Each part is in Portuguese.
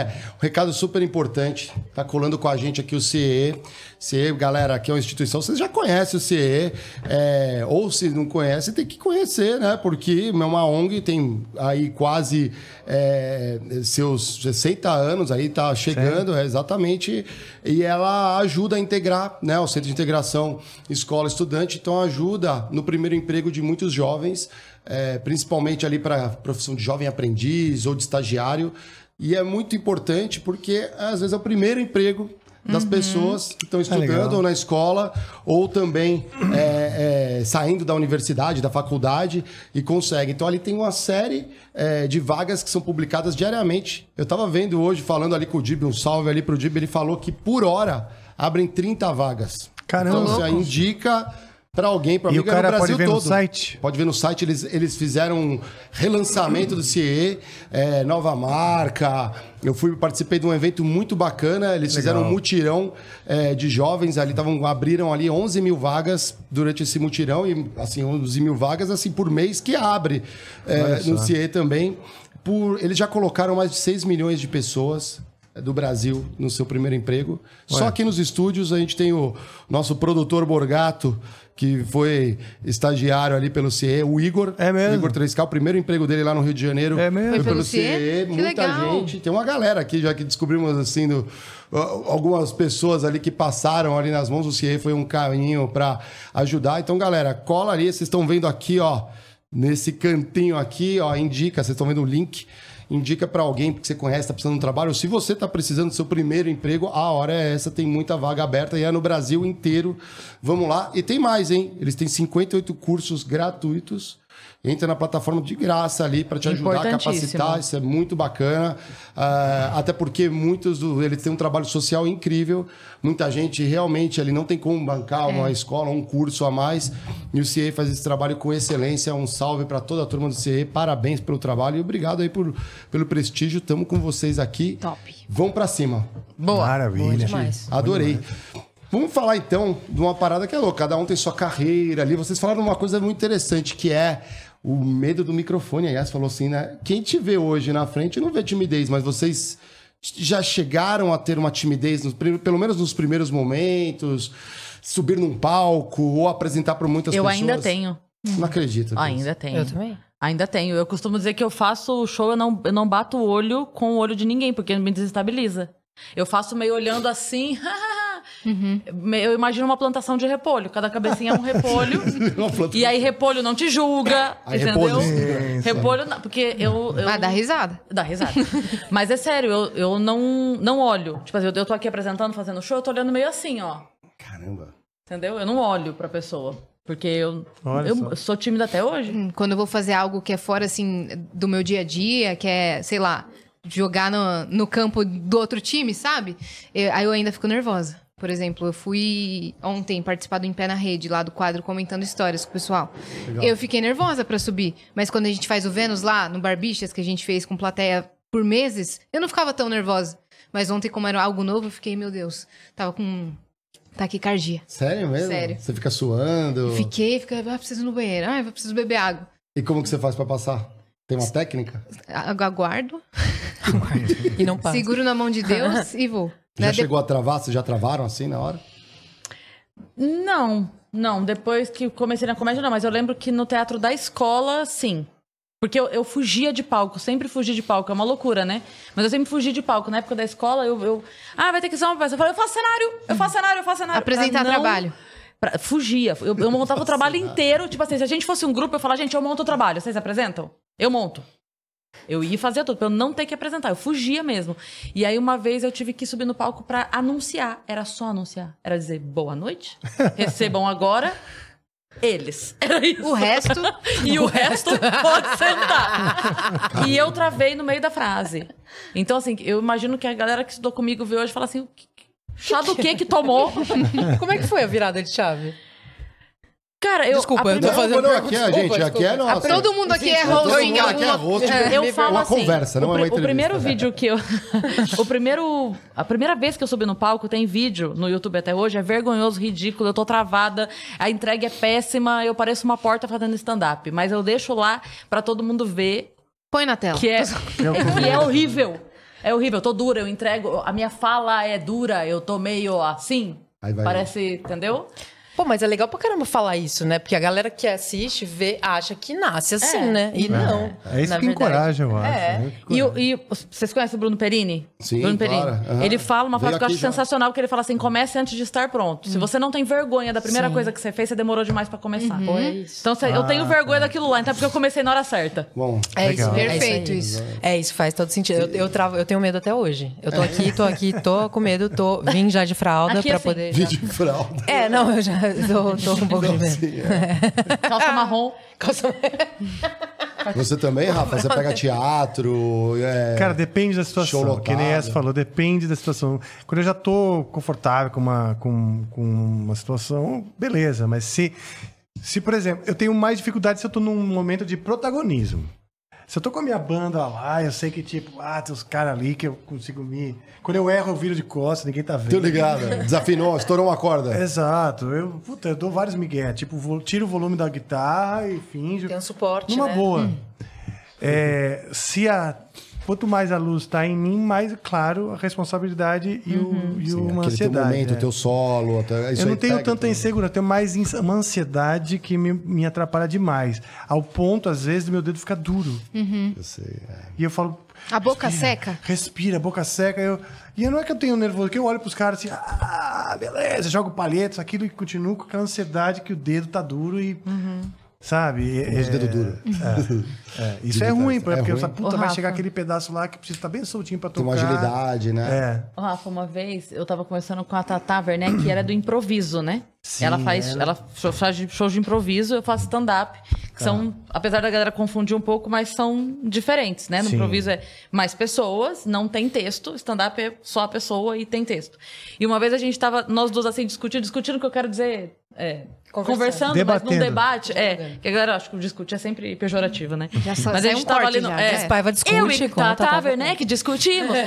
é um recado super importante. Tá colando com a gente aqui o CE. CE, galera, aqui é uma instituição, vocês já conhecem o CE, é, ou se não conhece, tem que conhecer, né? Porque é uma ONG, tem aí quase é, seus 60 anos aí, tá chegando, é, exatamente, e ela ajuda a integrar, né? O Centro de Integração Escola-Estudante, então ajuda no primeiro emprego de muitos jovens, é, principalmente ali para a profissão de jovem aprendiz ou de estagiário, e é muito importante porque às vezes é o primeiro emprego das Uhum. pessoas que estão estudando legal. ou na escola ou também é, é, saindo da universidade, da faculdade e conseguem. Então ali tem uma série é, de vagas que são publicadas diariamente. Eu estava vendo hoje, falando ali com o Dib, um salve ali pro Dib, ele falou que por hora abrem 30 vagas. Caramba. Então, aí indica para alguém, para cara no Brasil pode ver no todo. site? Pode ver no site, eles, eles fizeram um relançamento do CIE, é, nova marca. Eu fui participei de um evento muito bacana. Eles fizeram um mutirão é, de jovens ali, tavam, abriram ali 11 mil vagas durante esse mutirão e assim 11 mil vagas assim por mês que abre é, no. CIE também. Por, eles já colocaram mais de 6 milhões de pessoas do Brasil no seu primeiro emprego. Só aqui nos estúdios a gente tem o nosso produtor Borgato, que foi estagiário ali pelo CIE, o Igor. É mesmo? O Igor 3K, o primeiro emprego dele lá no Rio de Janeiro. É mesmo? Foi Foi pelo pelo CIE. CIE? Que Muita legal. gente. Tem uma galera aqui já que descobrimos assim, do, algumas pessoas ali que passaram ali nas mãos do CIE. Foi um caminho para ajudar. Então, galera, cola ali. Vocês estão vendo aqui, ó, nesse cantinho aqui, ó, indica. Vocês estão vendo o link. Indica para alguém que você conhece, está precisando de um trabalho. Se você está precisando do seu primeiro emprego, a hora é essa. Tem muita vaga aberta e é no Brasil inteiro. Vamos lá. E tem mais, hein? Eles têm 58 cursos gratuitos. Entra na plataforma de graça ali para te ajudar a capacitar. Isso é muito bacana. Ah, até porque muitos do, eles têm um trabalho social incrível. Muita gente realmente ali não tem como bancar uma escola, um curso a mais. E o CIE faz esse trabalho com excelência. Um salve para toda a turma do CIE. Parabéns pelo trabalho e obrigado aí por, pelo prestígio. Estamos com vocês aqui. Top. Vão para cima. Boa. Maravilha. Boa demais. Adorei. Vamos falar então de uma parada que é louca. Cada um tem sua carreira ali. Vocês falaram uma coisa muito interessante que é o medo do microfone. A Yas falou assim, né? Quem te vê hoje na frente não vê timidez, mas vocês já chegaram a ter uma timidez, nos pelo menos nos primeiros momentos, subir num palco ou apresentar para muitas Eu pessoas? ainda tenho. Não acredito. Ainda tenho. Eu também. Ainda tenho. Eu costumo dizer que eu faço o show, eu não, eu não bato o olho com o olho de ninguém, porque me desestabiliza. Eu faço meio olhando assim. Me- Eu imagino uma plantação de repolho. Cada cabecinha é um repolho. E aí repolho não te julga. Aí entendeu? repolho- repolho não, porque eu. eu... Ah, dá risada. Dá risada. Mas é sério, eu, eu não, não olho. Tipo assim, eu, eu tô aqui apresentando, fazendo show, eu tô olhando meio assim, ó. Caramba. Entendeu? Eu não olho pra pessoa. Porque eu, Olha eu só. sou tímida até hoje. Hum, Quando eu vou fazer algo que é fora, assim, do meu dia a dia, que é, sei lá, jogar no, no campo do outro time, sabe? Eu- aí eu ainda fico nervosa. Por exemplo, eu fui ontem participar do Em Pé na Rede, lá do quadro Comentando Histórias com o pessoal. Eu fiquei nervosa pra subir. Mas quando a gente faz o Vênus lá, no Barbichas, que a gente fez com plateia por meses, eu não ficava tão nervosa. Mas ontem, como era algo novo, eu fiquei, meu Deus, tava com taquicardia. Sério mesmo? Sério. Você fica suando? Fiquei, fiquei, ah, preciso ir no banheiro, ah, eu preciso beber água. E como que você faz para passar? Tem uma técnica? Agu- Aguardo, E não passa. seguro na mão de Deus e vou. Já Né? De- chegou a travar? Vocês já travaram assim na hora? Não, não. Depois que comecei na comédia, não. Mas eu lembro que no teatro da escola, sim. Porque eu, eu fugia de palco, sempre fugi de palco. É uma loucura, né? Mas eu sempre fugi de palco. Na época da escola, eu... eu ah, vai ter que ser uma peça. Eu falei, eu faço cenário, eu faço cenário, eu faço cenário. Apresentar Pra não- trabalho. pra- fugia. Eu, eu montava o trabalho inteiro. Tipo assim, se a gente fosse um grupo, eu falava, gente, eu monto o trabalho. Vocês apresentam? Eu monto. Eu ia fazer tudo, pra eu não ter que apresentar. Eu fugia mesmo. E aí, uma vez, eu tive que subir no palco pra anunciar. Era só anunciar. Era dizer, boa noite, recebam agora eles. Era isso. O resto, E o resto pode sentar. E eu travei no meio da frase. Então, assim, eu imagino que a galera que estudou comigo veio hoje e fala assim, "O que- chá do que que tomou? Como é que foi a virada de chave? Cara, eu... Desculpa, a eu tô primeira- fazendo não, pergunta, aqui é, desculpa, gente, aqui é desculpa. nossa. todo mundo aqui é Todo host mundo em aqui é alguma... host. Eu Me falo uma assim, conversa, não o, é uma pri- o primeiro entrevista. vídeo que eu... o primeiro... A primeira vez que eu subi no palco, tem vídeo no YouTube até hoje, é vergonhoso, ridículo, eu tô travada, a entrega é péssima, eu pareço uma porta fazendo stand-up. Mas eu deixo lá pra todo mundo ver Põe na tela. que é, é- que é horrível. é horrível, eu tô dura, eu entrego, a minha fala é dura, eu tô meio assim. Aí vai- Parece, entendeu? Pô, mas é legal pra caramba falar isso, né? Porque a galera que assiste, vê, acha que nasce assim, É. né? E não. É isso na que verdade. encoraja, eu acho. É. né? E, o- e vocês conhecem o Bruno Perini? Sim, Bruno Perini. claro, aham. Ele fala uma frase Veio que eu acho já. sensacional, que ele fala assim, comece antes de estar pronto. Se você não tem vergonha da primeira Sim. coisa que você fez, você demorou demais pra começar. Pô, é isso. Então cê- eu tenho vergonha daquilo lá, então é porque eu comecei na hora certa. Bom, É Legal. isso, Perfeito é isso. É, isso faz todo sentido. Eu, eu, travo, eu tenho medo até hoje. Eu tô aqui, tô aqui, tô com medo, tô. Vim já de fralda Aqui, pra assim. poder. já- vídeo de fralda. É, não, eu já tô, tô com um pouco de medo. Sim, é. Calça marrom. Você também, Rafa? Você pega teatro, é, Cara, depende da situação. Que nem essa falou, depende da situação. Quando eu já tô confortável com uma, com, com uma situação, beleza. Mas se, se, por exemplo, eu tenho mais dificuldade se eu tô num momento de protagonismo. Se eu tô com a minha banda lá, eu sei que, tipo, ah, tem os caras ali que eu consigo me. Quando eu erro, eu viro de costas, ninguém tá vendo. Tô ligado. Desafinou, estourou uma corda. Exato. Eu, puta, eu dou vários migué. Tipo, vou- tiro o volume da guitarra e finjo. Tem um suporte, Numa né? boa. É, se a. Quanto mais a luz está em mim, mais claro a responsabilidade e, o, e Sim, uma aquele teu ansiedade. momento, né? o teu solo. até- isso Eu não aí tenho tanta insegurança, eu tenho mais ins- uma ansiedade que me, me atrapalha demais. Ao ponto, às vezes, do meu dedo ficar duro. Eu sei, é. E eu falo. A boca respira, seca? Respira, boca seca. Eu, e não é que eu tenho nervoso, que eu olho pros caras assim, ah, beleza, jogo palhetas, aquilo e continuo com aquela ansiedade que o dedo tá duro e. Sabe? É- dedo duro. é, é, isso De é ruim, É porque ruim. eu falo, puta, Ô, vai chegar aquele pedaço lá que precisa estar bem soltinho pra Tem tocar. uma agilidade, né? É. Ô, Rafa, uma vez eu tava conversando com a Tata Werner, que era do improviso, né? Sim, ela faz, ela- ela show- faz de- shows de improviso, eu faço stand-up, que são, apesar da galera confundir um pouco, mas são diferentes, né? No Sim. improviso é mais pessoas, não tem texto, stand-up é só a pessoa e tem texto. E uma vez a gente tava, nós duas assim, discutindo, discutindo o que eu quero dizer. é, Conversando. conversando, mas Debatendo. num debate. É, que a galera acha que o discute é sempre pejorativo, né? Já sa- mas a gente um tava ali no. já, é, né? Mas Paiva discute eu e Tata Tata Werneck discutimos.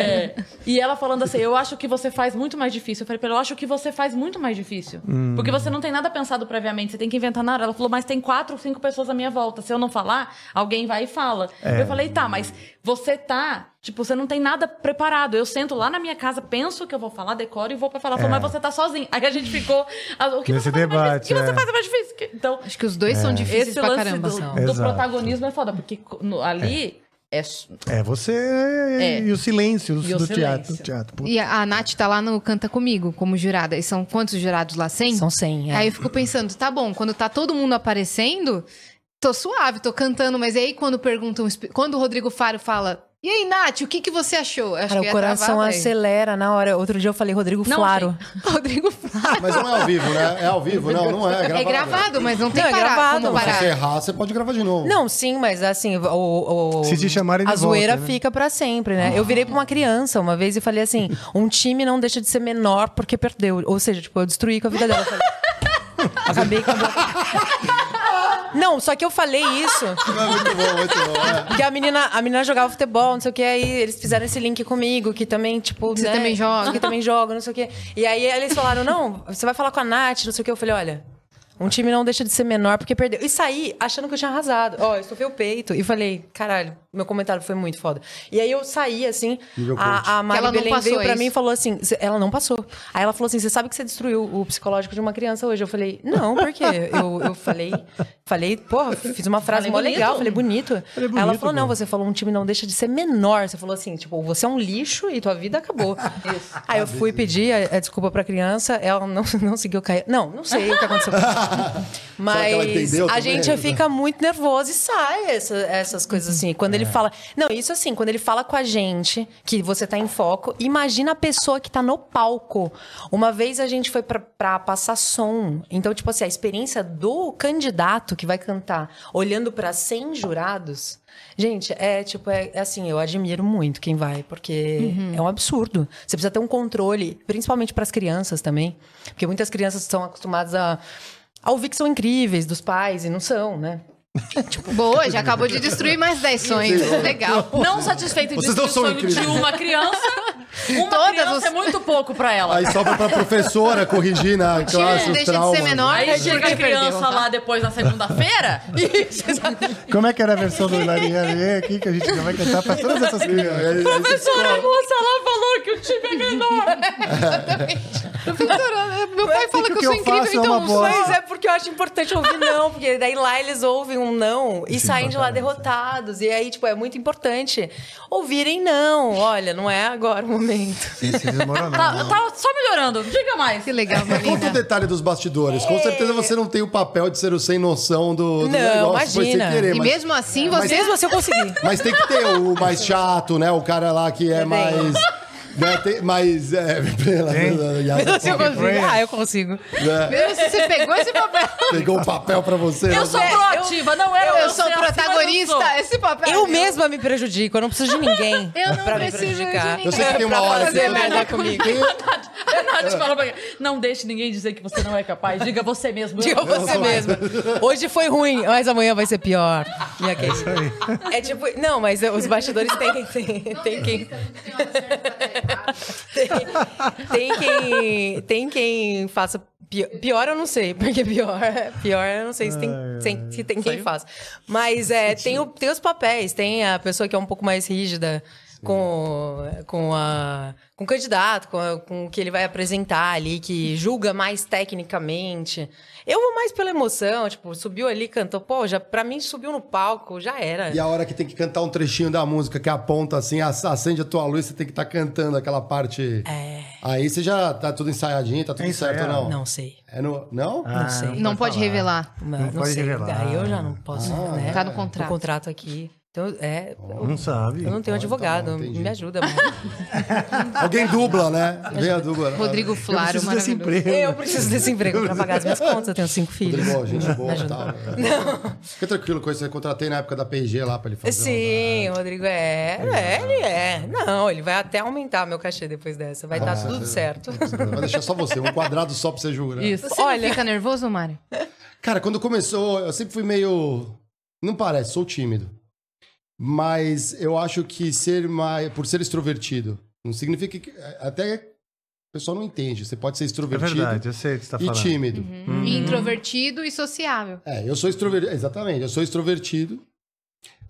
É. E ela falando assim, eu acho que você faz muito mais difícil. Eu falei, eu acho que você faz muito mais difícil. Porque você não tem nada pensado previamente, você tem que inventar nada. Ela falou, mas tem quatro ou cinco pessoas à minha volta. Se eu não falar, alguém vai e fala. Eu falei, tá, mas você tá... Tipo, você não tem nada preparado. Eu sento lá na minha casa, penso que eu vou falar, decoro e vou pra falar. Falou, mas você tá sozinho. Aí a gente ficou... ah, O que Nesse você faz mais debate, difícil? O que você é. faz mais difícil? Que- Então, Acho que os dois são difíceis esse pra lance caramba. do, são. do protagonismo é foda. Porque no- ali... É. É você e o silêncio do, E o do silêncio. teatro. do teatro. Puta. E a, a Nath tá lá no Canta Comigo, como jurada. E são quantos jurados lá? 100? São 100, é. Aí eu fico pensando, tá bom, quando tá todo mundo aparecendo, tô suave, tô cantando, mas aí quando perguntam, quando o Rodrigo Faro fala, e aí, Nath, o que, que você achou? Acho Cara, que o coração travar, acelera na hora. Outro dia eu falei Rodrigo Não, Flaro. Rodrigo Faro. Mas não é ao vivo, né? É ao vivo? Não, não é. É gravado. É gravado, mas não tem Não, é parar, gravado. como Se parar. você errar, você pode gravar de novo. Não, sim, mas assim, o, o- Se te chamarem de a zoeira volta, né? fica pra sempre, né? Eu virei pra uma criança uma vez e falei assim: um time não deixa de ser menor porque perdeu. Ou seja, tipo, eu destruí com a vida dela. Acabei com a boca. Não, só que eu falei isso. É muito bom, muito bom. é. Porque a menina, a menina jogava futebol, não sei o que, aí eles fizeram esse link comigo, que também, tipo. Você também joga. Que também joga, não sei o que. E aí eles falaram: não, você vai falar com a Nath, não sei o que. Eu falei: olha. Um time não deixa de ser menor porque perdeu. E saí achando que eu tinha arrasado. Ó, eu estufei o peito. E falei, caralho, meu comentário foi muito foda. E aí eu saí, assim, a, a Mari ela não Belém passou, veio pra é mim e isso? falou assim, "Cê- ela não passou. Aí ela falou assim, você sabe que você destruiu o psicológico de uma criança hoje? Eu falei, não, por quê? Eu, eu falei, falei, porra, fiz uma frase Falei mó bonito. legal, falei bonito. Falei Aí ela bonito, falou, não, pô. você falou um time não deixa de ser menor. Você falou assim, tipo, você é um lixo e tua vida acabou. Aí eu fui pedir a, a desculpa pra criança, ela não, não seguiu cair. Não, não sei o que aconteceu. Mas a gente fica muito nervoso e sai essa- essas coisas assim. Quando É. ele fala. Não, isso assim, quando ele fala com a gente que você tá em foco, imagina a pessoa que tá no palco. Uma vez a gente foi pra, pra passar som. Então, tipo assim, a experiência do candidato que vai cantar olhando pra 100 jurados. Gente, é tipo, é, é assim, eu admiro muito quem vai, porque é um absurdo. Você precisa ter um controle, principalmente para as crianças também, porque muitas crianças estão acostumadas a, a ouvir que são incríveis dos pais e não são, né? Boa, já acabou de destruir mais 10 sonhos. Legal. Não satisfeito em Vocês destruir não o são sonho de incríveis. uma criança, Uma Todas criança os- é muito pouco pra ela. Aí sobra pra professora corrigir na classe os deixa de ser traumas. menor. Aí chega a criança perdeu, tá? lá depois na segunda-feira. Como é que era a versão do Lê aqui que a gente vai cantar pra todas essas crianças? Professora moça lá falou que o time é menor. Professora, meu pai eu sou eu incrível, faço é então uma bosta. Mas é porque eu acho importante ouvir não, porque daí lá eles ouvem um não e saem de lá derrotados. E aí, tipo, é muito importante ouvirem não. Olha, não é agora o momento. Sim, se desmoronar. Tá, tá só melhorando. Diga mais. Que legal, Conta o Marina. detalhe dos bastidores. Com certeza você não tem o papel de ser o sem noção do, do Não, negócio. imagina. querer, E mas, mesmo assim, você... Mesmo assim eu consegui. mas tem que ter o mais chato, né? O cara lá que é mais... Né? Tem, mais... É, pela? Mesmo assim eu consigo. Foi. Ah, eu consigo. né? Mesmo se você pegou esse papel... Pegou o papel pra você. né? Eu sou É, proativa, não Eu sou assim, mas eu protagonista, sou. esse papel... Eu é mesma me prejudico, eu não preciso de ninguém Eu não pra me preciso de prejudicar. ninguém. Eu sei que tem uma Pra hora fazer que... merda comigo. A Nath fala pra não deixe ninguém dizer que você não é capaz. Diga você mesmo. Diga você mesma. Hoje foi ruim, mas amanhã vai ser pior. E aqui. É tipo, não, mas os bastidores têm, tem, tem quem. tem, tem quem. Tem quem faça. Pior, pior eu não sei, porque pior, pior eu não sei se tem, se- se tem quem faça. Mas é, tem, o- tem os papéis, tem a pessoa que é um pouco mais rígida com, com, a, com o candidato, com, a- com o que ele vai apresentar ali, que julga mais tecnicamente. Eu vou mais pela emoção, tipo, subiu ali, cantou, pô, já, pra mim subiu no palco, já era. E a hora que tem que cantar um trechinho da música que aponta assim, ac- acende a tua luz, você tem que estar cantando aquela parte. É. Aí você já tá tudo ensaiadinho, tá tudo É certo ou ensaiado. não? Não sei. É no... Não? Ah, sei. Não pode falar. revelar. Não, Não não pode sei. revelar. Aí eu já não posso, Ah, né? Tá no contrato. contrato aqui. Então, é. Não sabe. Eu não tenho advogado, tá, entendi. me ajuda. Alguém dubla, né? Vem a dubla. Rodrigo Eu Flaro, preciso desse emprego. Eu preciso desse emprego pra pagar as minhas contas, eu tenho cinco filhos. Rodrigo, gente boa e tal. Fica tranquilo com isso. Eu contratei na época da P&G lá pra ele fazer. Sim, o Rodrigo é. É, ele é. Não, ele vai até aumentar meu cachê depois dessa. Vai estar tudo certo. Vai deixar só você, um quadrado só pra você jurar. Isso. Você Olha- fica nervoso, Mário? Cara, quando começou, eu sempre fui meio. Não parece, sou tímido. Mas eu acho que ser mais. Por ser extrovertido, não significa que. Até o pessoal não entende. Você pode ser É extrovertido verdade, eu sei o que você tá e falando. tímido. Uhum. Introvertido e sociável. É, eu sou extrovertido. Exatamente, eu sou extrovertido.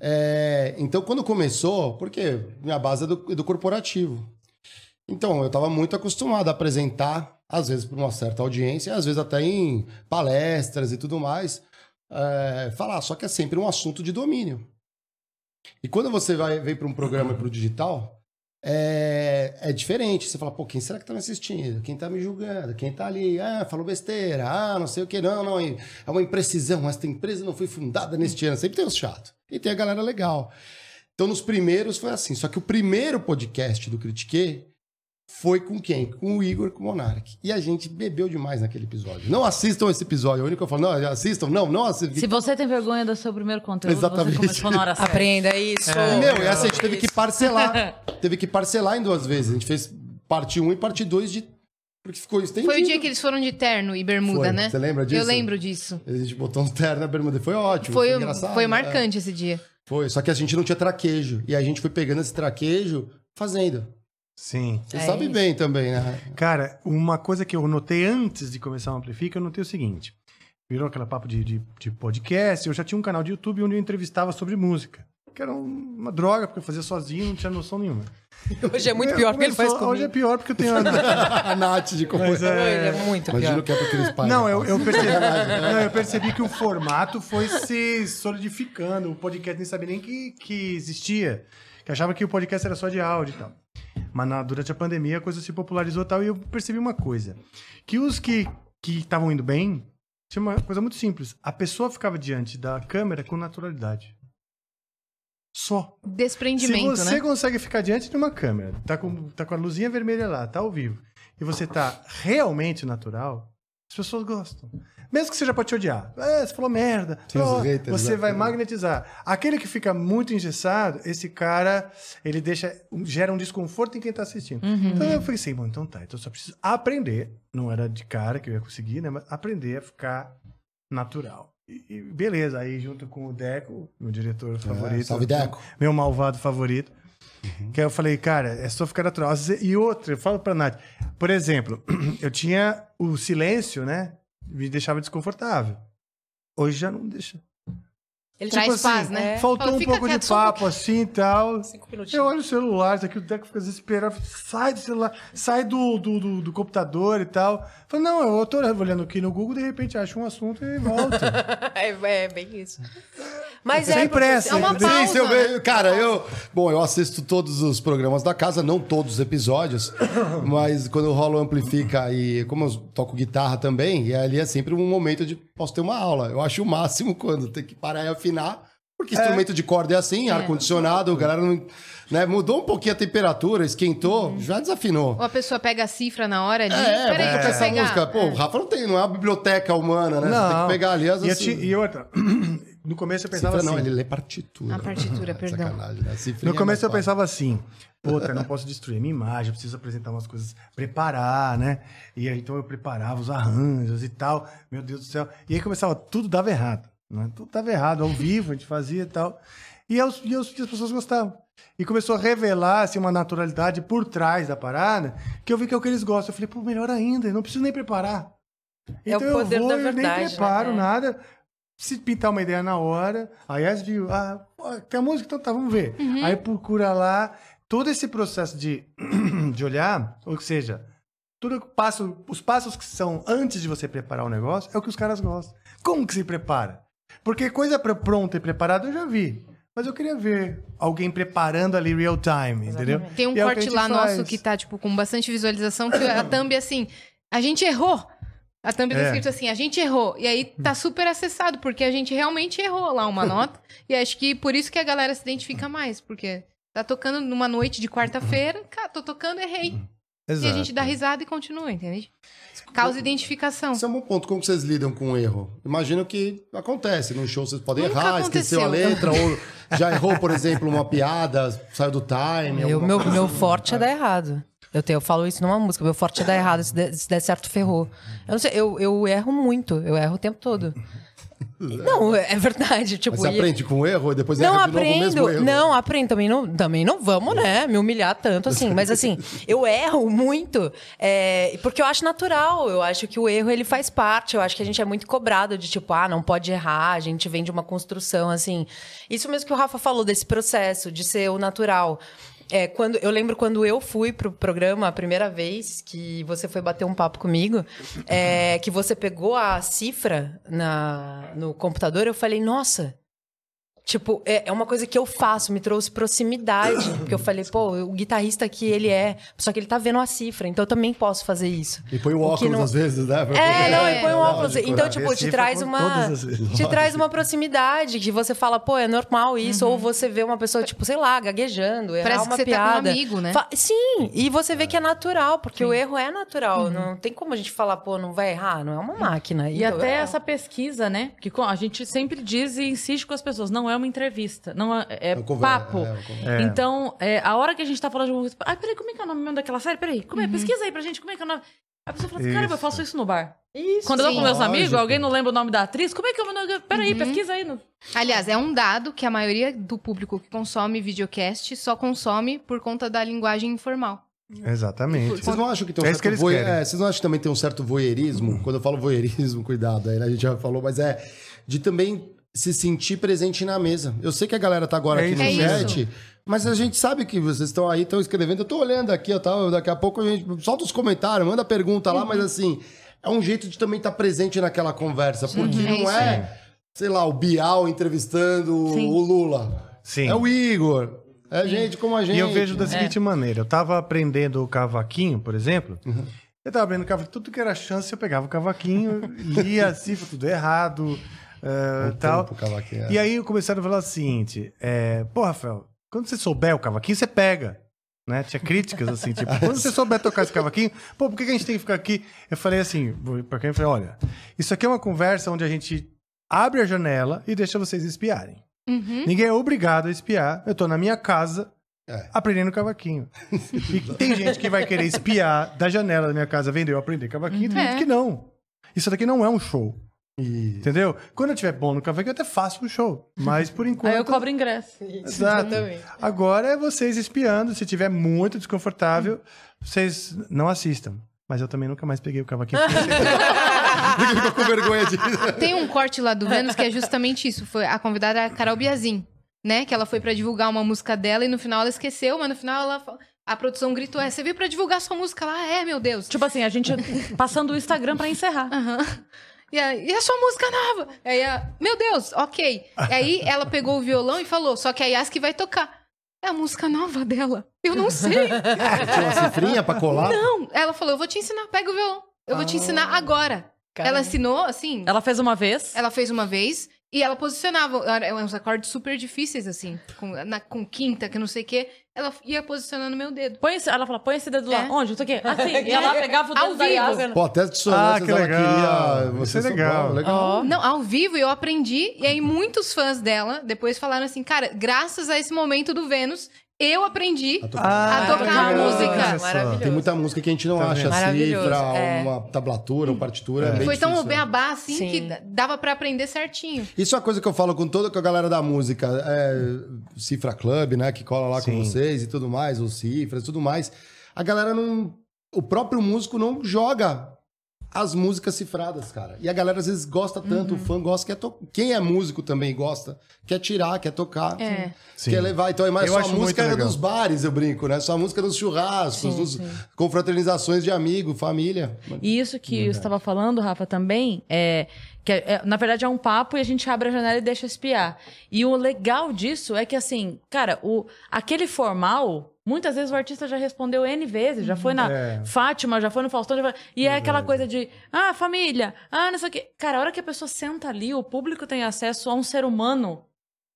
É, então, quando começou, porque minha base é do, é do corporativo. Então, eu estava muito acostumado a apresentar, às vezes para uma certa audiência, às vezes até em palestras e tudo mais, é, falar, só que é sempre um assunto de domínio. E quando você vai vem para um programa para o digital, é, é diferente. Você fala, pô, quem será que tá me assistindo? Quem tá me julgando? Quem tá ali? Ah, falou besteira. Ah, não sei o que. Não, não. É uma imprecisão. Esta empresa não foi fundada neste ano. Sempre tem os chatos. E tem a galera legal. Então, nos primeiros foi assim. Só que o primeiro podcast do Critique foi com quem? Com o Igor com o Monark. E a gente bebeu demais naquele episódio. Não assistam esse episódio. O único que eu falo, não, assistam. Não, não assistam. Se você tem vergonha do seu primeiro conteúdo, Exatamente. você começou na hora certa. Aprenda isso. E, meu, e assim, a gente teve que parcelar. teve que parcelar em duas vezes. A gente fez parte 1 e parte 2 de. Porque ficou estendido. Foi o dia que eles foram de terno e bermuda, Foi. né? Você lembra disso? Eu lembro disso. A gente botou um terno na bermuda. Foi ótimo. Foi, engraçado. foi é. marcante esse dia. Foi. Só que a gente não tinha traquejo. E a gente foi pegando esse traquejo fazendo. Sim. Você É sabe isso. bem também, né? Cara, uma coisa que eu notei antes de começar o Amplifica, eu notei o seguinte. Virou aquela papo de, de, de podcast, eu já tinha um canal de YouTube onde eu entrevistava sobre música. Que era um- uma droga, porque eu fazia sozinho, não tinha noção nenhuma. Hoje é muito pior que ele faz Começou- Hoje é comigo. pior porque eu tenho... a- a Nath de Mas é- Hoje é muito Imagina pior. o que é aqueles pais. Não, né? eu, eu percebi, não, eu percebi que o formato foi se solidificando. O podcast nem sabia nem que, que existia. Que achava que o podcast era só de áudio e tal. Mas na- durante a pandemia a coisa se popularizou e tal. E eu percebi uma coisa. Que os que que estavam indo bem, tinha uma coisa muito simples. A pessoa ficava diante da câmera com naturalidade. Só. Desprendimento, Se você né? consegue ficar diante de uma câmera, tá com, tá com a luzinha vermelha lá, tá ao vivo, e você tá realmente natural, as pessoas gostam. Mesmo que seja pra te odiar. É, você falou merda. Ó, haters, você né? vai magnetizar. Aquele que fica muito engessado, esse cara, ele deixa, gera um desconforto em quem tá assistindo. Então eu pensei, bom, então tá, então eu só preciso aprender. Não era de cara que eu ia conseguir, né? Mas aprender a ficar natural. E, e beleza, aí junto com o Deco, meu diretor favorito. salve, Deco. Meu malvado favorito. Que aí eu falei, cara, é só ficar natural. E outra, eu falo pra Nath, por exemplo, eu tinha o silêncio, né? Me deixava desconfortável. Hoje já não deixa. Ele Traz Tipo assim, paz, né? Faltou Fala, um pouco de só um papo assim e tal. Cinco Eu minutinhos. olho o celular, isso aqui o Deco fica desesperado. Sai do celular, sai do, do, do, do computador e tal. Falei, não, eu tô olhando aqui no Google, de repente acho um assunto e volto. É, é bem isso. Mas é. Sem porque- pressa, É uma pausa. Sim, se eu ver- cara, eu. Bom, eu assisto todos os programas da casa, não todos os episódios, mas quando rola o Amplifica e como eu toco guitarra também, e ali é sempre um momento de posso ter uma aula. Eu acho o máximo quando tem que parar e afinar, porque instrumento de corda é assim, ar-condicionado, a galera não. Né, mudou um pouquinho a temperatura, esquentou, já desafinou. Ou a pessoa pega a cifra na hora ali. É, Peraí, é, essa pegar. música. Pô, o Rafa não tem, não é uma biblioteca humana, né? Você tem que pegar ali as. E, ti- e outra, no começo eu pensava Cifra assim. não, ele lê partitura. A partitura, perdão. Sacanagem, né? Cifrinha No começo é eu pensava assim, puta, eu não posso destruir a minha imagem, eu preciso apresentar umas coisas, preparar, né? E aí, então eu preparava os arranjos e tal, meu Deus do céu. E aí começava, tudo dava errado, né? Tudo dava errado, ao vivo a gente fazia e tal. E, eu, e, eu, e as pessoas gostavam. E começou a revelar assim, uma naturalidade por trás da parada, que eu vi que é o que eles gostam. Eu falei, pô, melhor ainda, eu não preciso nem preparar. É o Então poder eu vou, da eu nem verdade, né? preparo É. nada. Se pintar uma ideia na hora, aí as viu, ah, tem a música, então tá, vamos ver. Aí procura lá, todo esse processo de, de olhar, ou seja, tudo que passa, os passos que são antes de você preparar o negócio, é o que os caras gostam. Como que se prepara? Porque coisa pronta e preparada eu já vi. Mas eu queria ver alguém preparando ali real time, entendeu? Tem um E é corte gente lá faz. nosso que tá, tipo, com bastante visualização, que a thumb, assim, a gente errou. A thumb tá É. escrito assim, a gente errou. E aí tá super acessado, porque a gente realmente errou lá uma nota. e acho que por isso que a galera se identifica mais, porque tá tocando numa noite de quarta-feira, cara, tô tocando, errei. E a Exato. gente dá risada e continua, entende? Causa identificação. Isso é um bom ponto. Como vocês lidam com o erro? Imagino que acontece. No show vocês podem Nunca errar, esqueceu a aconteceu. letra, ou já errou, por exemplo, uma piada, saiu do time. Eu, alguma meu, coisa meu assim. forte é dar errado. Eu, tenho, eu falo isso numa música. Meu forte é dar errado. Se der, se der certo, ferrou. Eu não sei, eu, eu erro muito. Eu erro o tempo todo. Não, é verdade. Tipo, Mas você e- aprende com o erro e depois Não erra de novo o mesmo aprendo. erro. Não, aprendo. Também não, também não vamos, né? Me humilhar tanto assim. Mas assim, eu erro muito. é, porque eu acho natural. Eu acho que o erro ele faz parte. Eu acho que a gente é muito cobrado de tipo, ah, não pode errar. A gente vem de uma construção assim. Isso mesmo que o Rafa falou desse processo de ser o natural. É, quando, eu lembro quando eu fui pro programa a primeira vez que você foi bater um papo comigo, é, que você pegou a cifra na, no computador, eu falei, nossa, Tipo, é, é uma coisa que eu faço, me trouxe proximidade. Porque eu falei, pô, o guitarrista aqui, ele é. Só que ele tá vendo a cifra, então eu também posso fazer isso. E põe o O que óculos não- às vezes, né? Pra É, poder- não, ele põe um óculos. Lógico, Então, tipo, te traz uma. as. Te traz uma proximidade, que você fala, pô, é normal isso. Ou você vê uma pessoa, tipo, sei lá, gaguejando, errar Parece que uma você tá com um piada. amigo, né? Fa- Sim, e você vê que é natural, porque o erro é natural. Não tem como a gente falar, pô, não vai errar, não é uma máquina. E Então, até é- essa pesquisa, né? Que a gente sempre diz e insiste com as pessoas, não é uma entrevista, não é, é conversa, papo. é uma conversa. Então, é, a hora que a gente tá falando de uma coisa, ai, peraí, como é que é o nome mesmo daquela série? Peraí, como é? Pesquisa aí pra gente, como é que é o nome? A pessoa fala assim, caramba, eu faço isso no bar. Isso, Quando eu tô com meus amigos, alguém não lembra o nome da atriz, como é que é o nome? Peraí, pesquisa aí. No... Aliás, é um dado que a maioria do público que consome videocast só consome por conta da linguagem informal. Exatamente. Vocês não acham que tem um É certo voe- é, Vocês não acham que também tem um certo voyeurismo? Quando eu falo voyeurismo, cuidado, aí né, a gente já falou, mas é de também se sentir presente na mesa. Eu sei que a galera tá agora É aqui no isso. É chat, mas a gente sabe que vocês estão aí, estão escrevendo. Eu tô olhando aqui, ó, tá, daqui a pouco a gente solta os comentários, manda pergunta lá, mas assim, é um jeito de também estar presente naquela conversa, porque é não é, sei lá, o Bial entrevistando Sim. o Lula. Sim. É o Igor. É gente como a gente. E eu vejo da seguinte maneira: eu tava aprendendo o cavaquinho, por exemplo. Eu tava aprendendo cavaquinho, tudo que era chance, eu pegava o cavaquinho, lia a cifra, tudo errado, eh, tal. é. E aí eu começaram a falar o seguinte: é, pô, Rafael, quando você souber o cavaquinho, você pega. Né? Tinha críticas assim, tipo, quando você souber tocar esse cavaquinho, pô, por que que a gente tem que ficar aqui? Eu falei assim, pra quem eu falei, olha, isso aqui é uma conversa onde a gente abre a janela e deixa vocês espiarem. Uhum. Ninguém é obrigado a espiar. Eu tô na minha casa É. aprendendo cavaquinho. E tem gente que vai querer espiar da janela da minha casa vendo eu aprender cavaquinho, e tem É. gente que não. Isso daqui não é um show. Entendeu? Quando eu tiver bom no cavaquinho, eu até faço um show. Mas por enquanto. Aí eu cobro ingresso. Exato. Agora é vocês espiando. Se tiver muito desconfortável, vocês não assistam. Mas eu também nunca mais peguei o cavaquinho. Ficou com vergonha de. Tem um corte lá do Vênus que é justamente isso. Foi a convidada era a Carol Biazin, né? Que ela foi pra divulgar uma música dela e no final ela esqueceu, mas no final ela fa- a produção gritou: "É, você veio pra divulgar sua música lá? É, meu Deus". Tipo assim, a gente passando o Instagram pra encerrar. Aham. E, a, e a sua música nova? Aí a, meu Deus, ok. E aí ela pegou o violão e falou: só que a Yas que vai tocar. É a música nova dela. Eu não sei. Tinha uma cifrinha pra colar? não. Ela falou: eu vou te ensinar, pega o violão. Eu vou te ensinar agora. Ela ensinou, assim. Ela fez uma vez. Ela fez uma vez e ela posicionava era uns acordes super difíceis, assim, com, na- com quinta, que não sei o quê. Ela ia posicionando meu dedo. Põe esse, ela fala, põe esse dedo lá. É. Onde? Isso aqui. Assim. E ela pegava o dedo Ao da vivo. Yasmin. Pô, até de Ah, que legal. queria. Você é legal. Legal. Não, ao vivo eu aprendi, e aí muitos fãs dela depois falaram assim, cara, graças a esse momento do Vênus, eu aprendi A tocar. a tocar a música. Maravilhoso. Tem muita música que a gente não Tá acha cifra, é. uma tablatura, uma partitura. É. Bem foi tão difícil, beabá, assim, Sim. que dava pra aprender certinho. Isso é uma coisa que eu falo com toda a galera da música. É, Cifra Club, né? Que cola lá Sim. com vocês e tudo mais, os cifras e tudo mais. A galera não. O próprio músico não joga as músicas cifradas, cara. E a galera às vezes gosta tanto, o fã gosta, quer to... quem é músico também gosta, quer tirar, quer tocar, É. Sim. quer levar. Então é mais Eu só a acho música dos bares, eu brinco, né? Só a música dos churrascos, dos confraternizações de amigo, família. E isso que você estava falando, Rafa, também, é que é- é- na verdade é um papo e a gente abre a janela e deixa espiar. E o legal disso é que, assim, cara, o, aquele formal, muitas vezes o artista já respondeu N vezes, já foi na É. Fátima, já foi no Faustão, já foi- e é aquela coisa de, ah, família, ah, não sei o quê. Cara, a hora que a pessoa senta ali, o público tem acesso a um ser humano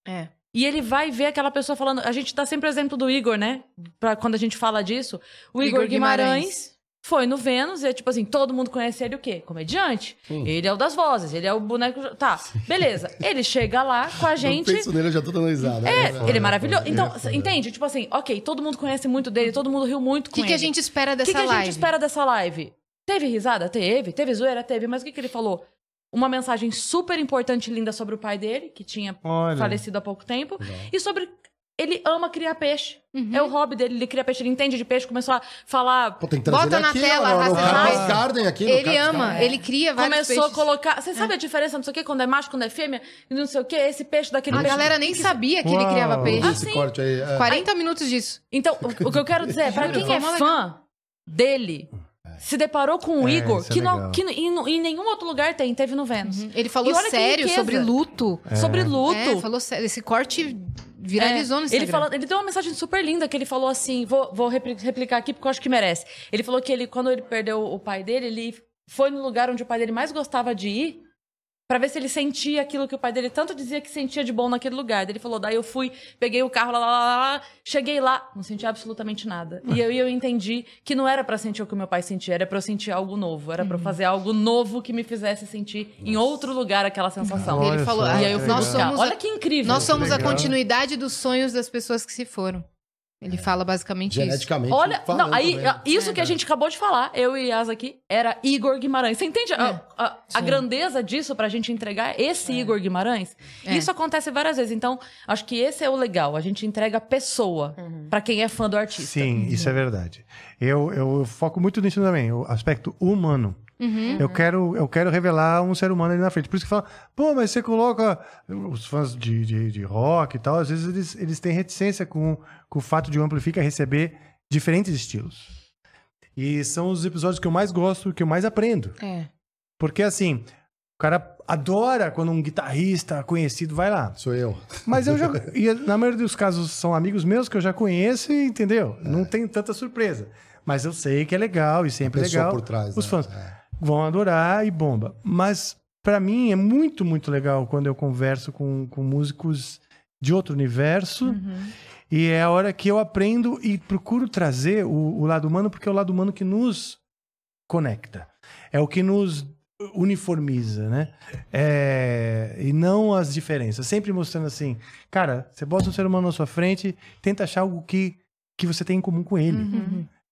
É. e ele vai ver aquela pessoa falando. A gente dá sempre o exemplo do Igor, né? Pra quando a gente fala disso. O Igor, Igor Guimarães, Guimarães. Foi no Vênus e é tipo assim: todo mundo conhece ele o quê? Comediante. Ele é o das vozes, ele é o boneco. Tá, beleza. Ele chega lá com a Eu gente. penso nele, eu já tô dando risada. É, né? ele é maravilhoso. Então, é foda. entende? Tipo assim, ok, todo mundo conhece muito dele, todo mundo riu muito O com que, ele. que a gente espera O dessa que, que a live? gente espera dessa live? Teve risada? Teve. Teve zoeira? Teve. Mas o que, que ele falou? Uma mensagem super importante e linda sobre o pai dele, que tinha Olha. falecido há pouco tempo. E sobre. Ele ama criar peixe. Uhum. É o hobby dele, ele cria peixe, ele entende de peixe, começou a falar. Pô, tem que trazer Bota ele na aqui, tela, ó, no Carlos. Garden aqui. Ele ama, Garden. ele cria vários Começou peixes. a colocar. Você sabe a diferença, não sei o quê, quando é macho, quando é fêmea, e não sei o quê, esse peixe daquele A peixe. galera nem sabia que ele Uau. criava peixe. Esse sim. corte aí. é. 40 minutos disso. Então, o, o que eu quero dizer é, pra quem é fã dele, se deparou com o É, Igor, é que, não, legal. que em, em nenhum outro lugar tem, teve no Vênus. Ele falou sério sobre luto. Sobre luto. É, falou sério. Esse corte viralizou no É, ele, Instagram. falou, ele deu uma mensagem super linda que ele falou assim: vou, vou repli- replicar aqui porque eu acho que merece. Ele falou que ele, quando ele perdeu o pai dele, ele foi no lugar onde o pai dele mais gostava de ir pra ver se ele sentia aquilo que o pai dele tanto dizia que sentia de bom naquele lugar. Daí Ele falou: daí eu fui, peguei o carro, lá, lá, lá, lá, cheguei lá, não senti absolutamente nada. E eu, e eu entendi que não era pra sentir o que o meu pai sentia, era pra eu sentir algo novo, era pra eu fazer algo novo que me fizesse sentir em outro lugar aquela sensação. Olha Ele falou, só, E aí eu fui nós buscar. somos, Olha a, que incrível. nós somos a continuidade dos sonhos das pessoas que se foram. Ele fala basicamente isso. Geneticamente. Olha, falando não, aí, também. isso que a gente acabou de falar, eu e Yas aqui, era Igor Guimarães. Você entende a, a- a grandeza disso pra gente entregar esse Igor Guimarães? É. Isso acontece várias vezes. Então, acho que esse é o legal. A gente entrega a pessoa pra quem é fã do artista. Sim, isso é verdade. Eu, eu foco muito nisso também, o aspecto humano. Uhum. Eu, quero, eu quero revelar um ser humano ali na frente. Por isso que fala, pô, mas você coloca os fãs de, de, de rock e tal, às vezes eles, eles têm reticência com, com o fato de o Amplifica receber diferentes estilos. E são os episódios que eu mais gosto, que eu mais aprendo. É. Porque assim, o cara adora quando um guitarrista conhecido vai lá. Sou eu. Mas eu já. E na maioria dos casos são amigos meus que eu já conheço e entendeu? Não tem tanta surpresa. Mas eu sei que é legal e sempre é legal. por trás, Os né? fãs É. vão adorar e bomba. Mas pra mim é muito, muito legal quando eu converso com, com músicos de outro universo. E é a hora que eu aprendo e procuro trazer o, o lado humano, porque é o lado humano que nos conecta. É o que nos uniformiza, né? É, e não as diferenças. Sempre mostrando assim, cara, você bota um ser humano na sua frente, tenta achar algo que, que você tem em comum com ele.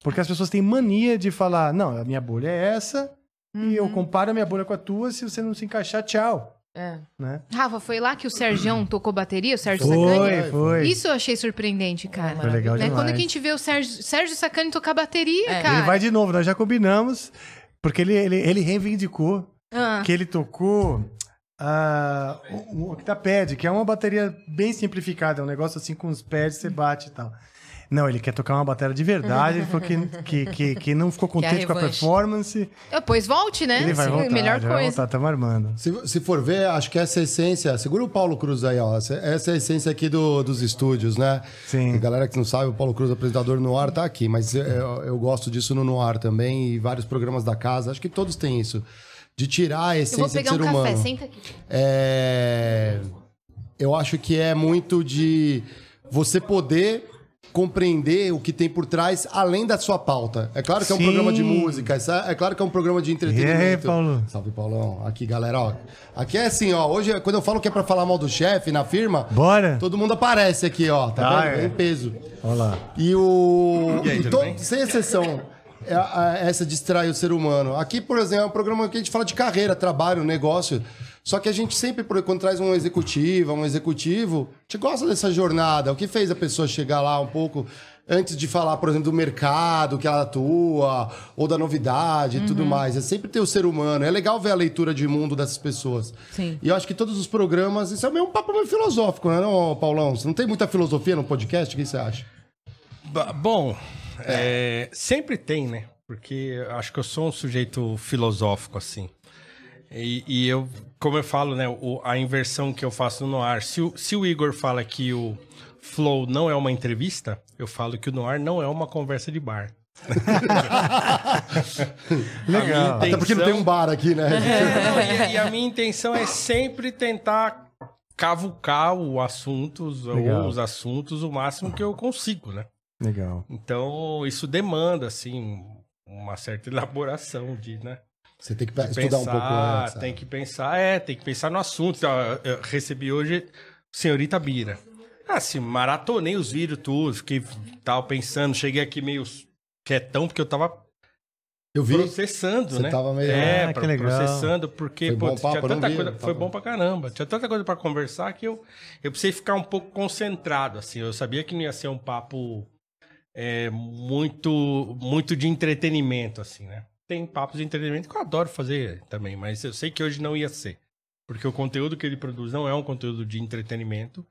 Porque as pessoas têm mania de falar, não, a minha bolha é essa E eu comparo a minha bolha com a tua, se você não se encaixar, tchau. É. Né? Rafa, foi lá que o Sergião tocou bateria, o Sérgio Sacani? Foi, foi. Isso eu achei surpreendente, cara. Foi legal Né? demais. Quando que a gente vê o Sérgio, Sérgio Sacani tocar bateria, É. cara? Ele vai de novo, nós já combinamos, porque ele, ele, ele reivindicou Ah, que ele tocou ah, o, o octapad, que é uma bateria bem simplificada, é um negócio assim com os pads, você bate e tal. Não, ele quer tocar uma bateria de verdade, ele falou que, que, que, que não ficou é contente com a performance. ah, Pois volte, né? Ele vai Sim, voltar, Melhor já vai coisa. voltar, estamos armando. Se, se for ver, acho que essa é a essência. Segura o Paulo Cruz aí, ó. Essa, é a essência aqui do- dos estúdios, né? Sim. A galera que não sabe, o Paulo Cruz, apresentador no ar, tá aqui. Mas eu, eu- eu gosto disso no Noir também e vários programas da casa. Acho que todos têm isso. De tirar a Eu essência vou do pegar ser um humano. café, senta aqui. É, Eu acho que é muito de você poder compreender o que tem por trás, além da sua pauta. É claro que é um Sim. programa de música, é claro que é um programa de entretenimento. E aí, Paulo? Salve, Paulão. Aqui, galera, ó. Aqui é assim, ó. Hoje, quando eu falo que é pra falar mal do chefe na firma, Bora? todo mundo aparece aqui, ó. Tá Ah, vendo? é. Em peso. Olha lá. E o. E aí, e to- bem? Sem exceção. é a- essa distrai o ser humano. Aqui, por exemplo, é um programa que a gente fala de carreira, trabalho, negócio. Só que a gente sempre, por- quando traz um executivo, um executivo, a gente gosta dessa jornada. O que fez a pessoa chegar lá um pouco antes de falar, por exemplo, do mercado que ela atua, ou da novidade e Uhum. tudo mais. É sempre ter o ser humano. É legal ver a leitura de mundo dessas pessoas. Sim. E eu acho que todos os programas, isso é meio um papo meio filosófico, né, não, Paulão? Você não tem muita filosofia no podcast? O que você acha? Bom, é, sempre tem, né? Porque eu acho que eu sou um sujeito filosófico, assim. E, e eu, como eu falo, né? o- a inversão que eu faço no Noir. Se o, se o Igor fala que o Flow não é uma entrevista, eu falo que o Noir não é uma conversa de bar. Legal. Tem- Até porque não tem um bar aqui, né? Não, e, e a minha intenção é sempre tentar cavucar o ou os assuntos, o máximo que eu consigo, né? Legal. Então, isso demanda, assim, uma certa elaboração de, né? Você tem que estudar um pouco pensar, antes. Tem que pensar, é, tem que pensar no assunto. Então, Eu recebi hoje Senhorita Bira. Ah, assim, maratonei os vídeos tudo, fiquei tal, pensando, cheguei aqui meio quietão, porque eu tava Eu vi. processando, Você né? tava meio- É, Ah, que pro- legal. processando, porque Foi pô, bom papo, tinha tanta vi, coisa. Foi bom pra caramba. Tinha tanta coisa pra conversar que eu, eu precisei ficar um pouco concentrado, assim. Eu sabia que não ia ser um papo é, muito, muito de entretenimento, assim, né? Tem papos de entretenimento que eu adoro fazer também, mas eu sei que hoje não ia ser. Porque o conteúdo que ele produz não é um conteúdo de entretenimento.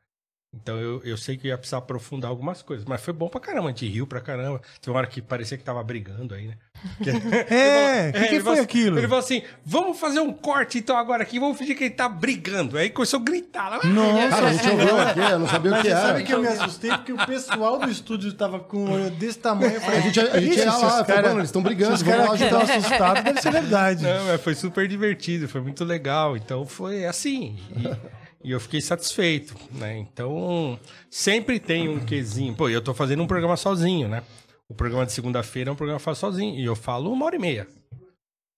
Então eu, eu sei que ia precisar aprofundar algumas coisas. Mas foi bom pra caramba, a gente riu pra caramba. Tem uma hora que parecia que tava brigando aí, né? É, o que, que ele foi assim- aquilo? Ele falou assim: vamos fazer um corte então agora aqui, vamos fingir que ele tá brigando. Aí começou a gritar lá. Nossa, Cara, a gente ouviu aqui, eu não sabia o Mas que você era. sabe que eu me assustei porque o pessoal do estúdio tava com um olho desse tamanho. Eu falei, A gente, a gente "Ixi, ia se lá, cara- mano, eles estão brigando, os caras ajudar. estão assustados, deve ser verdade. Não, mas foi super divertido, foi muito legal. Então foi assim. E, e eu fiquei satisfeito, né? Então sempre tem um quesinho. Pô, eu tô fazendo um programa sozinho, né? O programa de segunda-feira é um programa que eu faço sozinho. E eu falo uma hora e meia,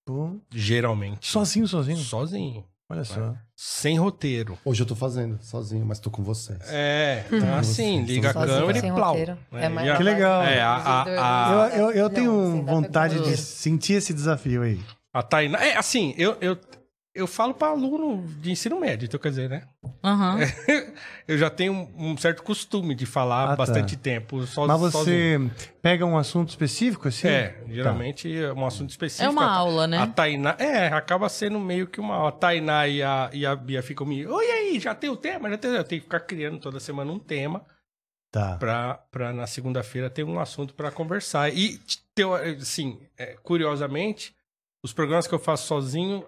Pô, geralmente. sozinho, sozinho. Sozinho. Olha só. Sem roteiro. Hoje eu tô fazendo, sozinho, mas tô com vocês. É, então assim, liga a câmera e plau. né? É mais- a- Que legal. É, a, a, a, Eu, eu, eu tenho vontade de sentir esse desafio aí. a Tainá. É, assim, eu, eu, eu falo para aluno de ensino médio, então quer dizer, né? Aham. eu já tenho um, certo costume de falar Ah, tá. bastante tempo. Só, Mas sozinho. você pega um assunto específico assim? É, geralmente é um assunto específico. É uma A- aula, né? A Tainá. É, acaba sendo meio que uma aula. A Tainá e a, e a Bia ficam me. Oi, aí, já tem o tema? Já tem. Eu tenho que ficar criando toda semana um tema Tá. pra, pra na segunda-feira ter um assunto pra conversar. E, teo- assim, é, curiosamente, os programas que eu faço sozinho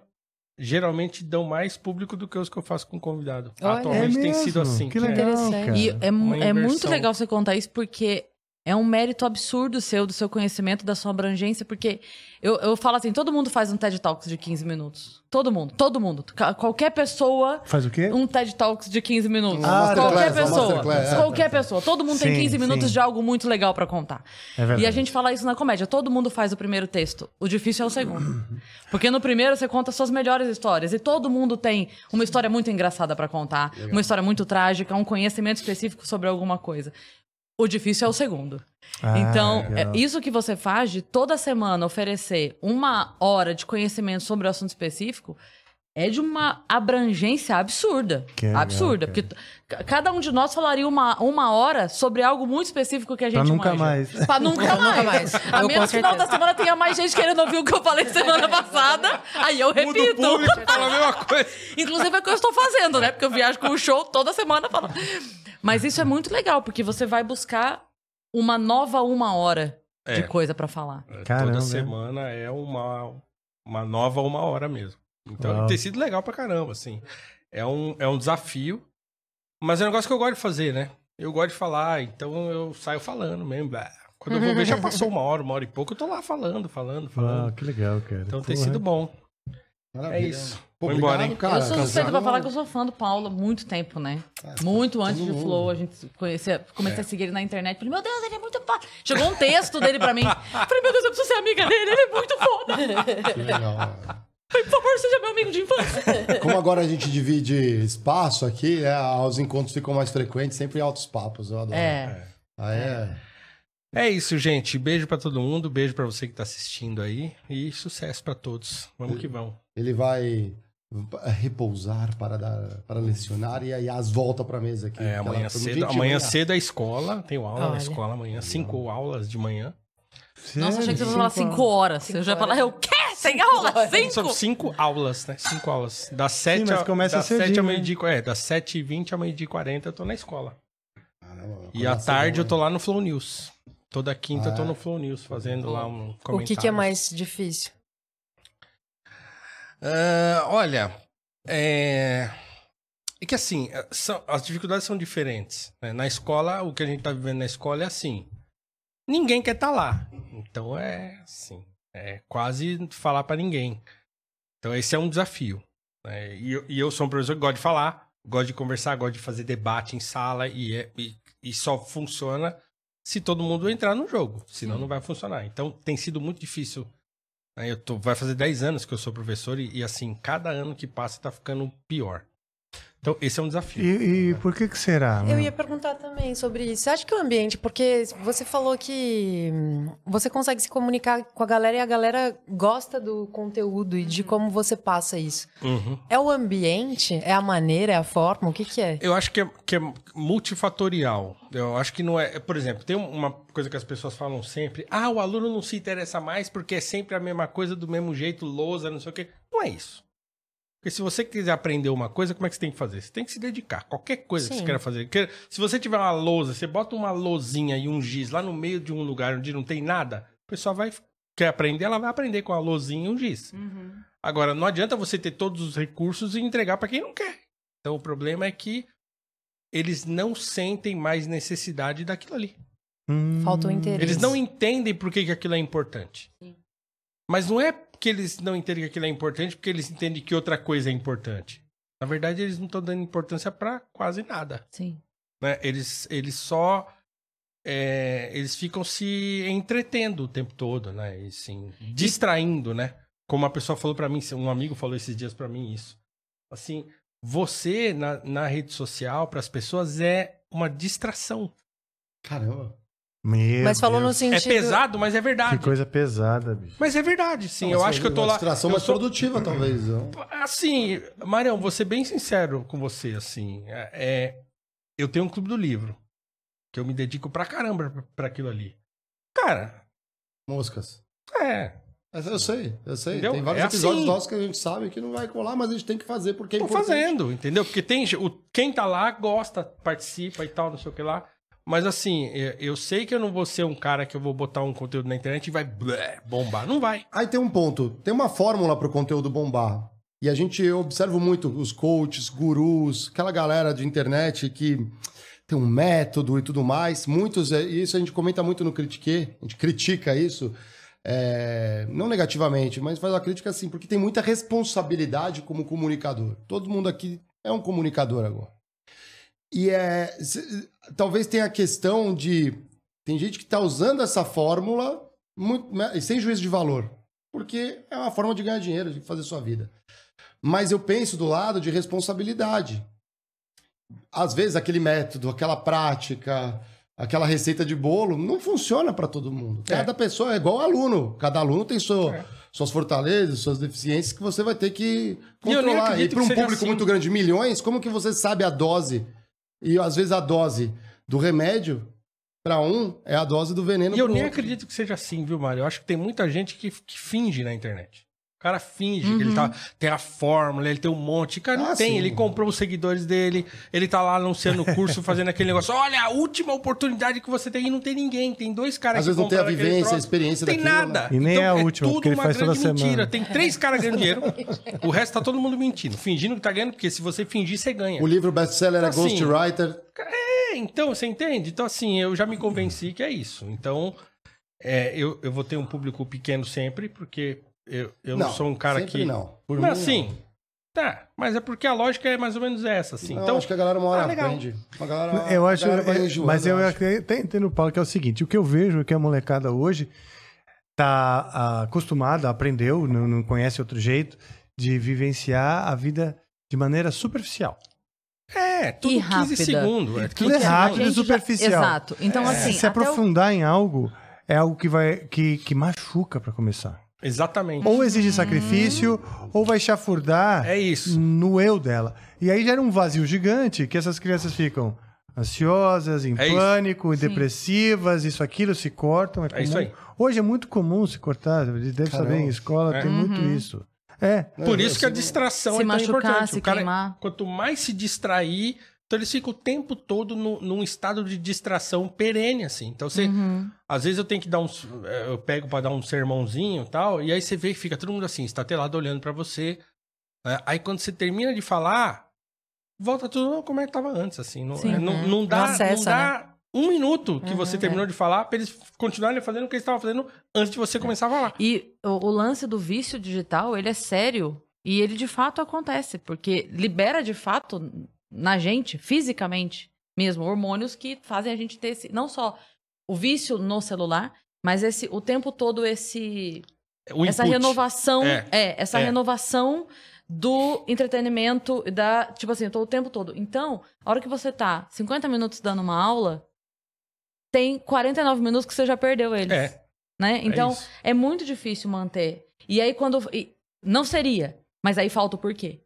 geralmente dão mais público do que os que eu faço com convidado. Olha. Atualmente É tem sido assim. Que É. legal, Interessante. cara. E é, é muito legal você contar isso, porque é um mérito absurdo seu, do seu conhecimento, da sua abrangência, porque eu, eu falo assim, todo mundo faz um TED Talks de 15 minutos. Todo mundo, todo mundo. Qualquer pessoa, Faz o quê? um TED Talks de 15 minutos. Uma qualquer masterclass, uma pessoa. é. qualquer pessoa. Todo mundo tem Sim, 15 minutos sim. de algo muito legal pra contar. É verdade. E a gente fala isso na comédia. Todo mundo faz o primeiro texto. O difícil é o segundo. Porque no primeiro você conta suas melhores histórias. E todo mundo tem uma história muito engraçada pra contar, uma história muito trágica, um conhecimento específico sobre alguma coisa. O difícil é o segundo. Ah, então, é, isso que você faz de toda semana oferecer uma hora de conhecimento sobre o assunto específico é de uma abrangência absurda. Que legal, absurda. Porque cada um de nós falaria uma, uma hora sobre algo muito específico que a gente Pra nunca manja. mais. Pra nunca mais. Nunca mais. A Eu, menos que no final da semana tenha mais gente querendo ouvir o que eu falei semana passada. Aí eu Muda o repito. público, fala a mesma coisa. Inclusive é o que eu estou fazendo, né? Porque eu viajo com o show toda semana falando. Mas isso é muito legal, porque você vai buscar uma nova uma hora É. de coisa pra falar. Caramba. Toda semana é uma, uma nova uma hora mesmo. Então Uau. tem sido legal pra caramba, assim. É um, é um desafio, mas é um negócio que eu gosto de fazer, né? Eu gosto de falar, então eu saio falando mesmo. blá. Quando eu vou ver, já passou uma hora, uma hora e pouco, eu tô lá falando, falando, falando. que legal, cara. Então tem sido bom. Maravilha. É isso. Pô, Vou embora, hein? cara. eu sou suspeita Tá pra falar que eu sou fã do Paulo há muito tempo, né? Muito antes de mundo. Flow, a gente conhecia, comecei a seguir ele na internet. Falei, meu Deus, ele é muito foda. Chegou um texto dele pra mim. Falei, meu Deus, eu preciso ser amiga dele, ele é muito foda. Que legal. Por favor, seja meu amigo de infância. Como agora a gente divide espaço aqui, né, os encontros ficam mais frequentes, sempre altos papos. Eu adoro. É. Aí é. É isso, gente. Beijo pra todo mundo, beijo pra você que tá assistindo aí e sucesso pra todos. Vamos que vamos. Ele vai repousar para, dar, para lecionar e aí as volta para mesa aqui. É, amanhã cedo, amanhã manhã. cedo é escola, tenho aula na Olha. escola amanhã, cinco aulas de manhã. Nossa, achei que você Sério? ia falar cinco horas. eu já ia falar, eu quê? Tem aula? São Cinco? cinco aulas, né? Cinco aulas. Das sete, a- começa das sete ao né? meio-dia. É, das sete e vinte ao meio-dia e quarenta eu tô na escola. Caramba, E à tarde bom, eu tô lá no Flow News. Toda quinta eu tô Ah. no Flow News, fazendo lá um O comentário. que, que é mais difícil? Ah, olha, é... é que assim, eh, são- as dificuldades são diferentes. né? Na escola, o que a gente tá vivendo na escola é assim. Ninguém quer estar lá. Então é assim. É quase falar pra ninguém. Então esse é um desafio. né? E, eu, e eu sou um professor que gosta de falar, gosto de conversar, gosto de fazer debate em sala e, é- e, e só funciona se todo mundo entrar no jogo. Senão não vai funcionar. Então tem sido muito difícil eu tô, vai fazer 10 anos que eu sou professor e, e, assim, cada ano que passa tá ficando pior. Então, esse é um desafio. E, e por que que será? Eu meu? ia perguntar também sobre isso. Você acha que o ambiente, porque você falou que hum, você consegue se comunicar com a galera e a galera gosta do conteúdo e de como você passa isso. Uhum. É o ambiente? É a maneira? É a forma? O que, que é? Eu acho que é, que é multifatorial. Eu acho que não é. Por exemplo, tem uma coisa que as pessoas falam sempre: ah, o aluno não se interessa mais porque é sempre a mesma coisa, do mesmo jeito, lousa, não sei o quê. Não é isso. Porque se você quiser aprender uma coisa, como é que você tem que fazer? Você tem que se dedicar. Qualquer coisa que Sim. você queira fazer. Se você tiver uma lousa, você bota uma lousinha e um giz lá no meio de um lugar onde não tem nada, o pessoal vai. Quer aprender, ela vai aprender com a lousinha e um giz. Agora, não adianta você ter todos os recursos e entregar para quem não quer. Então, o problema é que eles não sentem mais necessidade daquilo ali. Hum, Falta o interesse. Eles não entendem por que, que aquilo é importante. Mas não é que eles não entendem que aquilo é importante porque eles entendem que outra coisa é importante. Na verdade, eles não estão dando importância para quase nada. Sim. né? Eles, eles só. é, eles ficam se entretendo o tempo todo, né? E, assim, distraindo, né? Como uma pessoa falou para mim, um amigo falou esses dias para mim isso. Assim, você na, na rede social para as pessoas é uma distração. Caramba. Meu Mas falou no Deus, sentido. É pesado, mas é verdade. Que coisa pesada, bicho. Mas é verdade, sim. eu acho que eu tô uma lá. distração mais sou- produtiva, talvez. não? Assim, Marião, vou ser bem sincero com você, assim. É, é, eu tenho um clube do livro. Que eu me dedico pra caramba pra, aquilo ali. Cara, Moscas. é. Mas Eu sei, eu sei. Entendeu? Tem vários É episódios assim. nossos que a gente sabe que não vai colar, mas a gente tem que fazer porque é Tô importante. fazendo, entendeu? Porque tem. O, quem tá lá gosta, participa e tal, não sei o que lá. Mas assim, eu, eu sei que eu não vou ser um cara que eu vou botar um conteúdo na internet e vai blé, bombar. Não vai. Aí tem um ponto. Tem uma fórmula para o conteúdo bombar. E a gente observa muito os coaches, gurus, aquela galera de internet que tem um método e tudo mais. Muitos, é, e isso a gente comenta muito no Critique, a gente critica isso, é, não negativamente, mas faz uma crítica assim, porque tem muita responsabilidade como comunicador. Todo mundo aqui é um comunicador agora. E é, talvez tenha a questão de. Tem gente que está usando essa fórmula muito, né, sem juízo de valor. Porque é uma forma de ganhar dinheiro, de fazer sua vida. Mas eu penso do lado de responsabilidade. Às vezes, aquele método, aquela prática, aquela receita de bolo, não funciona para todo mundo. Cada pessoa é igual aluno. Cada aluno tem sua, suas fortalezas, suas deficiências que você vai ter que E controlar. E acredito para um público assim. muito grande, milhões, como que você sabe a dose? E às vezes a dose do remédio para um é a dose do veneno E eu nem outro. acredito que seja assim, viu, Mário? Eu acho que tem muita gente que, que finge na internet. O cara finge que ele tá, tem a fórmula, ele tem um monte. Cara, não Ah, tem. sim. Ele comprou os seguidores dele, ele tá lá anunciando o curso, fazendo aquele negócio. Olha, a última oportunidade que você tem e não tem ninguém. Tem dois caras Às que vezes não tem a vivência, a troço. experiência Tem daquilo, nada. né? E nem é a última, tudo porque ele uma faz toda grande semana. mentira. Tem três caras ganhando dinheiro. o resto tá todo mundo mentindo. Fingindo que tá ganhando, porque se você fingir, você ganha. O livro best-seller é Assim, Ghostwriter. É, então, você entende? Então, assim, eu já me convenci que é isso. Então, é, eu, eu vou ter um público pequeno sempre, porque eu, eu não, sou um cara que. não. Por mas mim, assim, tá. Mas é porque a lógica é mais ou menos essa, assim. Não, então, acho que a galera uma hora ah, legal. aprende. A galera, Eu a acho, galera é, enjoando, mas eu acho. até entendo, Paulo, que é o seguinte: o que eu vejo é que a molecada hoje tá ah, acostumada, aprendeu, não, não conhece outro jeito de vivenciar a vida de maneira superficial. é, tudo E 15 rápida. segundos. É, Tudo é 15 rápido e superficial. Exato. Então, assim, Se até o- aprofundar em algo é algo que vai que, que machuca pra começar. Exatamente. Ou exige sacrifício, ou vai chafurdar É isso. no eu dela. E aí gera um vazio gigante que essas crianças ficam ansiosas, em É isso. pânico, depressivas, isso, aquilo, se cortam. É, É isso comum. aí. Hoje é muito comum se cortar, deve saber, em Caramba. escola É. tem muito isso. É, Por Não, isso que a distração Se é tão machucar, importante. se o cara, queimar. quanto mais se distrair, então eles ficam o tempo todo no, num estado de distração perene, assim. Então você. Uhum. Às vezes eu tenho que dar uns. eh, Eu pego pra dar um sermãozinho e tal, e aí você vê que fica todo mundo assim, estatelado olhando pra você. né? Aí quando você termina de falar, volta tudo como é que tava antes, assim. Não, Sim. eh, não, não Não dá, acessa, não dá um minuto que você terminou de falar pra eles continuarem fazendo o que eles estavam fazendo antes de você começar a falar. E o, o lance do vício digital, ele é sério e ele de fato acontece, porque libera de fato na gente, fisicamente mesmo, hormônios que fazem a gente ter esse, não só o vício no celular, mas esse o tempo todo esse O essa input. renovação, É. é, essa É. renovação do entretenimento da, tipo assim, eu tô o tempo todo. Então, a hora que você tá 50 minutos dando uma aula, tem 49 minutos que você já perdeu eles É. né? Então isso. é, muito difícil manter. E aí quando e não seria, mas aí falta o porquê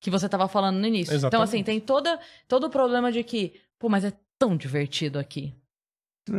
que você tava falando no início. Então Exatamente. assim tem toda todo o problema de que, pô, mas é tão divertido aqui.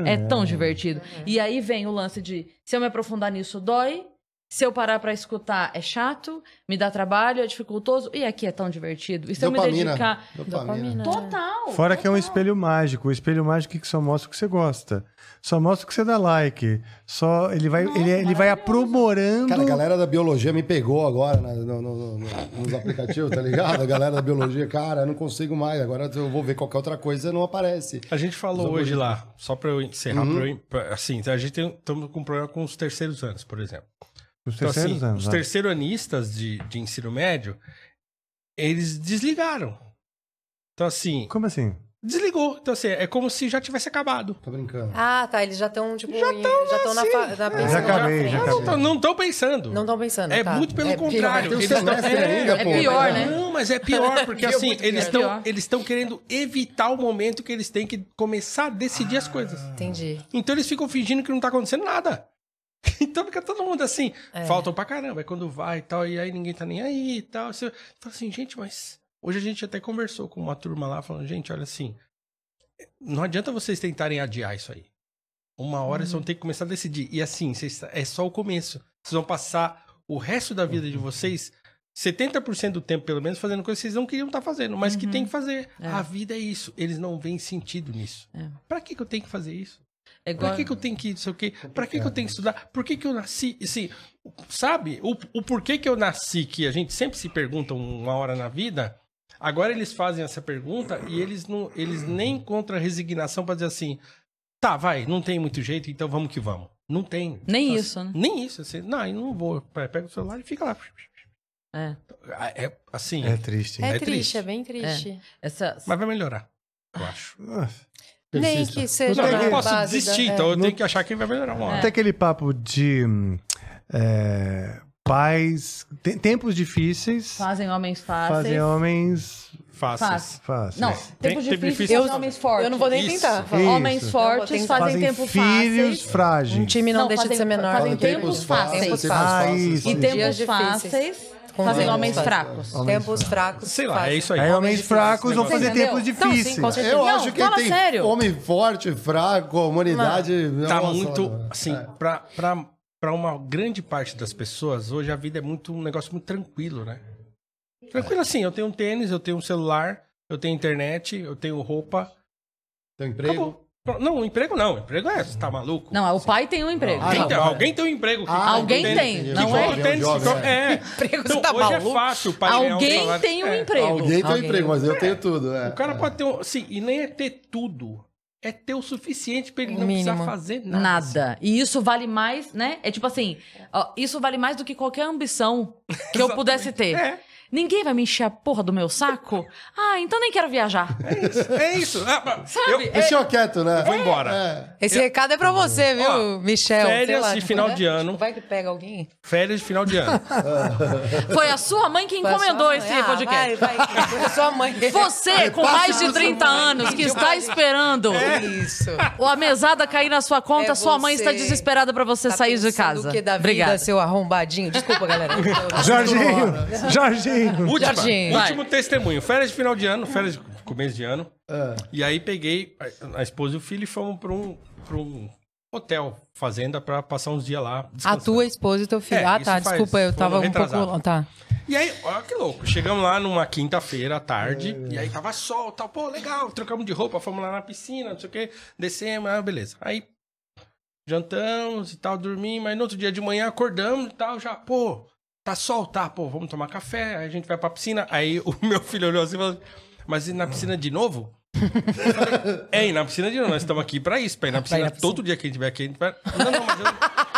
É, tão divertido. E aí vem o lance de se eu me aprofundar nisso dói, se eu parar pra escutar é chato, me dá trabalho, é dificultoso e aqui é tão divertido. E se eu me Dopamina. dedicar Dopamina. total. Fora que é um total. espelho mágico. O espelho mágico que só mostra o que você gosta. Só mostra o que você dá like. Só ele vai, Nossa, ele, ele vai aprimorando. Cara, a galera da biologia me pegou agora né, no- no- no- nos aplicativos, tá ligado? A galera da biologia, cara, eu não consigo mais. Agora eu vou ver qualquer outra coisa não aparece. A gente falou hoje lá, só pra eu encerrar, Uhum. pra eu- pra- assim, a gente tem, estamos com um problema com os terceiros anos, por exemplo. Os Então, terceiros assim, anos. os né? terceiranistas de, de ensino médio, eles desligaram. Então, assim, Como assim? desligou. Então, assim, é como se já tivesse acabado. Tô brincando. Ah, tá. Eles já estão, tipo, já estão na, fa- na pensando Já acabei, já Não acabei. estão não estão pensando. Não estão pensando. É tá. muito pelo É pior. contrário. Um Eles é, ainda, é pô. pior, né? Não, mas é pior, porque É assim, eles pior. estão Pior. eles estão querendo evitar o momento que eles têm que começar a decidir as coisas. Entendi. Então eles ficam fingindo que não tá acontecendo nada. Então fica todo mundo assim, É. faltam pra caramba. Aí quando vai e tal, e aí ninguém tá nem aí e tal. Você fala assim, gente, mas. Hoje a gente até conversou com uma turma lá, falando, gente, olha assim. Não adianta vocês tentarem adiar isso aí. Uma hora vocês vão ter que começar a decidir. E assim, vocês- é só o começo. Vocês vão passar o resto da vida de vocês, 70% do tempo, pelo menos, fazendo coisas que vocês não queriam estar fazendo, mas que tem que fazer. É. A vida é isso. Eles não veem sentido nisso. É. Pra que, que eu tenho que fazer isso? É igual- Pra que, que eu tenho que não sei o quê? Pra que, que eu tenho que estudar? Por que, que eu nasci? Assim, sabe? O, o porquê que eu nasci, que a gente sempre se pergunta uma hora na vida, agora eles fazem essa pergunta e eles não eles nem encontram a resignação pra dizer assim, tá, vai, não tem muito jeito, então vamos que vamos. Não tem. Nem Assim, isso, né? Nem isso. Assim, não, eu não vou. Pega o celular e fica lá. É. É assim, É triste. É, É triste, triste. é bem triste. Essa mas vai melhorar, eu acho. Nossa. Nem que seja Não, eu não posso base da- desistir, é. então eu tenho que achar que vai melhorar uma hora. Até aquele papo de é, pais. te- tempos difíceis Fazem homens fáceis. fazem homens Fáceis. Fáceis. Não, Tem- tempos tempo difíceis fazem homens fortes. Eu não vou nem Isso. tentar. Isso. Homens Eu vou fortes tentar. fazem, fazem tempo filhos fáceis. frágeis. Um time não Não, deixa de fazem- ser menor. fazem Tempos tempos fáceis. fáceis. Tempos Ah, isso. E Dias tempos difíceis. fáceis fazem homens fracos. Tempos fracos. Sei lá, é isso aí. Aí homens fracos vão fazer entendeu? tempos Não, sim, difíceis. com certeza. Eu Não, acho que fala tem sério. homem forte, fraco, a humanidade. Tá nossa, muito, mano. assim, pra, pra, pra uma grande parte das pessoas, hoje a vida é muito um negócio muito tranquilo, né? Tranquilo assim, eu tenho um tênis, eu tenho um celular, eu tenho internet, eu tenho roupa. Tem emprego? Acabou. Não, emprego não. Emprego é, você tá maluco? Não, o pai tem um emprego. Ah, não, tem- vai. alguém tem um emprego. que- Ah, Alguém tem, que não é? tênis, Jovem, é. é. Emprego, Então, você tá hoje é maluco? fácil o pai um Alguém salário. tem um É. emprego. Alguém tem um emprego, mas eu tenho tudo. É. O cara pode ter um. Assim, e nem é ter tudo. É ter o suficiente pra ele não mínimo. precisar fazer nada. Nada. E isso vale mais, né? É tipo assim, ó, isso vale mais do que qualquer ambição que eu pudesse ter. É. Ninguém vai me encher a porra do meu saco? Ah, então nem quero viajar. É isso. É isso. Ah, mas eu, Sabe? Deixa eu quieto, né? eu vou embora. É. Esse recado é pra você, viu, Ó, Michel? férias Sei lá, de tipo, final né? de ano. Vai que pega alguém. Férias de final de ano. Foi a sua mãe que encomendou mãe. esse Ah, podcast. Vai, vai. Foi a sua mãe. Você, com mais de 30 anos, que está esperando Isso. a mesada cair na sua conta, É sua mãe está desesperada pra você Tá sair de casa. O que da vida, Obrigada. seu arrombadinho? Desculpa, galera. Jorginho! Jorginho! Última, Jorginho. último testemunho. Férias de final de ano, férias de começo de ano. É. E aí peguei a, a esposa e o filho e fomos pra um, pra um hotel, fazenda, pra passar uns dias lá. A tua esposa e teu filho. É, ah, tá. faz- Desculpa, eu tava um retrasado. pouco. Tá. E aí, olha que louco. Chegamos lá numa quinta-feira à tarde. E aí tava sol tal. Pô, legal. Trocamos de roupa, fomos lá na piscina, não sei o quê. Descemos, ah, beleza. Aí jantamos e tal, dormimos. Mas no outro dia de manhã acordamos e tal. Já, pô, tá sol, tá? Pô, vamos tomar café. Aí a gente vai pra piscina. Aí o meu filho olhou assim e falou: Mas e na piscina de novo? É, e na piscina de novo. Nós estamos aqui pra isso, pra ir na piscina. na piscina. Todo dia que a gente vai aqui, a gente vai. Não, não, mas eu,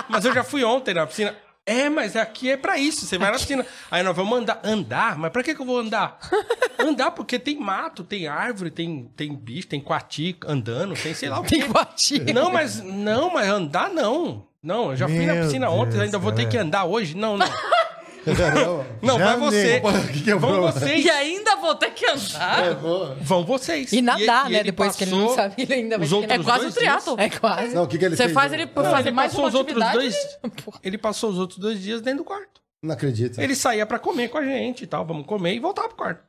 mas eu já fui ontem na piscina. É, mas aqui é pra isso. Você vai na piscina. Aí nós vamos andar. Andar? Mas pra que, que eu vou andar? Andar porque tem mato, tem árvore, tem, tem bicho, tem coati andando, tem sei lá o quê. Tem guatinho. Não, mas não, mas andar não. Não, eu já fui na piscina ontem, Deus, ainda vou ter que andar hoje? Não, não. Não, Já vai você. que que é Vão vocês. E ainda vou ter que andar. é, boa. Vão vocês. E nadar, e né? ele Depois que ele não passou sabe, ele ainda vai os ter que- outros É quase um dois dias- triatlo. É quase. Não, o que, que ele Você fez? faz ele Não, fazer ele mais passou uma os outros atividade. dois. Ele passou os outros dois dias dentro do quarto. Não acredito. Ele saía pra comer com a gente e tal. Vamos comer e voltava pro quarto.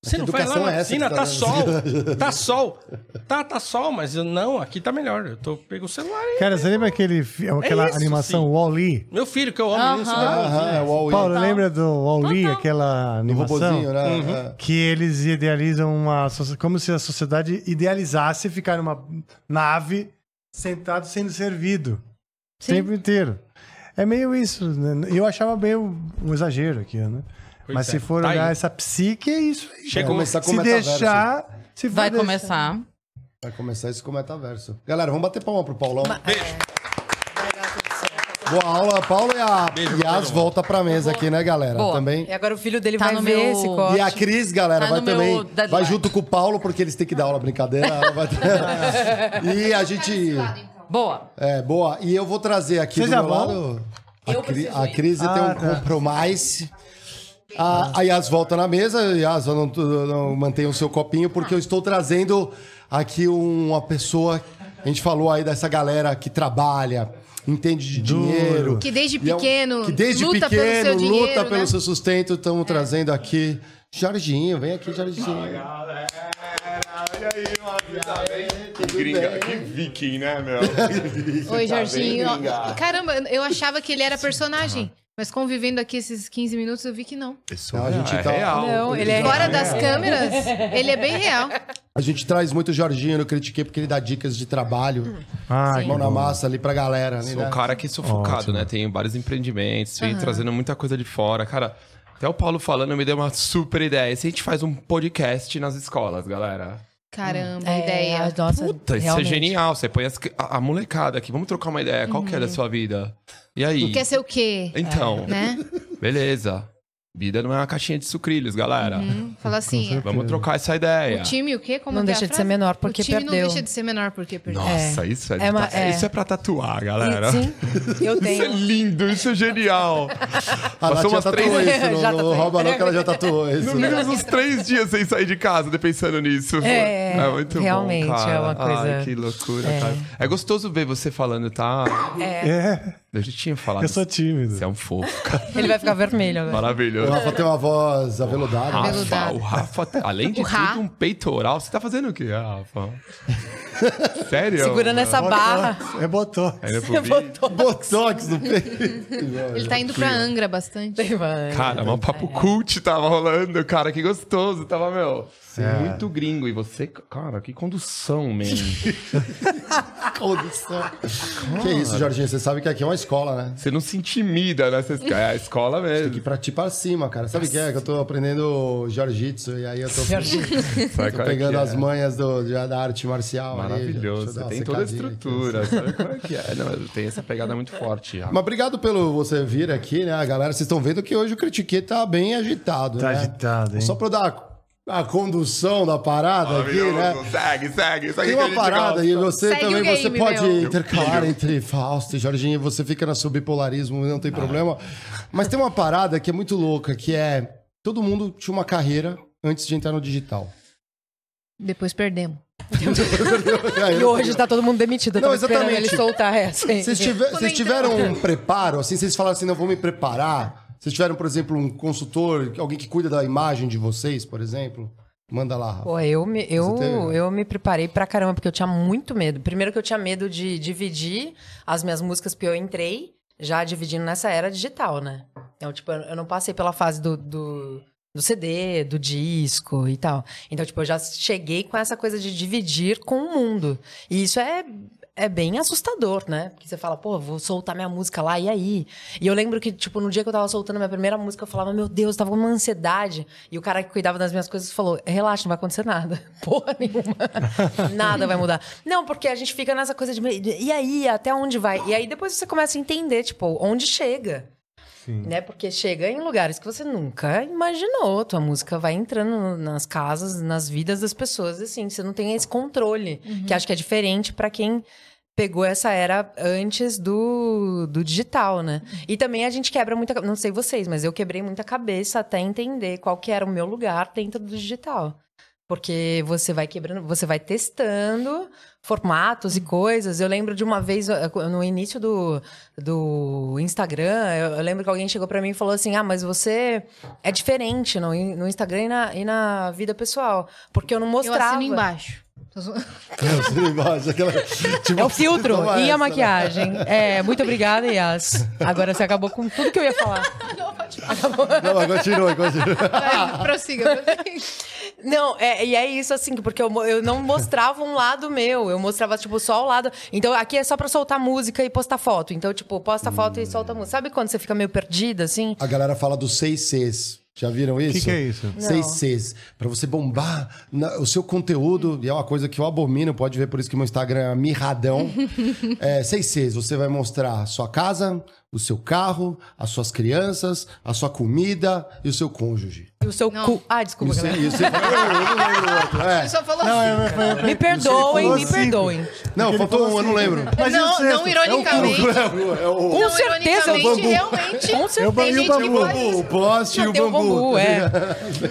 Você não vai lá na é piscina, tá tá sol. Tá sol. Tá, tá sol, mas eu, não, aqui tá melhor. Eu tô pego o celular aí. Cara, você lembra aquele, fi- aquela isso, animação. Wall-E? Meu filho, que eu amo isso. Aham, é o All-In. Paulo, lembra do Wall-E, aquela animação? né? Uhum. É. Que eles idealizam uma... Como se a sociedade idealizasse ficar numa nave sentado sendo servido. O Sim. tempo inteiro. É meio isso, né? Eu achava meio um exagero aqui, né? Pois Mas é. se for Tá olhar aí. essa psique, é isso aí. Chegou. Começar com Se o metaverso. deixar... Se Vai deixar- começar. Vai começar isso com o metaverso. Galera, vamos bater palma pro Paulão. Boa aula, Paulo e a Beijo, Yas volta pra mesa aqui, né, galera? Boa. Também. E agora o filho dele Tá vai no ver meu- esse corte. E a Cris, galera, Tá vai também. Vai junto com o Paulo, porque eles têm que dar aula, brincadeira. ter- e a gente. Boa. É, boa. E eu vou trazer aqui Vocês do meu vão? lado. A, Cri, a. Cris tem Ah, um tá. compromisso. A, a Yas volta na mesa, Yas, não, não mantenha o seu copinho, porque eu estou trazendo aqui uma pessoa. A gente falou aí dessa galera que trabalha, entende de dinheiro. Que desde e é um- pequeno que desde luta pelo pequeno seu dinheiro, luta né? pelo seu sustento. Estamos trazendo aqui. Jorginho, vem aqui, Jorginho. Gringa, que viking, né, meu? Oi, Tá Jorginho. bem, gringa? Caramba, eu achava que ele era personagem. Mas convivendo aqui esses 15 minutos, eu vi que não. Não, a gente é tá- real. Não, ele é Fora das câmeras, ele é bem real. A gente traz muito o Jorginho no Critiquei, porque ele dá dicas de trabalho, Ah, mão na massa ali pra galera. Sou né? um cara que sou focado, Ótimo. né? Tenho vários empreendimentos, venho trazendo muita coisa de fora. Cara, até o Paulo falando me deu uma super ideia. E se a gente faz um podcast nas escolas, galera? Caramba, É, ideia. Nossa, Puta, isso realmente. é genial. Você põe as- a, a molecada aqui. Vamos trocar uma ideia. Qual que é da sua vida? E aí? Quer ser o quê? Então, Né? beleza. Vida não é uma caixinha de sucrilhos, galera. Hum, Fala assim, Vamos trocar essa ideia. o time o quê? Como Não que é deixa de ser menor porque o time perdeu. não deixa de ser menor porque perdeu. Nossa, isso é, É uma- ta- é. isso é pra tatuar, galera. Sim, eu Isso é tenho. lindo, isso é genial. A Passou umas três tatuou isso. Não, rouba não que ela já tatuou isso. No mínimo uns três dias sem sair de casa, de pensando nisso. É, muito realmente, bom, é uma coisa- Ai, que loucura, cara. É gostoso ver você falando, tá? É, Eu já tinha falado. eu sou tímido. Você é um fofo, cara. Ele vai ficar vermelho agora. O Maravilhoso. Rafa tem uma voz aveludada. Rafa, Veludado. o Rafa, além de O tudo, um peitoral. Você tá fazendo o quê, Rafa? Sério? Segurando essa barra. É. Ainda pro vídeo? Botou. Botox no peito. Ele tá indo pra Angra bastante. Cara, um papo cult tava rolando, cara, que gostoso. Tava, meu, muito gringo. E você, cara, que condução, man. Condução. Que isso, Jorginho? Você sabe que aqui é uma escola, né? Você não se intimida, né? Você- É a escola Tem mesmo. que ir pra ti pra cima, cara. Sabe o que é? Que eu tô aprendendo jiu-jitsu e aí eu tô, tô é pegando é? as manhas do, já da arte marcial. Maravilhoso. Você tem toda a secadinha aqui. estrutura. Sabe qual é que é? Não, tem essa pegada muito forte. Rafa. Mas obrigado pelo você vir aqui, né, galera? Vocês estão vendo que hoje o Critiquê tá bem agitado, Tá né? agitado, hein? Só pra eu dar a condução da parada aqui, né? Segue, segue. segue Tem uma parada e você Segue também o você game, pode meu. intercalar entre Fausto e Jorginho, você fica no seu bipolarismo, não tem problema. Mas tem uma parada que é muito louca, que é todo mundo tinha uma carreira antes de entrar no digital. Depois perdemos. E hoje tá todo mundo demitido. Eu Não, exatamente. ele soltar essa. Vocês, tive- Quando vocês tiveram um preparo, assim, vocês falaram assim, não vou me preparar. Vocês tiveram, por exemplo, um consultor, alguém que cuida da imagem de vocês, por exemplo? Manda lá, Rafa. Pô, eu me, eu, teve? eu me preparei pra caramba, porque eu tinha muito medo. Primeiro que eu tinha medo de dividir as minhas músicas, porque eu entrei já dividindo nessa era digital, né? Então, tipo, eu eu não passei pela fase do, do, do CD, do disco e tal. Então, tipo, eu já cheguei com essa coisa de dividir com o mundo. E isso é, é bem assustador, né? Porque você fala, pô, vou soltar minha música lá, e aí? E eu lembro que, tipo, no dia que eu tava soltando minha primeira música, eu falava, meu Deus, tava com uma ansiedade. E o cara que cuidava das minhas coisas falou, relaxa, não vai acontecer nada. Porra nenhuma. nada vai mudar. Não, porque a gente fica nessa coisa de, e aí, até onde vai? E aí depois você começa a entender, tipo, onde chega. Né? Porque chega em lugares que você nunca imaginou. Tua música vai entrando nas casas, nas vidas das pessoas, assim, você não tem esse controle. Que acho que é diferente pra quem pegou essa era antes do, do digital, né? E também a gente quebra muita... Não sei vocês, mas eu quebrei muita cabeça até entender qual que era o meu lugar dentro do digital. Porque você vai quebrando, você vai testando formatos e coisas. Eu lembro de uma vez, eh, no início do, do Instagram, eu, eu lembro que alguém chegou pra mim e falou assim: Ah, mas você é diferente no, no Instagram e na, e na vida pessoal. Porque eu não mostrava. assino Eu sei embaixo, É o filtro e essa, a né? maquiagem. É, muito obrigada, Yas. Agora você acabou com tudo que eu ia falar. Não, mas continua, continua. Vai, prossiga, prossiga. Não, é, e é isso assim, porque eu, eu não mostrava um lado meu, eu mostrava, tipo, só o lado. Então aqui é só pra soltar música e postar foto. Então, tipo, posta foto e solta música. Sabe quando você fica meio perdida, assim? A galera fala dos seis Cs. Já viram isso? que que é isso? Seis Cs. Pra você bombar na- o seu conteúdo, e é uma coisa que eu abomino, pode ver por isso que meu Instagram é mirradão. é, seis Cs. Você vai mostrar a sua casa, o seu carro, as suas crianças, a sua comida e o seu cônjuge. O seu Não. cu. Ah, desculpa, o seu- galera. o seu- eu não lembro o outro. É. Só falou Não, assim. é, Me perdoem, falou me perdoem. Não, faltou um, eu não lembro. Mas o não, não ironicamente. É o, Com não, certeza, ironicamente, o bambu. realmente. Com É o certeza. Tem e o gente que bambu. o poste e o o bambu. é.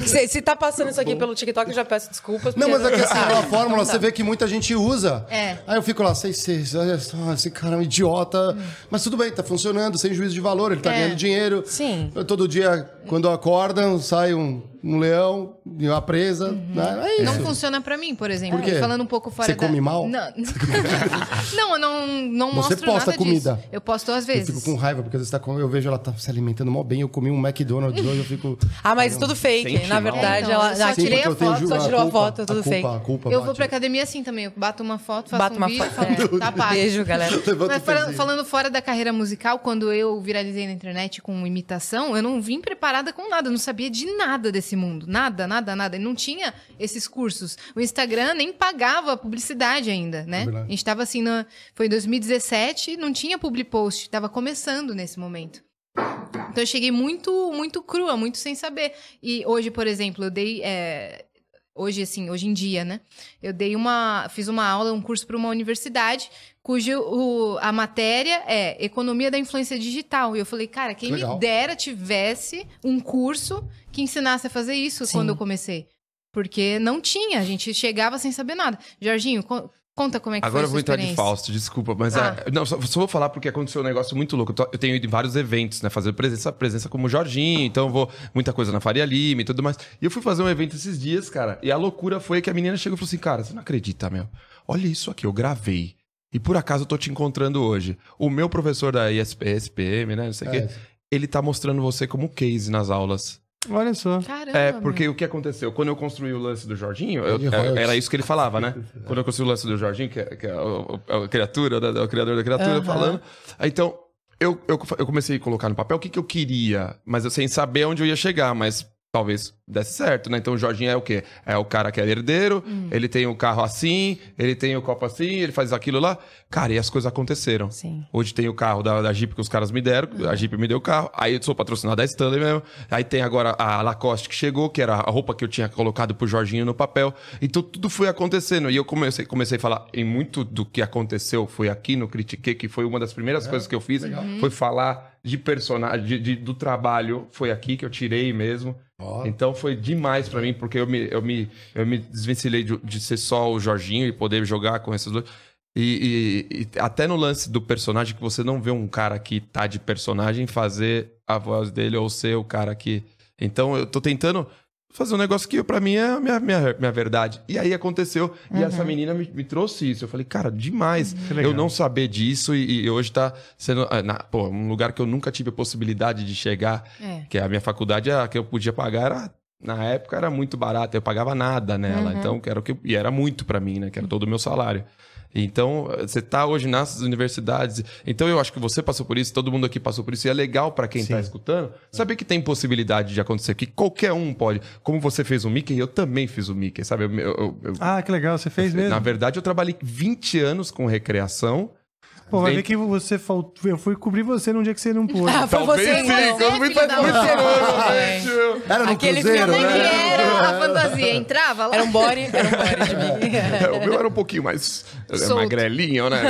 Se, se tá passando isso aqui pelo TikTok, eu já peço desculpas. Não, mas é que assim, é uma fórmula, você vê que muita gente usa. É. Aí eu fico lá, sei, sei, olha só, esse cara é um idiota. Mas tudo bem, tá funcionando, sem juízo de valor, ele tá É. ganhando dinheiro. Sim. Eu, todo dia, quando acordam, sai um, um leão e uma presa. né? É isso. Não funciona pra mim, por exemplo. Por quê? Falando um pouco fora Você da... come mal? Não, não eu não, não Você mostro posta nada comida? disso. Eu posto às Eu vezes. fico com raiva, porque às vezes tá com, eu vejo ela tá se alimentando mal bem, eu comi um McDonald's hoje, eu fico... Ah, mas tudo fake. Sente Na verdade, É, então, ela. eu só tirei a eu foto, ju- só tirou a culpa, foto, tudo a culpa, fake. A culpa Eu vou pra academia assim também. Eu bato uma foto, faço Bato um uma vídeo foto, e falo, tá pago. Beijo, galera. Mas pezinho. falando fora da carreira musical, quando eu viralizei na internet com imitação, eu não vim preparada com nada, eu não sabia de nada desse mundo. Nada, nada, nada. E não tinha esses cursos. O Instagram nem pagava publicidade ainda, né? verdade. A gente tava assim, na... foi em 2017, não tinha public post, tava começando nesse momento. Então eu cheguei muito, muito crua, muito sem saber. E hoje, por exemplo, eu dei. é, hoje, assim, hoje em dia, né? Eu dei uma. Fiz uma aula, um curso para uma universidade, cujo o- a matéria é Economia da Influência Digital. E eu falei, cara, quem Legal. me dera tivesse um curso que ensinasse a fazer isso Sim. quando eu comecei. Porque não tinha, a gente chegava sem saber nada. Jorginho, co- conta como é que Agora eu foi vou a sua entrar de. Fausto, desculpa, mas Ah. é, não, só, só vou falar porque aconteceu um negócio muito louco. Eu, tenho ido em vários eventos, né? Fazendo presença, presença como Jorginho, então eu vou muita coisa na Faria Lima e tudo mais. E eu fui fazer um evento esses dias, cara, e a loucura foi que a menina chegou e falou assim: Cara, você não acredita, meu? Olha isso aqui, eu gravei. E por acaso eu tô te encontrando hoje. O meu professor da ISP, SPM, né? Não sei o É. quê, ele tá mostrando você como case nas aulas. Olha só. Caramba. É, meu. porque o que aconteceu? Quando eu construí o lance do Jorginho, eu- é, era isso que ele falava, né? Quando eu construí o lance do Jorginho, que é, que é o, o- a criatura, né, o criador da criatura, Aham. falando. Então, eu, eu, eu comecei a colocar no papel o que, que eu queria, mas eu sem saber onde eu ia chegar, mas talvez desse certo, né? Então o Jorginho é o quê? É o cara que é herdeiro, ele tem o carro assim, ele tem o copo assim, ele faz aquilo lá. Cara, e as coisas aconteceram. Sim. Hoje tem o carro da, da Jeep que os caras me deram, a Jeep me deu o carro. Aí eu sou patrocinado da Stanley mesmo. Aí tem agora a Lacoste que chegou, que era a roupa que eu tinha colocado pro Jorginho no papel. Então tudo foi acontecendo. E eu comecei, comecei a falar, em muito do que aconteceu foi aqui no Critiquei, que foi uma das primeiras coisas que eu fiz. Foi falar de personagem, de- de- do trabalho. Foi aqui que eu tirei mesmo. Então foi demais pra mim, porque eu me, eu me, eu me desvencilhei de, de ser só o Jorginho e poder jogar com esses dois. E, e- e até no lance do personagem, que você não vê um cara que tá de personagem fazer a voz dele ou ser o cara que. Então eu tô tentando fazer um negócio que pra mim é a minha, minha, minha verdade. E aí aconteceu, e essa menina me, me trouxe isso. Eu falei, cara, demais legal. eu não saber disso e, e hoje tá sendo ah, na- pô, um lugar que eu nunca tive a possibilidade de chegar. É. Que a minha faculdade, a que eu podia pagar era. Na época era muito barata, eu pagava nada nela. Então, que era o que, e era muito pra mim, né? Que era todo o meu salário. Então, você tá hoje nas universidades. Então, eu acho que você passou por isso, todo mundo aqui passou por isso. E é legal pra quem tá escutando saber que tem possibilidade de acontecer, que qualquer um pode. Como você fez o Mickey, eu também fiz o Mickey, sabe? Eu- eu- eu- Ah, que legal. Você fez mesmo? na verdade, eu trabalhei 20 anos com recreação. Pô, vai ver que você faltou. Eu fui cobrir você num dia que você não pôde. Ah, foi você, sim, então. quando me Filho da faz muito. Era no Aquele Cruzeiro, Como é que né? era a fantasia? Entrava lá? Era um body, era um body de mim. É, o meu era um pouquinho mais Solto. magrelinho, né?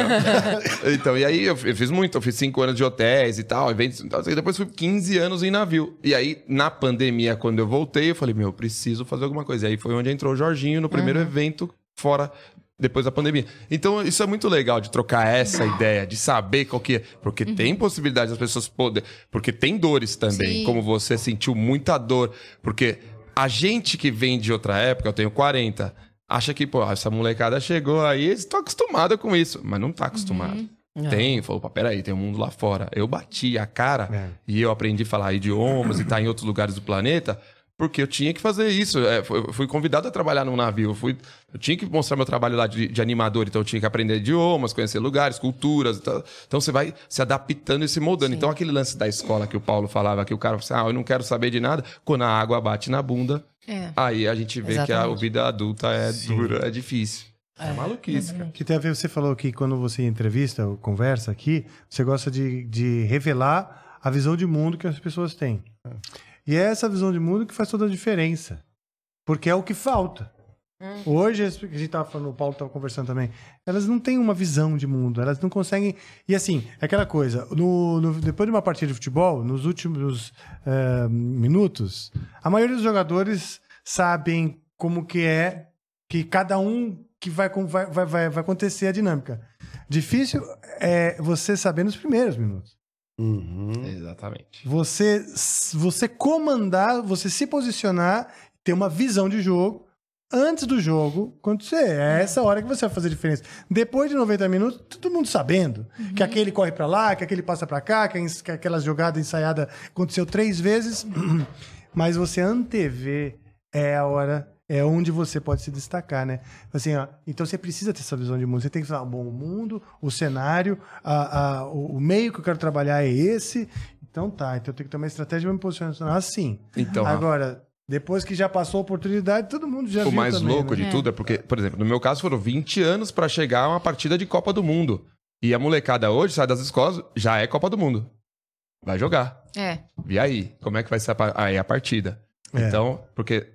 então, e aí eu fiz muito, eu fiz cinco anos de hotéis e tal, eventos e tal. E depois fui 15 anos em navio. E aí, na pandemia, quando eu voltei, eu falei, meu, eu preciso fazer alguma coisa. E aí foi onde entrou o Jorginho no primeiro evento fora. Depois da pandemia. Então, isso é muito legal de trocar essa ideia, de saber qual que é. Porque tem possibilidade das pessoas poder. Porque tem dores também, Sim. como você sentiu muita dor. Porque a gente que vem de outra época, eu tenho 40, acha que, pô, essa molecada chegou aí, eles estão acostumados com isso. Mas não tá acostumado. Tem, falou, pô, peraí, tem um mundo lá fora. Eu bati a cara É. e eu aprendi a falar idiomas e estar em outros lugares do planeta. Porque eu tinha que fazer isso. É, eu fui convidado a trabalhar num navio. Eu, fui, eu tinha que mostrar meu trabalho lá de, de animador. Então eu tinha que aprender idiomas, conhecer lugares, culturas. e tal. Então você vai se adaptando e se moldando. Então aquele lance da escola que o Paulo falava, que o cara falava assim, ah, eu não quero saber de nada. Quando a água bate na bunda, É. aí a gente vê que a Exatamente. vida adulta é dura, é difícil. É, maluquice, cara. Que tem a ver, você falou que quando você entrevista ou conversa aqui, você gosta de, de revelar a visão de mundo que as pessoas têm. E é essa visão de mundo que faz toda a diferença. Porque é o que falta. Hoje, as- que a gente tava falando, o Paulo estava conversando também, elas não têm uma visão de mundo, elas não conseguem. E assim, é aquela coisa, no, no- depois de uma partida de futebol, nos últimos eh, minutos, a maioria dos jogadores sabem como que é que cada um que vai, vai, vai, vai acontecer a dinâmica. Difícil é você saber nos primeiros minutos. Uhum. Exatamente. Você, você comandar, você se posicionar, ter uma visão de jogo antes do jogo acontecer. É essa hora que você vai fazer a diferença. Depois de 90 minutos, todo mundo sabendo que aquele corre pra lá, que aquele passa pra cá, que, que aquela jogada ensaiada aconteceu três vezes. Mas você antever é a hora, é onde você pode se destacar, né? Assim, ó, então você precisa ter essa visão de mundo. Você tem que falar, bom, o mundo, o cenário, a, a- o, o meio que eu quero trabalhar é esse. Então tá, então eu tenho que ter uma estratégia para me posicionar assim. Então, Agora, depois que já passou a oportunidade, todo mundo já o viu mais também, louco né? de tudo é porque, por exemplo, no meu caso foram 20 anos pra chegar a uma partida de Copa do Mundo. E a molecada hoje sai das escolas, já é Copa do Mundo. Vai jogar. É. E aí? Como é que vai ser a, aí a partida? É. Então, porque,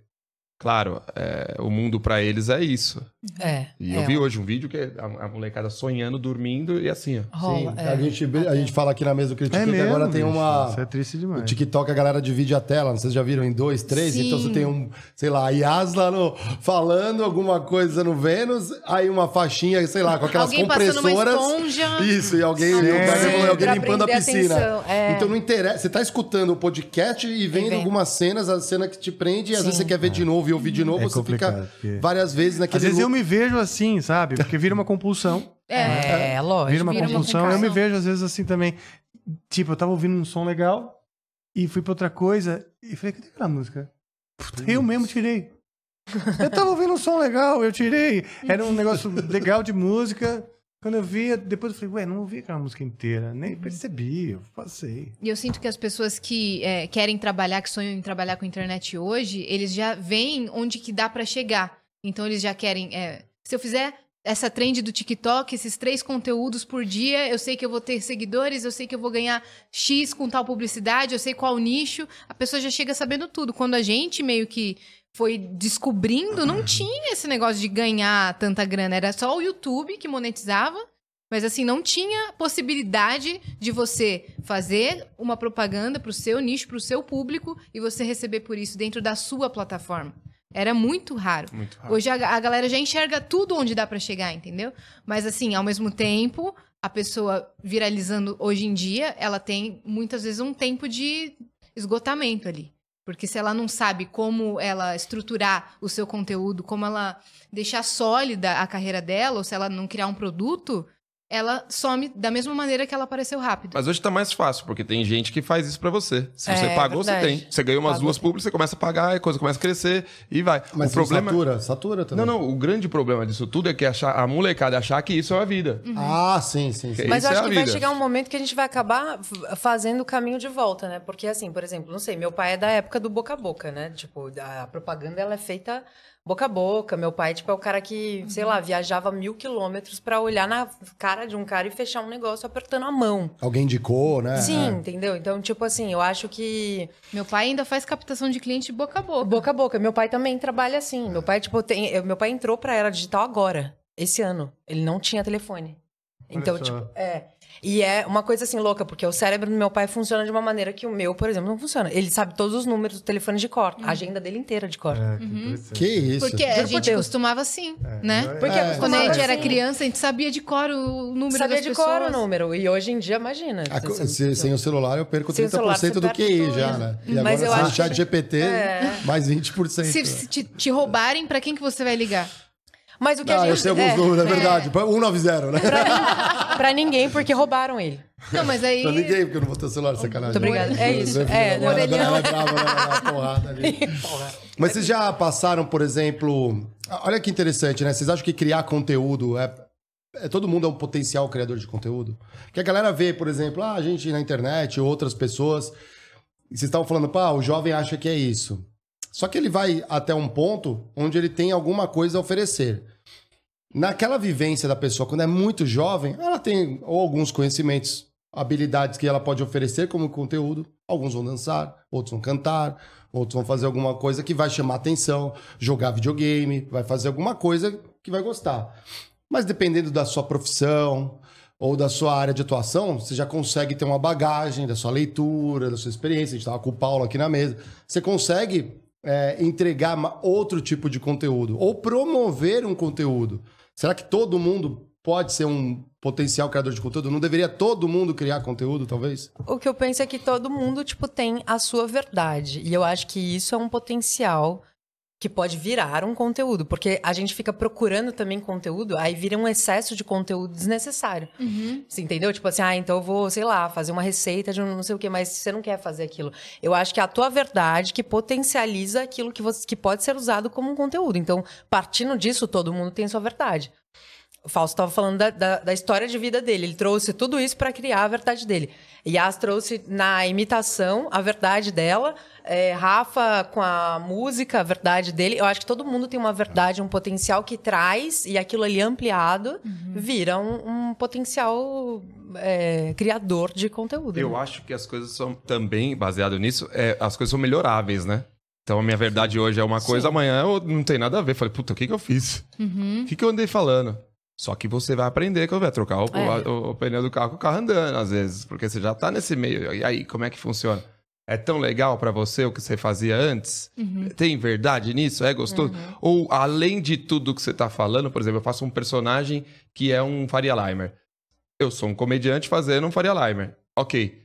claro, é, o mundo pra eles é isso. É. E é, eu vi hoje um vídeo que a, a molecada sonhando, dormindo e assim, ó. Rola, Sim, é. a, gente, a gente fala aqui na mesa do Critique É que mesmo, agora tem uma. Isso é triste O demais. TikTok a galera divide a tela, não sei se já viram em dois, três, Sim. então você tem um, sei lá, a Yas lá no, falando alguma coisa no Vênus, aí uma faixinha, sei lá, com aquelas Alguém passando uma compressoras. esponja. Isso, e alguém, o alguém limpando a piscina. atenção, é. Então não interessa, você tá escutando o podcast e vendo vendo. algumas cenas, a cena que te prende, e às Sim. vezes você quer ver de novo e ouvir de novo, É você complicado, fica porque- várias vezes naquele Às vezes eu loop. me vejo assim, sabe? Porque vira uma compulsão. É. É, lógico. Vira uma vira uma compulsão. Eu me vejo às vezes assim também. Tipo, eu tava ouvindo um som legal e fui pra outra coisa e falei, cadê aquela música? Puta, eu mesmo tirei. Eu tava ouvindo um som legal, eu tirei. Era um negócio legal de música. Quando eu via, depois eu falei, ué, não ouvi aquela música inteira. Nem percebi, eu passei. E eu sinto que as pessoas que é, querem trabalhar, que sonham em trabalhar com internet hoje, eles já veem onde que dá pra chegar. Então eles já querem. é, se eu fizer essa trend do TikTok, esses três conteúdos por dia, eu sei que eu vou ter seguidores, eu sei que eu vou ganhar X com tal publicidade, eu sei qual nicho. A pessoa já chega sabendo tudo. Quando a gente meio que foi descobrindo, não tinha esse negócio de ganhar tanta grana. Era só o YouTube que monetizava. Mas assim, não tinha possibilidade de você fazer uma propaganda pro seu nicho, pro seu público e você receber por isso dentro da sua plataforma. Era muito raro. Muito rápido. Hoje a, a galera já enxerga tudo onde dá pra chegar, entendeu? Mas assim, ao mesmo tempo, a pessoa viralizando hoje em dia, ela tem muitas vezes um tempo de esgotamento ali. Porque se ela não sabe como ela estruturar o seu conteúdo, como ela deixar sólida a carreira dela, ou se ela não criar um produto, ela some da mesma maneira que ela apareceu rápido. Mas hoje tá mais fácil, porque tem gente que faz isso pra você. Se É, você pagou, você verdade. tem. Você ganhou umas Pagou, duas públicas, você começa a pagar, a coisa começa a crescer e vai. Mas o problema satura, satura também. Não, não, o grande problema disso tudo é que achar, a molecada achar que isso é a vida. Ah, sim, sim, sim. Mas isso eu é acho a que vai vida. chegar um momento que a gente vai acabar f- fazendo o caminho de volta, né? Porque, assim, por exemplo, não sei, meu pai é da época do boca a boca, né? Tipo, a propaganda ela é feita boca a boca. Meu pai, tipo, é o cara que, sei lá, viajava mil quilômetros pra olhar na cara de um cara e fechar um negócio apertando a mão. Alguém indicou, né? Sim, É. entendeu? Então, tipo assim, eu acho que Meu pai ainda faz captação de cliente boca a boca. boca a boca. Meu pai também trabalha assim. Meu pai, tipo, tem. eu- Meu pai entrou pra era digital agora, esse ano. Ele não tinha telefone. Então, só. tipo, é. E é uma coisa assim louca, porque o cérebro do meu pai funciona de uma maneira que o meu, por exemplo, não funciona. Ele sabe todos os números do telefone de cor, a agenda dele inteira de cor. É, que interessante. Que isso. Porque a Juro gente Deus. costumava assim, né? Porque É. Quando a gente era assim, criança, a gente sabia de cor o número Sabia das de pessoas. cor o número. E hoje em dia, imagina. A co- você- se- sem o celular eu perco Sem o 30% celular, você do QI tudo. já, né? E Mas agora eu sem o acho chat GPT, É. mais 20%. Se, se te, te roubarem, pra quem que você vai ligar? Mas o que Ah, a gente. eu sei alguns é, números, é verdade. 190, né? pra, pra ninguém, porque roubaram ele. Não, mas aí. Pra ninguém, porque eu não vou ter celular, sacanagem. Muito obrigada. É isso. É, é porrada ali. Mas vocês já passaram, por exemplo... Olha que interessante, né? Vocês acham que criar conteúdo é... é- todo mundo é um potencial criador de conteúdo? Que a galera vê, por exemplo, ah, a gente na internet, outras pessoas... E vocês estavam falando, pá, o jovem acha que é isso. Só que ele vai até um ponto onde ele tem alguma coisa a oferecer. Naquela vivência da pessoa, quando é muito jovem, ela tem ou alguns conhecimentos, habilidades que ela pode oferecer como conteúdo. Alguns vão dançar, outros vão cantar, outros vão fazer alguma coisa que vai chamar atenção, jogar videogame, vai fazer alguma coisa que vai gostar. Mas dependendo da sua profissão ou da sua área de atuação, você já consegue ter uma bagagem da sua leitura, da sua experiência. A gente estava com o Paulo aqui na mesa. Você consegue é, entregar outro tipo de conteúdo ou promover um conteúdo. Será que todo mundo pode ser um potencial criador de conteúdo? Não deveria todo mundo criar conteúdo, talvez? O que eu penso é que todo mundo, tipo, tem a sua verdade. E eu acho que isso é um potencial que pode virar um conteúdo. Porque a gente fica procurando também conteúdo, aí vira um excesso de conteúdo desnecessário. Você entendeu? Tipo assim, ah, então eu vou, sei lá, fazer uma receita de um não sei o quê, mas você não quer fazer aquilo. Eu acho que é a tua verdade que potencializa aquilo que, você, que pode ser usado como um conteúdo. Então, partindo disso, todo mundo tem sua verdade. O Fausto estava falando da, da, da história de vida dele. Ele trouxe tudo isso para criar a verdade dele. Yas trouxe na imitação a verdade dela. É, Rafa com a música, a verdade dele. Eu acho que todo mundo tem uma verdade, um potencial que traz, e aquilo ali ampliado vira um, um potencial é, criador de conteúdo. Eu né? acho que as coisas são também, baseado nisso, é, as coisas são melhoráveis, né? Então a minha verdade hoje é uma coisa, amanhã eu não tem nada a ver. Falei, puta, o que, que eu fiz? O que, que eu andei falando? Só que você vai aprender que eu vou trocar o, É. o- o pneu do carro com o carro andando, às vezes, porque você já tá nesse meio. E aí, como é que funciona? É tão legal pra você o que você fazia antes? Tem verdade nisso? É gostoso? Ou além de tudo que você tá falando, por exemplo, eu faço um personagem que é um Faria Limer. Eu sou um comediante fazendo um Faria Limer. Ok.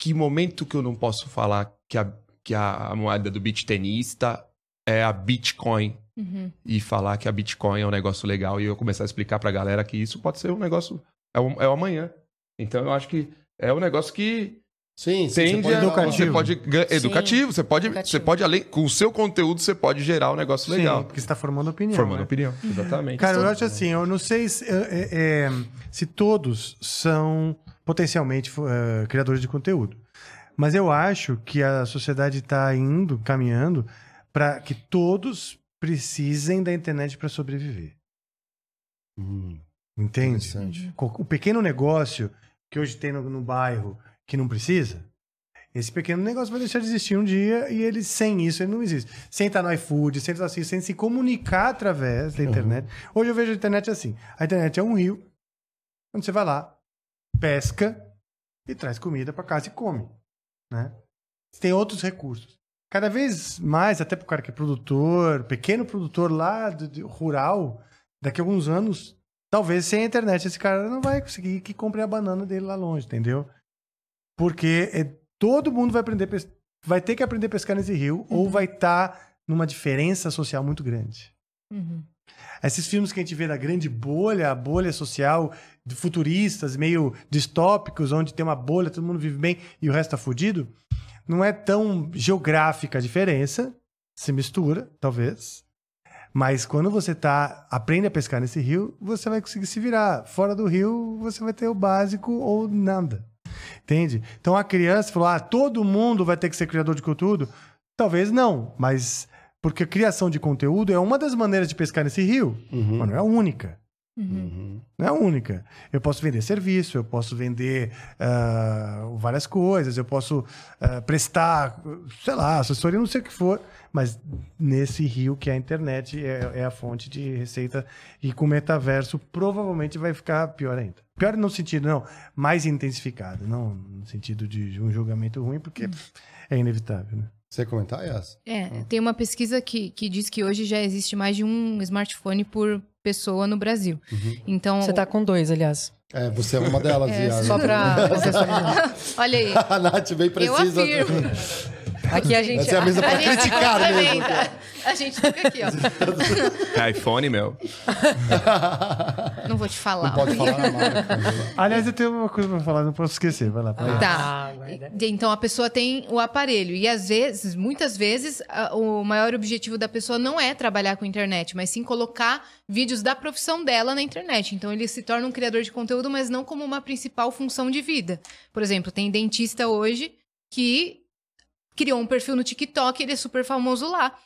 Que momento que eu não posso falar que a, que a moeda do beat tenista é a Bitcoin Uhum. e falar que a Bitcoin é um negócio legal e eu começar a explicar pra galera que isso pode ser um negócio. É o, é o amanhã. Então eu acho que é um negócio que Sim, sim. tende você a. pode- Você pode. Sim, Educativo. Você pode. educativo. Você pode, além. Com o seu conteúdo, você pode gerar um negócio legal. Sim, porque você tá formando opinião. Formando né? opinião. Exatamente. Cara, eu acho assim, eu não sei se, é, é, se todos são potencialmente eh, criadores de conteúdo. Mas eu acho que a sociedade está indo, caminhando, para que todos precisem da internet para sobreviver. Hum, Entende? O pequeno negócio que hoje tem no, no bairro que não precisa, esse pequeno negócio vai deixar de existir um dia e ele sem isso ele não existe. Sem estar no iFood, sem estar assim, sem se comunicar através da internet. Hoje eu vejo a internet assim. A internet é um rio onde você vai lá, pesca e traz comida para casa e come, né? Tem outros recursos. Cada vez mais, até para o cara que é produtor, pequeno produtor lá do, do rural, daqui a alguns anos, talvez sem a internet esse cara não vai conseguir que compre a banana dele lá longe, entendeu? Porque é, todo mundo vai aprender, vai ter que aprender a pescar nesse rio ou vai estar numa diferença social muito grande. Uhum. Esses filmes que a gente vê da grande bolha, a bolha social, de futuristas, meio distópicos, onde tem uma bolha, todo mundo vive bem e o resto tá fudido, não é tão geográfica a diferença, se mistura, talvez. Mas quando você tá aprende a pescar nesse rio, você vai conseguir se virar. Fora do rio, você vai ter o básico ou nada. Entende? Então a criança falou: "Ah, todo mundo vai ter que ser criador de conteúdo?" Talvez não, mas porque a criação de conteúdo é uma das maneiras de pescar nesse rio, Uhum. mas não é a única. Uhum. Não é a única. Eu posso vender serviço, eu posso vender ah, várias coisas, eu posso ah, prestar, sei lá, assessoria, não sei o que for, mas nesse rio que é a internet é, é a fonte de receita e com o metaverso provavelmente vai ficar pior ainda. Pior no sentido, não, mais intensificado, não no sentido de um julgamento ruim, porque é inevitável, né? Você quer comentar, Yas? É, tem uma pesquisa que, que diz que hoje já existe mais de um smartphone por pessoa no Brasil. Então, Você tá com dois, aliás. É, você é uma delas, É, Yas. Só pra olha aí. A Nath bem Eu precisa. afirmo. Aqui a gente. Essa é a mesa pra A gente- criticar Vai mesmo. tá? A gente fica aqui, ó. É iPhone, meu. Não vou te falar. Não pode falar na marca. Aliás, eu tenho uma coisa pra falar, não posso esquecer, vai lá. vai lá. Tá. Ah. E- Então a pessoa tem o aparelho. E às vezes, muitas vezes, o maior objetivo da pessoa não é trabalhar com internet, mas sim colocar vídeos da profissão dela na internet. Então ele se torna um criador de conteúdo, mas não como uma principal função de vida. Por exemplo, tem dentista hoje que criou um perfil no TikTok, ele é super famoso lá.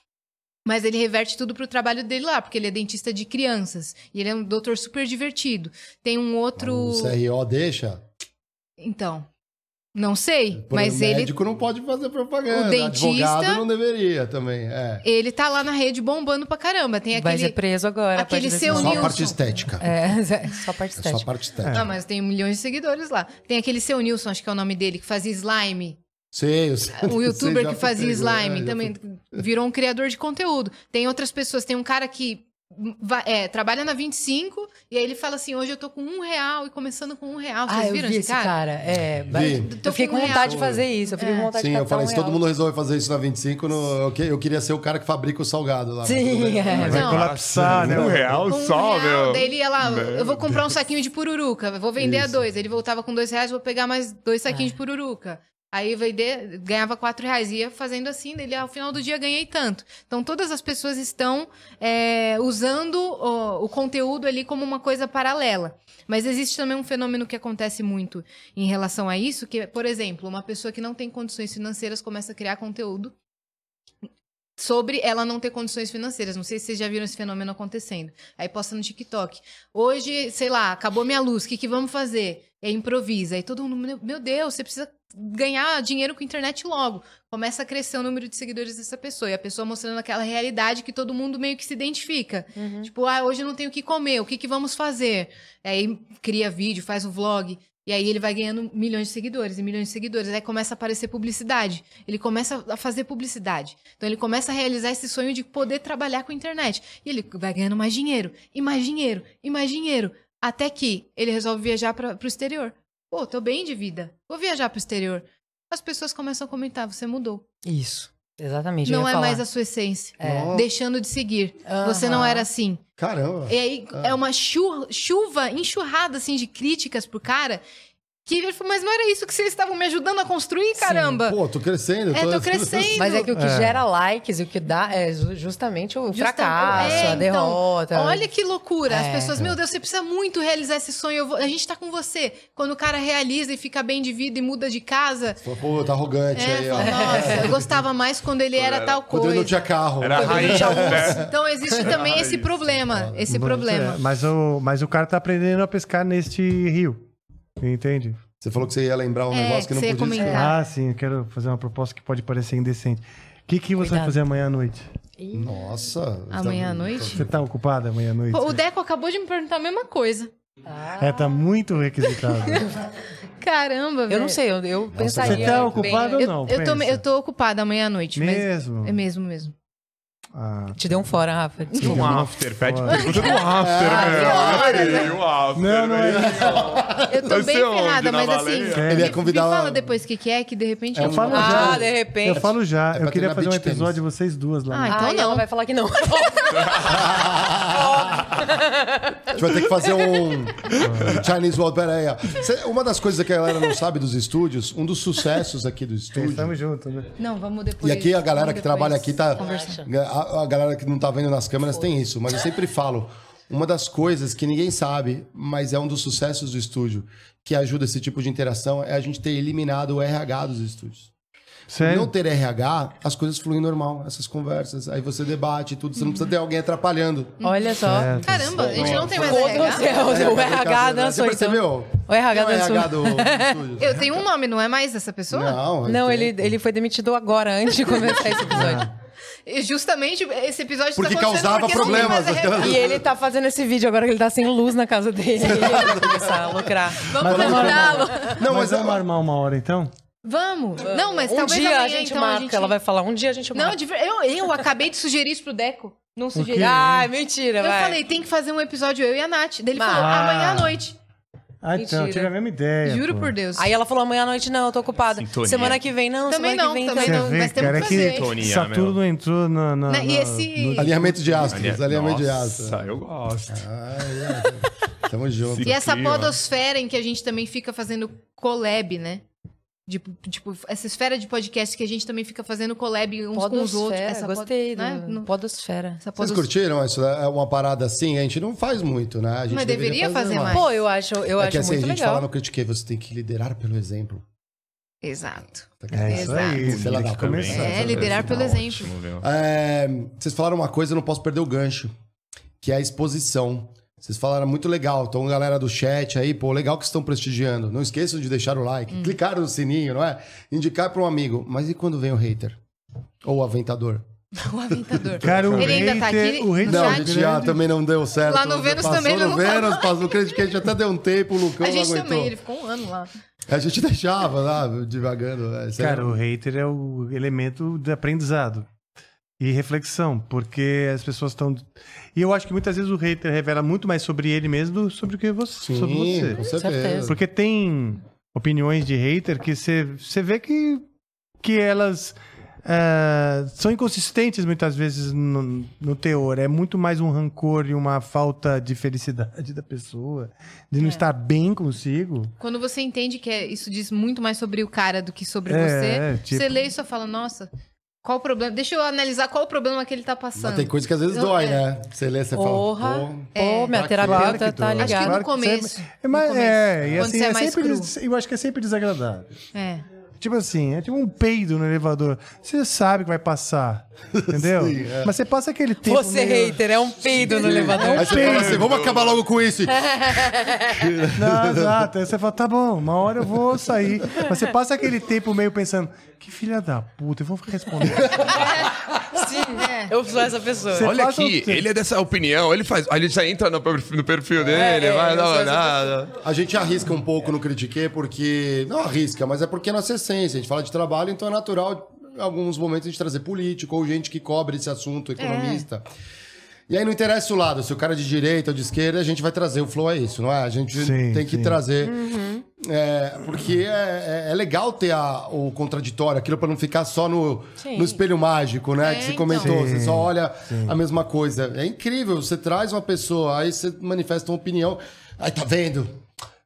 Mas ele reverte tudo pro trabalho dele lá, porque ele é dentista de crianças. E ele é um doutor super divertido. Tem um outro. O CRO deixa? Então. Não sei, Por mas o ele médico não pode fazer propaganda. O dentista- Advogado não deveria também. É. Ele tá lá na rede bombando pra caramba. Tem Vai aquele. ser preso agora. aquele seu Só decisão. a Nilson. parte estética. É, é, só a parte É só a estética. parte estética. Ah, mas tem milhões de seguidores lá. Tem aquele seu Nilson, acho que é o nome dele, que fazia slime. Sei, eu sei. O youtuber que fazia pegou, slime é, também foi- virou um criador de conteúdo. Tem outras pessoas, tem um cara que vai- é, trabalha na 25 e aí ele fala assim: hoje eu tô com um real e começando com um real. Vocês Ah, eu viram vi esse esse cara. É, Vi. eu fiquei com com um vontade de fazer isso. Eu fiquei com vontade Sim, de eu falei, catar se um todo mundo resolve fazer isso na 25, no, eu, que- eu queria ser o cara que fabrica o salgado lá. Sim, é. Vai Não. colapsar, né? Um real um só, real, meu. daí ele ia lá, eu vou comprar um saquinho de pururuca, vou vender a dois. Ele voltava com dois reais, vou pegar mais dois saquinhos É. de pururuca. Aí vender, ganhava 4 reais. Ia fazendo assim, ele ao final do dia ganhei tanto. Então todas as pessoas estão é, usando o, o conteúdo ali como uma coisa paralela. Mas existe também um fenômeno que acontece muito em relação a isso, que, por exemplo, uma pessoa que não tem condições financeiras começa a criar conteúdo sobre ela não ter condições financeiras. Não sei se vocês já viram esse fenômeno acontecendo. Aí posta no TikTok. Hoje, sei lá, acabou minha luz, o que, que vamos fazer? Aí improvisa. Aí todo mundo, meu Deus, você precisa ganhar dinheiro com a internet logo. Começa a crescer o número de seguidores dessa pessoa. E a pessoa mostrando aquela realidade que todo mundo meio que se identifica. Tipo, ah, hoje eu não tenho o que comer, o que, que vamos fazer? Aí cria vídeo, faz um vlog. E aí ele vai ganhando milhões de seguidores e milhões de seguidores. Aí começa a aparecer publicidade. Ele começa a fazer publicidade. Então ele começa a realizar esse sonho de poder trabalhar com a internet. E ele vai ganhando mais dinheiro, e mais dinheiro, e mais dinheiro. Até que ele resolve viajar para o exterior. Pô, tô bem de vida. Vou viajar pro exterior. As pessoas começam a comentar, você mudou. Isso. Exatamente. não é falar. mais a sua essência. É. Deixando de seguir. Você não era assim. Caramba. E aí é uma chu- chuva, enxurrada assim de críticas pro cara. Que ele falou, mas não era isso que vocês estavam me ajudando a construir, caramba? Pô, tô crescendo. É, tô crescendo. Mas é que o que É. gera likes e o que dá é ju- justamente o Justa- fracasso, É, a então, derrota. Olha que loucura. As É. pessoas, meu Deus, você precisa muito realizar esse sonho. eu vou- a gente tá com você. Quando o cara realiza e fica bem de vida e muda de casa. Pô, Pô, tá arrogante É, aí, ó. nossa, eu gostava mais quando ele era, tal Quando coisa. ele não tinha carro. Era a rainha, né? Então existe também esse problema. Esse problema. é, mas, o, mas o cara tá aprendendo a pescar neste rio. Entende? Você falou que você ia lembrar um É, negócio que que não podia comentar. Ah, sim, eu quero fazer uma proposta que pode parecer indecente. O que, que você vai Cuidado. fazer amanhã à noite? Nossa. Amanhã à tá- noite? Você tá ocupada amanhã à noite? Pô, o Deco acabou de me perguntar a mesma coisa. É, tá muito requisitado. Caramba, velho. Eu não sei, eu, eu pensaria. Você tá bem- ocupado ou Eu, não? eu, tô, Pensa. eu tô ocupada amanhã à noite. mas- Mesmo? É mesmo, mesmo. Ah, Te deu um fora, Rafa. Desculpa. Um after. Pede pergunta do after, meu. Um after. Não, não é Eu tô Vai bem ferrada, mas assim. É. Ele ia me- convidar- Me fala depois o que, que é, que de repente É eu um- falo Ah, já. de repente. Eu falo já. É eu queria fazer um episódio tênis. de vocês duas lá. Ah, então Aí não. ela vai falar que não. A gente vai ter que fazer um, Chinese Wall. Pera aí, Uma das coisas que a galera não sabe dos estúdios, um dos sucessos aqui do estúdio. Estamos juntos, né? Não, vamos depois. E aqui a galera que trabalha aqui tá. conversar. A, a galera que não tá vendo nas câmeras tem isso, mas eu sempre falo. Uma das coisas que ninguém sabe, mas é um dos sucessos do estúdio, que ajuda esse tipo de interação, é a gente ter eliminado o RH dos estúdios. Sério? Não ter RH, as coisas fluem normal, essas conversas. Aí você debate tudo, você não precisa ter alguém atrapalhando. Olha só. Certo. Caramba, a gente não tem mais RH? céu, o RH dançou Você então. percebeu? O RH um dançou. RH do, do estúdio. Eu tenho um nome, não é mais dessa pessoa? Não, Não, ele, ele foi demitido agora, antes de começar esse episódio. Justamente esse episódio Porque tá acontecendo causava porque não tem mais problemas. E ele tá fazendo esse vídeo agora que ele tá sem luz na casa dele. Ele vai começar a lucrar. Vamos convidá-lo. Não, mas mas vamos armar uma hora então? Vamos. Não, mas um talvez dia amanhã, a gente então, marca. a gente... Ela vai falar, um dia a gente marca. Não, eu, eu acabei de sugerir isso pro Deco. Não sugeri. Ai, mentira, Eu vai. falei, tem que fazer um episódio eu e a Nath. Daí ele Mas- falou, Ah. amanhã à noite. Ah, então, eu tive a mesma ideia. Juro pô. por Deus. Aí ela falou, amanhã à noite não, eu tô ocupada. Sintonia. Semana que vem não, Também semana não, que vem também não. vê, mas temos cara, que que fazer. Sintonia, Saturno meu. entrou na... na, Né, e na- esse- no- Alinhamento de astros, alinhamento de Nossa, astros. eu gosto. Ah, é. Tamo junto. E essa podosfera em que a gente também fica fazendo collab, né? Tipo, tipo, essa esfera de podcast que a gente também fica fazendo collab uns com os outros. Podosfera, Essa pod- gostei. né? do... No- Podosfera. essa Vocês podos- curtiram isso? É uma parada assim? A gente não faz muito, né? A gente Mas deveria fazer mais. Pô, eu acho, eu é acho que assim, muito a gente legal. fala no Critiquei, você tem que liderar pelo exemplo. Exato. É isso aí. Exato. Você lá tá. É, liderar pelo exemplo. ótimo. É, vocês falaram uma coisa, eu não posso perder o gancho, que é a exposição. Vocês falaram muito legal. Então, galera do chat aí, pô, legal que estão prestigiando. Não esqueçam de deixar o like, Hum. clicar no sininho, não é? Indicar para um amigo. Mas e quando vem o hater? Ou o aventador? O aventador. Cara, o Ele ainda tá hater- aqui o hater Não, é a chat. gente já também não deu certo. Lá no Vênus passou também no não Vênus, passou no Criticate, até deu um tempo, o Lucão A não gente aguentou. também, ele ficou um ano lá. A gente deixava lá, devagando. aí Cara, é- o hater é o elemento de aprendizado e reflexão, porque as pessoas estão. E eu acho que muitas vezes o hater revela muito mais sobre ele mesmo do que sobre o que você. Sim, sobre você. com certeza. Porque tem opiniões de hater que você você vê que, que elas é, são inconsistentes muitas vezes no, no teor. É muito mais um rancor e uma falta de felicidade da pessoa, de É. não estar bem consigo. Quando você entende que é- isso diz muito mais sobre o cara do que sobre É, você, tipo- você lê e só fala, nossa, qual o problema? Deixa eu analisar qual o problema que ele tá passando. Mas tem coisa que às vezes dói, é. né? Você lê, você Porra. fala. Pô, Pô, minha quê? terapeuta Claro tá dói. Acho que ligada. no Claro que começo. sempre- no mas, começo. é, e assim, é é mais sempre, des- eu acho que é sempre desagradável. É. Tipo assim, é tipo um peido no elevador. Você sabe que vai passar, entendeu? Sim, é. Mas você passa aquele tempo Você, meio- hater, é um peido no elevador. Aí você fala assim, vamos acabar logo com isso. Não, exato. Aí você fala, tá bom, uma hora eu vou sair. Mas você passa aquele tempo meio pensando, que filha da puta, eu vou responder. Sim, eu sou essa pessoa. Você Olha aqui, o ele é dessa opinião, ele faz. Aí ele já entra no perfil, no perfil dele, é, vai eu dar sou uma essa olhada. A gente arrisca um pouco no Critique porque. Não arrisca, mas é porque é nossa essência. A gente fala de trabalho, então é natural, em alguns momentos, a gente trazer político ou gente que cobre esse assunto, economista. E aí não interessa o lado, se o cara é de direita ou de esquerda, a gente vai trazer. O flow é isso, não é? A gente Sim, tem que sim. trazer. É, porque é, é- é legal ter a- o contraditório, aquilo pra não ficar só no, Sim. no espelho mágico, né? É, que você então. comentou, você Sim, só olha a mesma coisa. É incrível, você traz uma pessoa, aí você manifesta uma opinião. Aí tá vendo?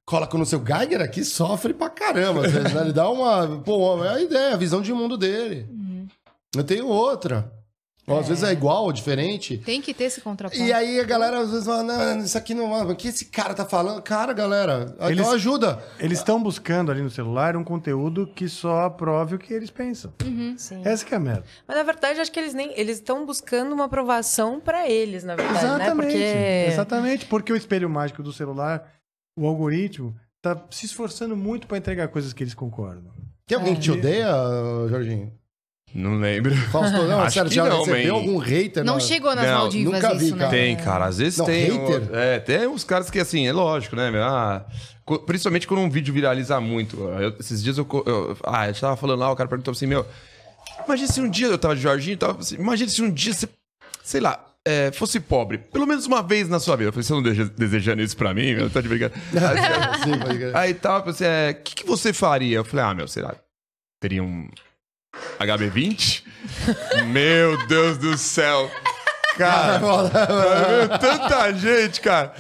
Cola com o seu Geiger aqui, sofre pra caramba. né? Ele dá uma. Pô, é a ideia, a visão de mundo dele. Eu tenho outra. Ou às vezes é igual ou diferente. Tem que ter esse contraponto. E aí a galera às vezes fala, não, isso aqui não. O que esse cara tá falando? Cara, galera, Eles- então ajuda. Eles estão buscando ali no celular um conteúdo que só aprove o que eles pensam. Sim. Essa que é a merda. Mas na verdade, acho que eles nem. Eles estão buscando uma aprovação pra eles, na verdade, né? Exatamente. Porque. Exatamente, porque o espelho mágico do celular, o algoritmo, tá se esforçando muito pra entregar coisas que eles concordam. Tem alguém que te odeia, Jorginho? Não lembro. Fausto, não, Acho sério, que já não, recebeu man. algum hater? Não na- chegou nas Não, Maldivas nunca vi, isso, né? cara. Tem, cara. Às vezes Não, tem. hater? o- É, tem uns caras que, assim, é lógico, né? meu? Ah, principalmente quando um vídeo viraliza muito. Eu- esses dias eu, eu. Ah, a gente tava falando lá, o cara perguntou assim, meu. Imagina se um dia eu tava de Jorginho, tava, assim, imagina se um dia você, sei lá, é, fosse pobre, pelo menos uma vez na sua vida. Eu falei, você não deseja- desejando isso pra mim? Meu? Tá de brincadeira. Aí tava, assim, é, o que, que você faria? Eu falei, ah, meu, sei lá, teria um HB20? meu Deus do céu. Cara, meu, tanta gente, cara.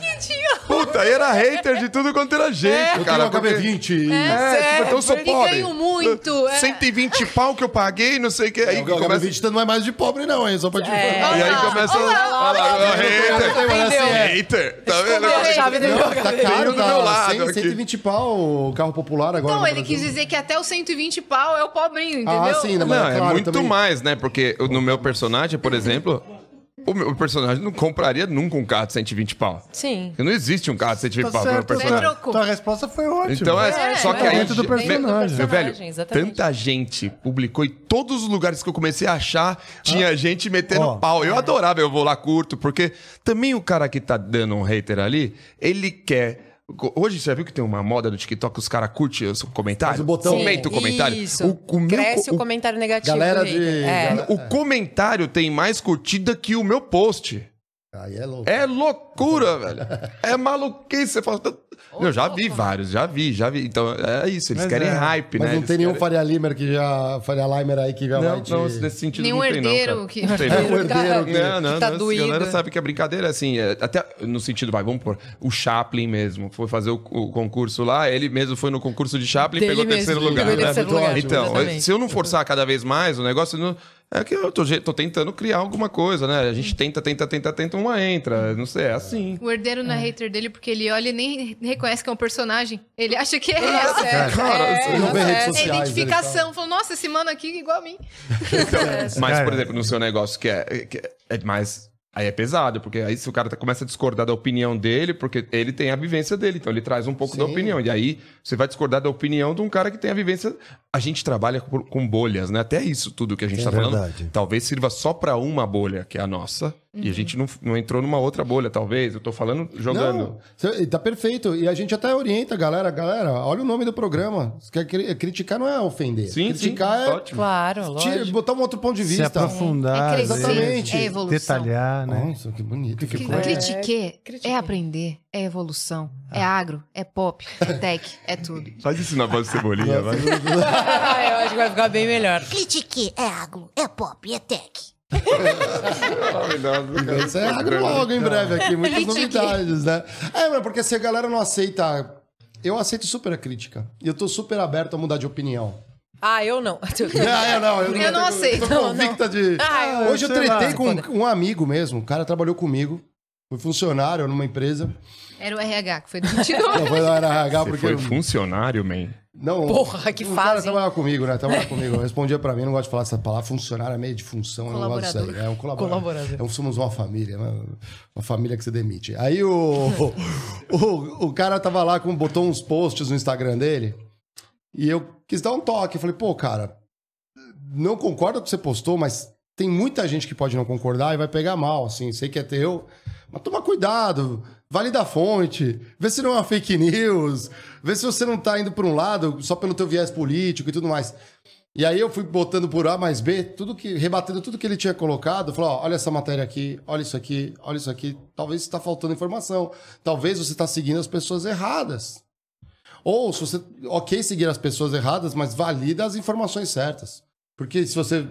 Puta, aí era hater de tudo quanto era gente, Eu cara. um porque- HB20. É, tipo, então eu sou E pobre. ganho muito, é. 120 pau que eu paguei, não sei o que. Aí o começa... HB20 não é mais de pobre, não, hein? Só pra te falar. E aí começa. Olha lá, ó, hater. Hater. Tá vendo? A chave do meu Tá caro, do meu tá? lado 100, aqui. 120 pau o carro popular agora. Não, ele quis dizer que até os 120 pau é o pobrinho, entendeu? Ah, sim, não, é claro, muito mais, né? Porque no meu personagem, por exemplo, o meu personagem não compraria nunca um carro de 120 pau. Sim. Porque não existe um carro de 120 Tá pau pro meu certo, personagem. Trocou. Tua resposta foi ótima. Então é, É, só que é aí dentro do personagem. Meu velho, exatamente. tanta gente publicou e todos os lugares que eu comecei a achar tinha gente metendo Ó. pau. Eu adorava, eu vou lá curto, porque também o cara que tá dando um hater ali, ele quer. Hoje você já viu que tem uma moda no TikTok que os caras curtem os comentários? Faz o botão. Comenta o comentário. Isso. O, o meu Cresce co- o comentário negativo. Galera de- É. o comentário tem mais curtida que o meu post. Aí é louco. É loucura, velho. É maluquice. Você fala. Eu já vi vários, já vi, já vi. Então é isso, eles Mas querem é. hype, Mas né? não Eles tem nenhum querem- Faria Limer que já. Faria Limer aí que já Não, vai te. não, nesse sentido Nenhum não tem, não, herdeiro cara. que- Não tem, É não. um herdeiro que. Não, não, que tá não, doído. A galera sabe que a brincadeira é assim, é, até no sentido, vai, vamos pôr, o Chaplin mesmo, foi fazer o, o concurso lá, ele mesmo foi no concurso de Chaplin e pegou mesmo, terceiro pegou lugar. né? terceiro lugar, então, se eu não forçar cada vez mais o negócio, não, é que eu tô, tô tentando criar alguma coisa, né? A gente tenta, tenta, tenta, tenta, uma entra, não sei, é assim. O herdeiro não é hater dele porque ele olha e nem reconhece que é um personagem. Ele acha que é essa. É, Cara, é, você não vê redes É sociais. identificação. Falou, nossa, esse mano aqui é igual a mim. Mas, Cara. por exemplo, no seu negócio que é, que é mais. Aí é pesado, porque aí se o cara tá- começa a discordar da opinião dele, porque ele tem a vivência dele, então ele traz um pouco da Sim. opinião. E aí você vai discordar da opinião de um cara que tem a vivência. A gente trabalha com, bolhas, né? Até isso tudo que a gente É tá falando. verdade. Talvez sirva só pra uma bolha, que é a nossa. E a gente não, não entrou numa outra bolha, talvez. Eu tô falando jogando. Não, tá perfeito. E a gente até orienta a galera. Galera, olha o nome do programa. Você quer cri- criticar não é ofender. Sim, sim, criticar é ótimo. Claro, lógico. botar um outro ponto de Se vista. aprofundar, é Exatamente. é evolução. detalhar, né? Nossa, que bonito. Cri- Que coisa. Critiquer é, critiquer. aprender, é evolução. É agro, é pop, é tech, é tudo. Faz isso na voz de cebolinha, vai. Ah, eu acho que vai ficar bem melhor. Critique é agro, é pop, é tech. Isso é agro logo em breve aqui, muitas novidades, né? É, mas porque se a galera não aceita. Eu aceito super a crítica. E eu tô super aberto a mudar de opinião. Ah, eu não. Ah, eu não, eu, Eu não aceito, Tô convicta de. Ah, eu- Hoje eu lá. tretei com um amigo mesmo. O cara trabalhou comigo. Foi funcionário numa empresa. Era o RH que foi demitido. Não foi na RH Você porque. foi funcionário, man. Não, Porra, que o cara fase, hein? trabalhava comigo, né? Trabalhava comigo. Respondia pra mim, não gosto de falar essa palavra. Funcionário é meio de função, eu não gosto disso aí. Colaborador. É um colaborador. Colaborador. É um, somos uma família, né? uma família que você demite. Aí o, o, o cara tava lá, com, botou uns posts no Instagram dele e eu quis dar um toque. Eu falei, pô, cara, não concordo com o que você postou, mas tem muita gente que pode não concordar e vai pegar mal, assim. Sei que é teu, mas toma cuidado. Valida a fonte, vê se não é uma fake news, vê se você não tá indo por um lado só pelo teu viés político e tudo mais. E aí eu fui botando por A mais B, tudo que, rebatendo tudo que ele tinha colocado, falou, olha essa matéria aqui, olha isso aqui, olha isso aqui, talvez está faltando informação, talvez você está seguindo as pessoas erradas. Ou se você, ok seguir as pessoas erradas, mas valida as informações certas. Porque se você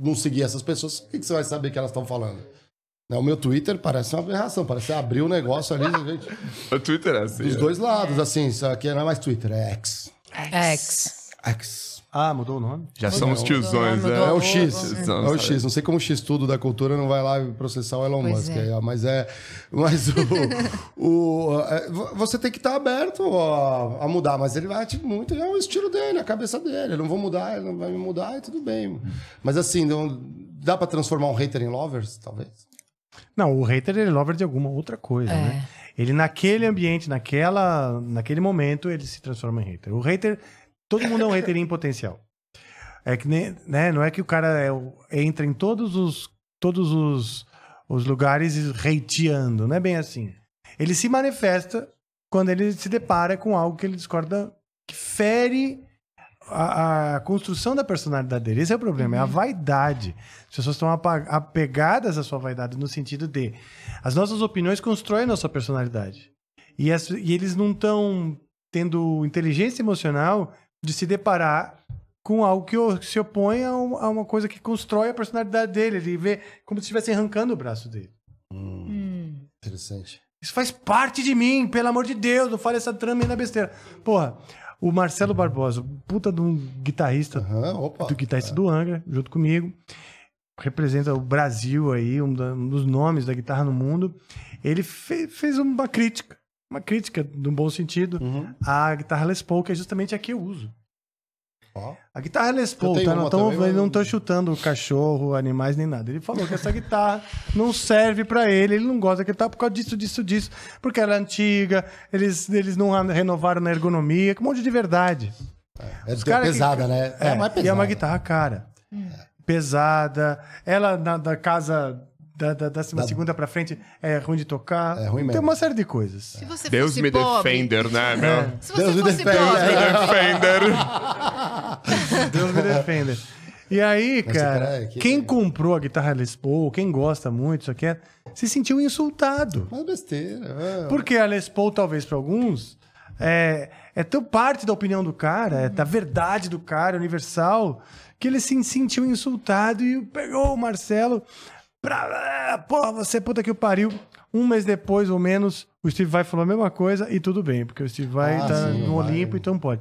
não seguir essas pessoas, o que você vai saber que elas estão falando? O meu Twitter parece uma aberração, parece abrir um negócio ali, gente, O Twitter é assim. dos né? dois lados, assim, isso aqui não é mais Twitter, é X. Ex. X. Ah, mudou o nome? Já são os tiozões, né? É o. X. Não, É o? X. Não sei como o X tudo da cultura não vai lá processar o Elon Pois Musk. é. Mas é. Mas o. o é, vo- você tem que estar aberto a, a mudar, mas ele vai tipo, muito. É o estilo dele, a cabeça dele. Eu não vou mudar, ele não vai me mudar e tudo bem. Mas assim, não, dá pra transformar um hater em lovers, talvez? Não, o hater ele é lover de alguma outra coisa, né? Ele naquele ambiente, naquela, naquele momento, ele se transforma em hater. O hater, todo mundo é um hater em potencial. É que nem, né, não é que o cara é entra em todos os todos os, os lugares hateando, não é bem assim. Ele se manifesta quando ele se depara com algo que ele discorda, que fere a, a construção da personalidade dele. Esse é o problema, é a vaidade. As pessoas estão apegadas à sua vaidade no sentido de as nossas opiniões constroem a nossa personalidade. E, as- e eles não estão tendo inteligência emocional de se deparar com algo que se opõe a, um- a uma coisa que constrói a personalidade dele. Ele vê como se estivesse arrancando o braço dele. Interessante. Isso faz parte de mim, pelo amor de Deus, não fale essa trama aí na besteira. Porra, o Marcelo Barbosa, puta de um guitarrista, Aham, opa. do guitarrista do Angra, junto comigo, representa o Brasil aí, um, da- um dos nomes da guitarra no mundo. Ele fe- fez uma crítica, uma crítica, de um bom sentido, Uhum. à guitarra Les Paul, que é justamente a que eu uso. Ó. A guitarra Les Paul, tá? Não, tão, também, mas- ele não tô chutando cachorro, animais, nem nada. Ele falou que essa guitarra não serve pra ele, ele não gosta da guitarra por causa disso, disso, disso. Porque ela é antiga, eles, eles não renovaram na ergonomia, que um monte de verdade. É cara que- pesada, né? É, mais e é uma pesada. guitarra cara. Pesada. Ela na, da casa da, da décima segunda pra frente é ruim de tocar. É ruim Tem mesmo. uma série de coisas. Se você Deus fosse me pobre, defender, né, meu? Se você Deus me fosse pobre, Defender. Deus me defenda. E aí, Mas, cara, cara, que- quem comprou a guitarra Les Paul, quem gosta muito, isso aqui, é, se sentiu insultado. Mas besteira. é. Porque a Les Paul, talvez para alguns, é, é tão parte da opinião do cara, é da verdade do cara, universal, que ele se sentiu insultado e pegou o Marcelo pra. ah, Pô, você puta que o pariu. Um mês depois, ou menos, o Steve Vai falou a mesma coisa e tudo bem, porque o Steve Vai Ah, tá sim, no vai. Olimpo, então pode.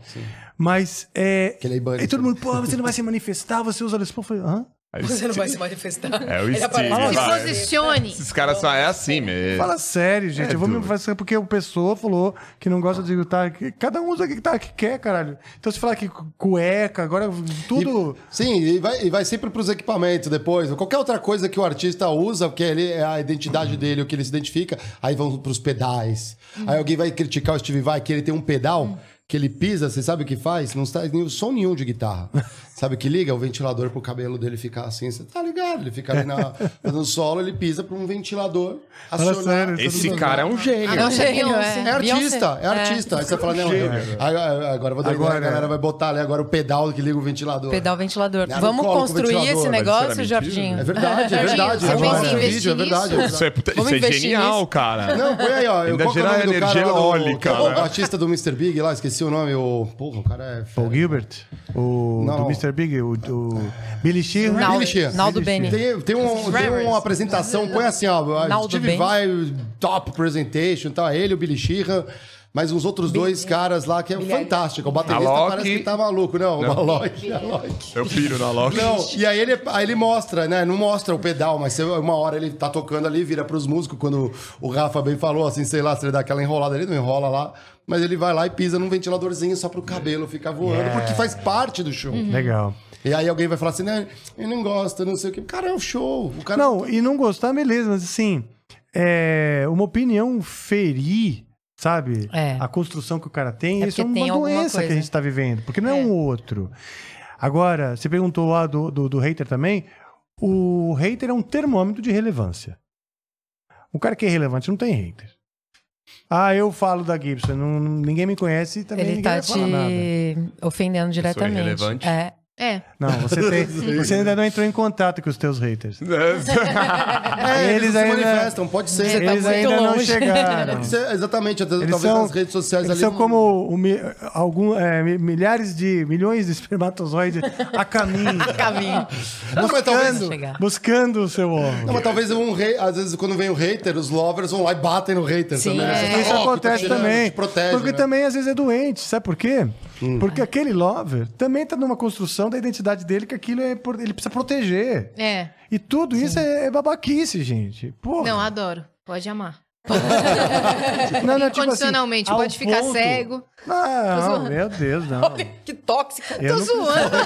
Mas é. Que ele é bunny, e todo sim. mundo, pô, você não vai se manifestar, você usa Paul. Eu falei, hã? Você não vai se manifestar. É o Ele Steve, se vai. posicione. Esses caras só é assim mesmo. Fala sério, gente. É eu vou me duro. fazer porque o pessoa falou que não gosta de guitarra. que- Cada um usa a guitarra que quer, caralho. Então se falar que cu- cueca, agora tudo. E- sim, e vai, e vai sempre pros equipamentos depois. Qualquer outra coisa que o artista usa, que ele, é a identidade dele, o que ele se identifica, aí vão pros pedais. Aí alguém vai criticar o Steve Vai que ele tem um pedal que ele pisa, você sabe o que faz? Não está nenhum som nenhum de guitarra. Sabe o que liga? O ventilador pro cabelo dele ficar assim, você tá ligado? Ele fica ali na, fazendo solo, ele pisa pra um ventilador acionar. Esse cara é um gênio. Ah, É um gênio, é. É artista, é artista. Aí você fala, não, agora, agora eu vou dar ideia, Agora- a galera vai botar ali agora o pedal que liga o ventilador. Pedal ventilador. Né, no Vamos construir ventilador. esse negócio, Jorginho? É verdade, é verdade. O vídeo, é investir verdade. Isso é, isso é genial, cara. Não, põe aí, ó. Ainda é o gera nome do energia eólica, O né? artista do Mr. Big lá, esqueci o nome. O... Porra, o cara é... Paul. Gilbert, o Não. do Mr. Big, o, o Billy Sheehan. Naldo, Billy Sheehan. Naldo Billy Bene. Tem, tem, um, tem uma apresentação, põe assim, ó. Naldo Steve. Vai, top presentation, tá? Ele, o Billy Sheehan, mas uns outros dois caras lá que é fantástico. O baterista Alok. parece que tá maluco. Não, Não. o Alok, Alok. Eu piro na Loki. Não, e aí ele, aí ele mostra, né? Não mostra o pedal, mas uma hora ele tá tocando ali, vira pros músicos, quando o Rafa bem falou, assim, sei lá, se ele dá aquela enrolada, ele não enrola lá, mas ele vai lá e pisa num ventiladorzinho só pro cabelo ficar voando, Yeah. porque faz parte do show. Legal. E aí alguém vai falar assim, né? Ele não gosta, não sei o quê. Cara, é um show. O cara Não, e não gostar, beleza, mas assim, é, uma opinião ferir, sabe? É. A construção que o cara tem, É isso é uma doença que a gente tá vivendo, porque não é, É. um outro. Agora, você perguntou lá do, do, do hater também, o hater é um termômetro de relevância. O cara que é relevante não tem hater. Ah, eu falo da Gibson, não- ninguém me conhece e também Ele ninguém tá vai te falar nada. ofendendo diretamente. É. É. Não, você, tem, você ainda não entrou em contato com os teus haters. É, eles, Eles se ainda- manifestam, pode ser. Você tá Eles muito ainda não longe. chegaram. Pode ser, exatamente, Eles talvez são, nas redes sociais eles ali. são não- como mi- algum, é, mi- milhares de milhões de espermatozoides a caminho, Caminho. Não, mas talvez, buscando, buscando o seu não, órgão. mas talvez um rei, às vezes quando vem o hater, os lovers vão lá e batem no hater Sim, também. é. Você fala, Isso "Ó, que tá acontece tirando", também. te protege, porque né? também às vezes é doente, sabe por quê? Hum. Porque aquele lover também tá numa construção da identidade dele que aquilo é por- ele precisa proteger. É. E tudo isso é, é babaquice, gente. Porra. Não, adoro. Pode amar. não, não, tipo assim, Incondicionalmente. pode ficar ponto- cego. Não, meu Deus, não. Que tóxico. Eu Tô zoando.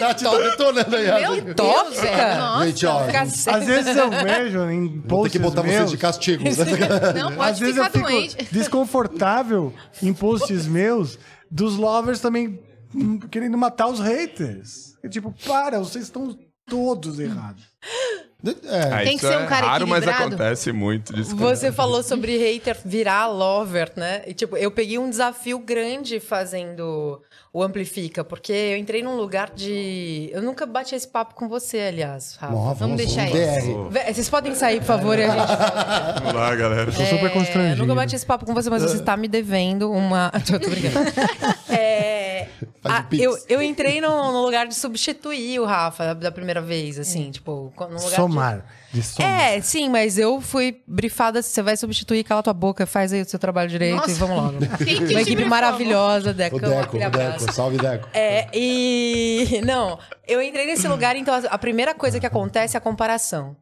Nath detonando aí. Meu. Deus, Tóxica? velho. Nossa. Gente, ó, Ficar Às vezes eu vejo em vou ter posts que botar meus, vocês de castigo. Não, Às pode vezes eu ficar fico doente. desconfortável em posts meus dos lovers também hum, querendo matar os haters. Tipo, para, vocês estão todos errados. É, Ah, Tem que ser um é cara raro, mas equilibrado. acontece muito disso. Você falou sobre hater virar lover, né? E, tipo, eu peguei um desafio grande fazendo o Amplifica, porque eu entrei num lugar de. Eu nunca bati esse papo com você, aliás, Rafa. Ó, Vamos deixar um isso. Vocês podem sair, por favor, e a gente fala. Vamos lá, galera. Super É, constrangido. nunca bati esse papo com você, mas você está me devendo uma. tô, tô brincando. É, Faz a- o pix. eu, eu entrei no, no lugar de substituir o Rafa da, primeira vez, assim, tipo, no lugar de- Somar. De somar. É, sim, mas eu fui brifada. Você vai substituir, cala tua boca, faz aí o seu trabalho direito Nossa. e vamos logo. Uma equipe maravilhosa, Deco. O Deco, o. Deco. Salve, Deco. É, e. Não, eu entrei nesse lugar, então a- a primeira coisa que acontece é a comparação.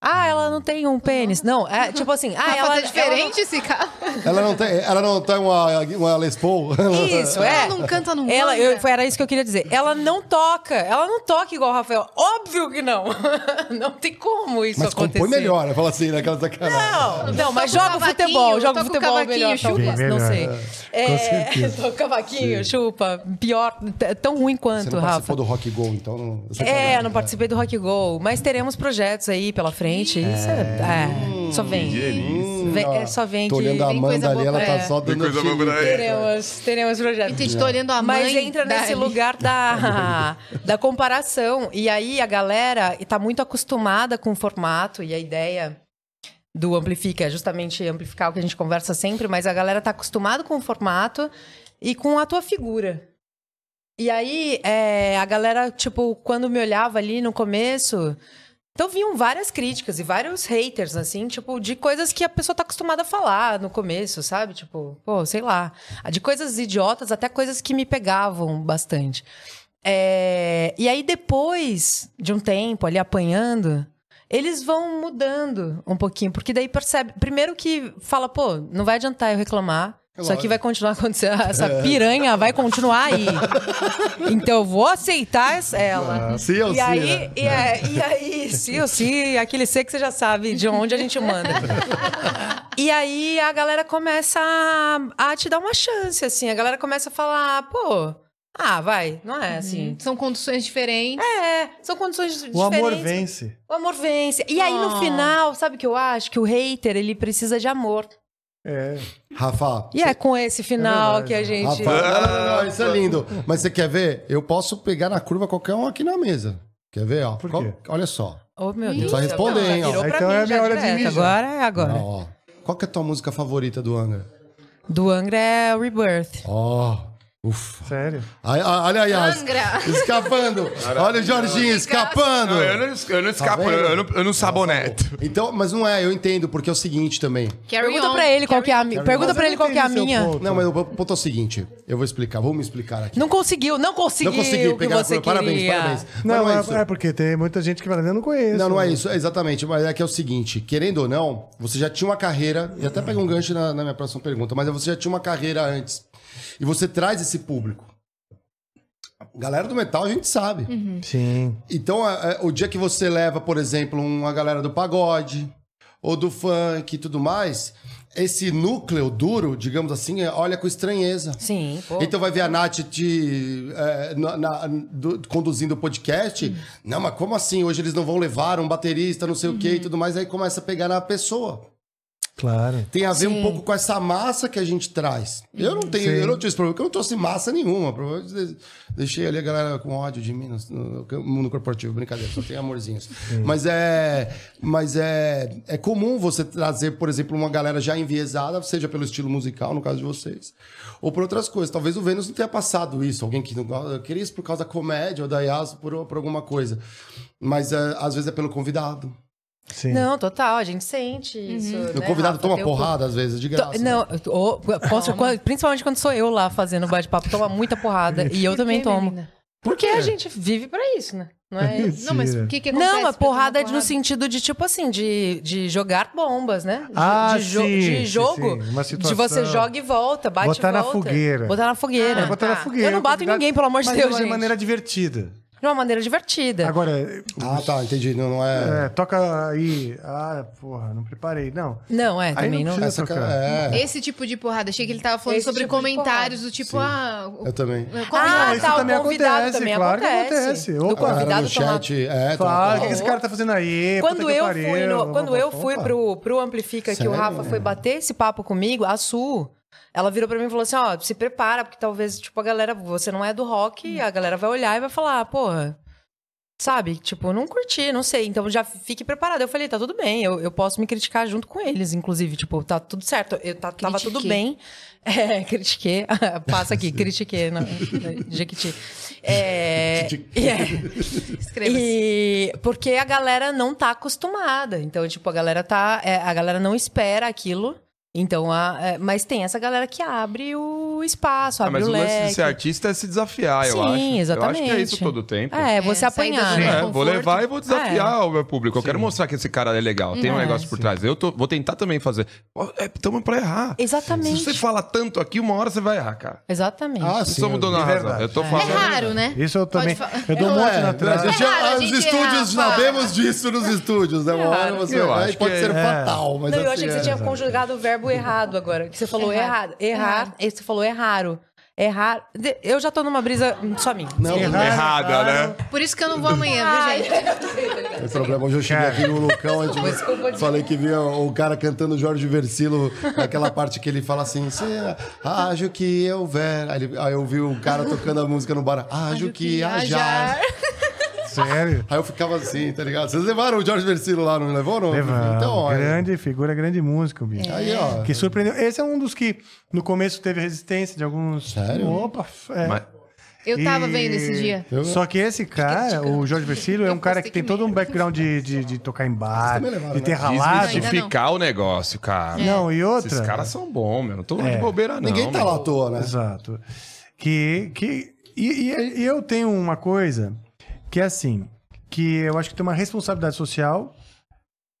Ah, ela não tem um pênis. Não, é tipo assim. Ah, ela. tá diferente esse cara. Ela não tem, ela não tem uma, uma Les Paul? ela Isso, é. Ela não canta no Ela, eu, foi- era isso que eu queria dizer. Ela não toca. Ela não toca igual o Rafael. Óbvio que não. Não tem como isso Mas acontecer. compõe melhor, né? Fala assim, naquela sacanagem. Não, não, mas joga futebol, joga futebol cavaquinho, melhor, chupa. talvez, Bem não melhor. sei. É, certeza. toca cavaquinho, chupa, pior, tão ruim Você quanto, não Rafa. participou do Rock Go, então... Não, você É, eu não participei do Rock Go, mas teremos projetos aí pela frente. Isso é, é, só vem. Vem- é, só vem Tô que olhando a Amanda ali, ela tá só dando... coisa boa teremos, teremos projetos. Entendi, tô olhando a mãe. Mas entra nesse lugar da, da comparação. E aí a galera está muito acostumada com o formato e a ideia do Amplifica é justamente amplificar o que a gente conversa sempre, mas a galera tá acostumada com o formato e com a tua figura. E aí, é, a galera, tipo, quando me olhava ali no começo, então vinham várias críticas e vários haters, assim, tipo, de coisas que a pessoa tá acostumada a falar no começo, sabe? Tipo, pô, sei lá. De coisas idiotas até coisas que me pegavam bastante. É, e aí, depois de um tempo ali apanhando, eles vão mudando um pouquinho, porque daí percebe. Primeiro que fala, pô, não vai adiantar eu reclamar. Isso aqui vai continuar acontecendo. Essa piranha vai continuar aí. Então eu vou aceitar ela. Ah, sim ou e sim, aí, né? e, é, e aí, sim ou sim, aquele C que você já sabe de onde a gente manda. E aí a galera começa a, a te dar uma chance, assim. A galera começa a falar, pô, Ah, vai, não é assim. São condições diferentes. É, são condições O diferentes. amor vence. O amor vence. E aí, no Oh. final, sabe o que eu acho? Que o hater, ele precisa de amor. É. Rafa. E é com esse final É que a gente... Rafa, não, não, não, isso é lindo. Mas você quer ver? Eu posso pegar na curva qualquer um aqui na mesa. Quer ver? Ó, Por Qual- quê? olha só. Oh, meu Deus. Só responder, Não, hein, ó. Então mim é já minha hora de mijar. Agora é agora. Ó. Qual que é a tua música favorita do Angra? Do Angra é Rebirth. Ó, ufa. Sério. Olha aí. Escapando. Olha o Jorginho escapando. Não, eu não, eu não escapo, vendo? eu não, eu não saboneto. Então, mas não é, eu entendo, porque é o seguinte também. Carry Pergunta on. pra ele qual que é a minha. Pergunta pra ele não qual que é a minha. ponto. Não, mas o ponto é o seguinte. Eu vou explicar, vou me explicar aqui. Não conseguiu, não conseguiu. Não consegui que pegar a você curva. Parabéns, queria. parabéns. Mas Não, é é, isso. é porque tem muita gente que fala, eu não conheço. Não, não é isso, exatamente. Mas é que é o seguinte: querendo ou não, você já tinha uma carreira, e até pega um gancho na, na minha próxima pergunta, mas você já tinha uma carreira antes. E você traz esse público. Galera do metal a gente sabe. Sim. Então, o dia que você leva, por exemplo, uma galera do pagode, ou do funk e tudo mais, esse núcleo duro, digamos assim, é- olha com estranheza. Sim, pô. Então vai ver a Nath te, é, na- na- do- conduzindo o podcast. Não, mas como assim? Hoje eles não vão levar um baterista, não sei o quê e tudo mais. Aí começa a pegar na pessoa. Claro. Tem a ver um Sim. pouco com essa massa que a gente traz. Eu não tenho, Sim. eu não tive esse problema, porque eu não trouxe massa nenhuma. Provavelmente Deixei ali a galera com ódio de mim no, no mundo corporativo, brincadeira, só tem amorzinhos. Mas é, mas é, é comum você trazer, por exemplo, uma galera já enviesada, seja pelo estilo musical, no caso de vocês, ou por outras coisas. Talvez o Vênus não tenha passado isso, alguém que não gosta- queria isso por causa da comédia ou da Yas por, por alguma coisa. Mas é, às vezes é pelo convidado. Sim. Não, total, a gente sente isso. O né, convidado Rafa? toma o- porrada às vezes, de To- graça. Não, o- posso- quando- principalmente quando sou eu lá fazendo bate-papo, toma muita porrada. e eu também tomo. menina? Porque a gente vive pra isso, né? Não é? Não, mas o que que acontece? Não, a porrada é no sentido de, tipo assim, de, de jogar bombas, né? De, Ah, de, jo- sim, de sim, jogo. sim. Uma de você joga e volta, bate Botar e na volta. fogueira. Botar na fogueira. Ah, Botar na tá. fogueira. Eu não bato em ninguém, pelo amor de Deus, de uma gente. maneira divertida. De uma maneira divertida. Agora, Ah, tá, entendi. Não, não é. é, toca aí. Ah, porra, não preparei. Não. Não, é, Aí também não não. Essa tocar. é, Esse tipo de porrada. Achei que ele tava falando Esse sobre tipo comentários do tipo, Sim. ah... o- eu também. Ah, isso tá, também o convidado acontece, também claro que acontece. acontece. Do Opa. A galera convidado no chat, é, Fala, o que tá, que esse cara tá fazendo aí? Quando Puta eu fui, no- quando eu fui pro, pro Amplifica que o Sério? Rafa foi bater esse papo comigo, a Su, ela virou pra mim e falou assim: ó, se prepara, porque talvez, tipo, a galera, você não é do rock, a galera vai olhar e vai falar, porra. Sabe? Tipo, não curti, não sei. Então já fique preparado. Eu falei, tá tudo bem, eu, eu posso me criticar junto com eles, inclusive. Tipo, tá tudo certo. Eu, tá, tava tudo bem. É, critiquei. Passa aqui, critiquei. Na, na Jequiti. É, e é, e porque a galera não tá acostumada. Então, tipo, a galera tá. é, a galera não espera aquilo. Então, a, é, mas tem essa galera que abre o espaço, Ah, abre mas o o lance de ser artista é se desafiar, eu Sim, acho. Eu acho que é exatamente. isso todo o tempo. É, você É, apanhar. né? É, vou levar e vou desafiar o meu público. Eu quero Sim. mostrar que esse cara é legal. Tem um É. negócio por trás. Eu tô- vou tentar também fazer. Estamos pra errar. Exatamente. Se você fala tanto aqui, uma hora você vai errar, cara. Exatamente. Ah, sim. somos dono da razão. Eu tô É falando. raro, né? Isso eu também. Eu dou um monte É, na trás. É os estúdios, errar, sabemos disso nos estúdios, né? Uma hora você vai, acho pode ser é. fatal, mas não, eu assim, achei que você é. tinha conjugado o verbo errado agora. Que você falou Errado. errado. Errar. Você falou é raro. É raro. De- Eu já tô numa brisa só minha. Não, Errada, né? Por isso que eu não vou amanhã, viu, gente? Não tem problema. Hoje eu cheguei aqui no Lucão, Desculpa, falei que via o cara cantando Jorge Versilo, naquela parte que ele fala assim, "Cê acho que eu ver. Aí, eu vi o cara tocando a música no bar, acho que ajar. Sério. Aí eu ficava assim, tá ligado? Vocês levaram o Jorge Versilo lá, não levou? Não? Então, olha. grande figura, grande músico, bicho. Aí, ó. Que surpreendeu. Esse é um dos que no começo teve resistência de alguns. Sério? Opa, é. Mas- Eu tava E- vendo esse dia. Eu- Só que esse cara, o Jorge Versilo, é um cara que tem que todo um background de, de, de tocar em bar, levaram, de ter né? ralado. Desmistificar o negócio, cara. Não, e outra. Esses caras são bons, meu. Não tô É. de bobeira, não. Ninguém tá meu. lá à toa, né? Exato. Que, que, e, e- e eu tenho uma coisa que é assim, que eu acho que tem uma responsabilidade social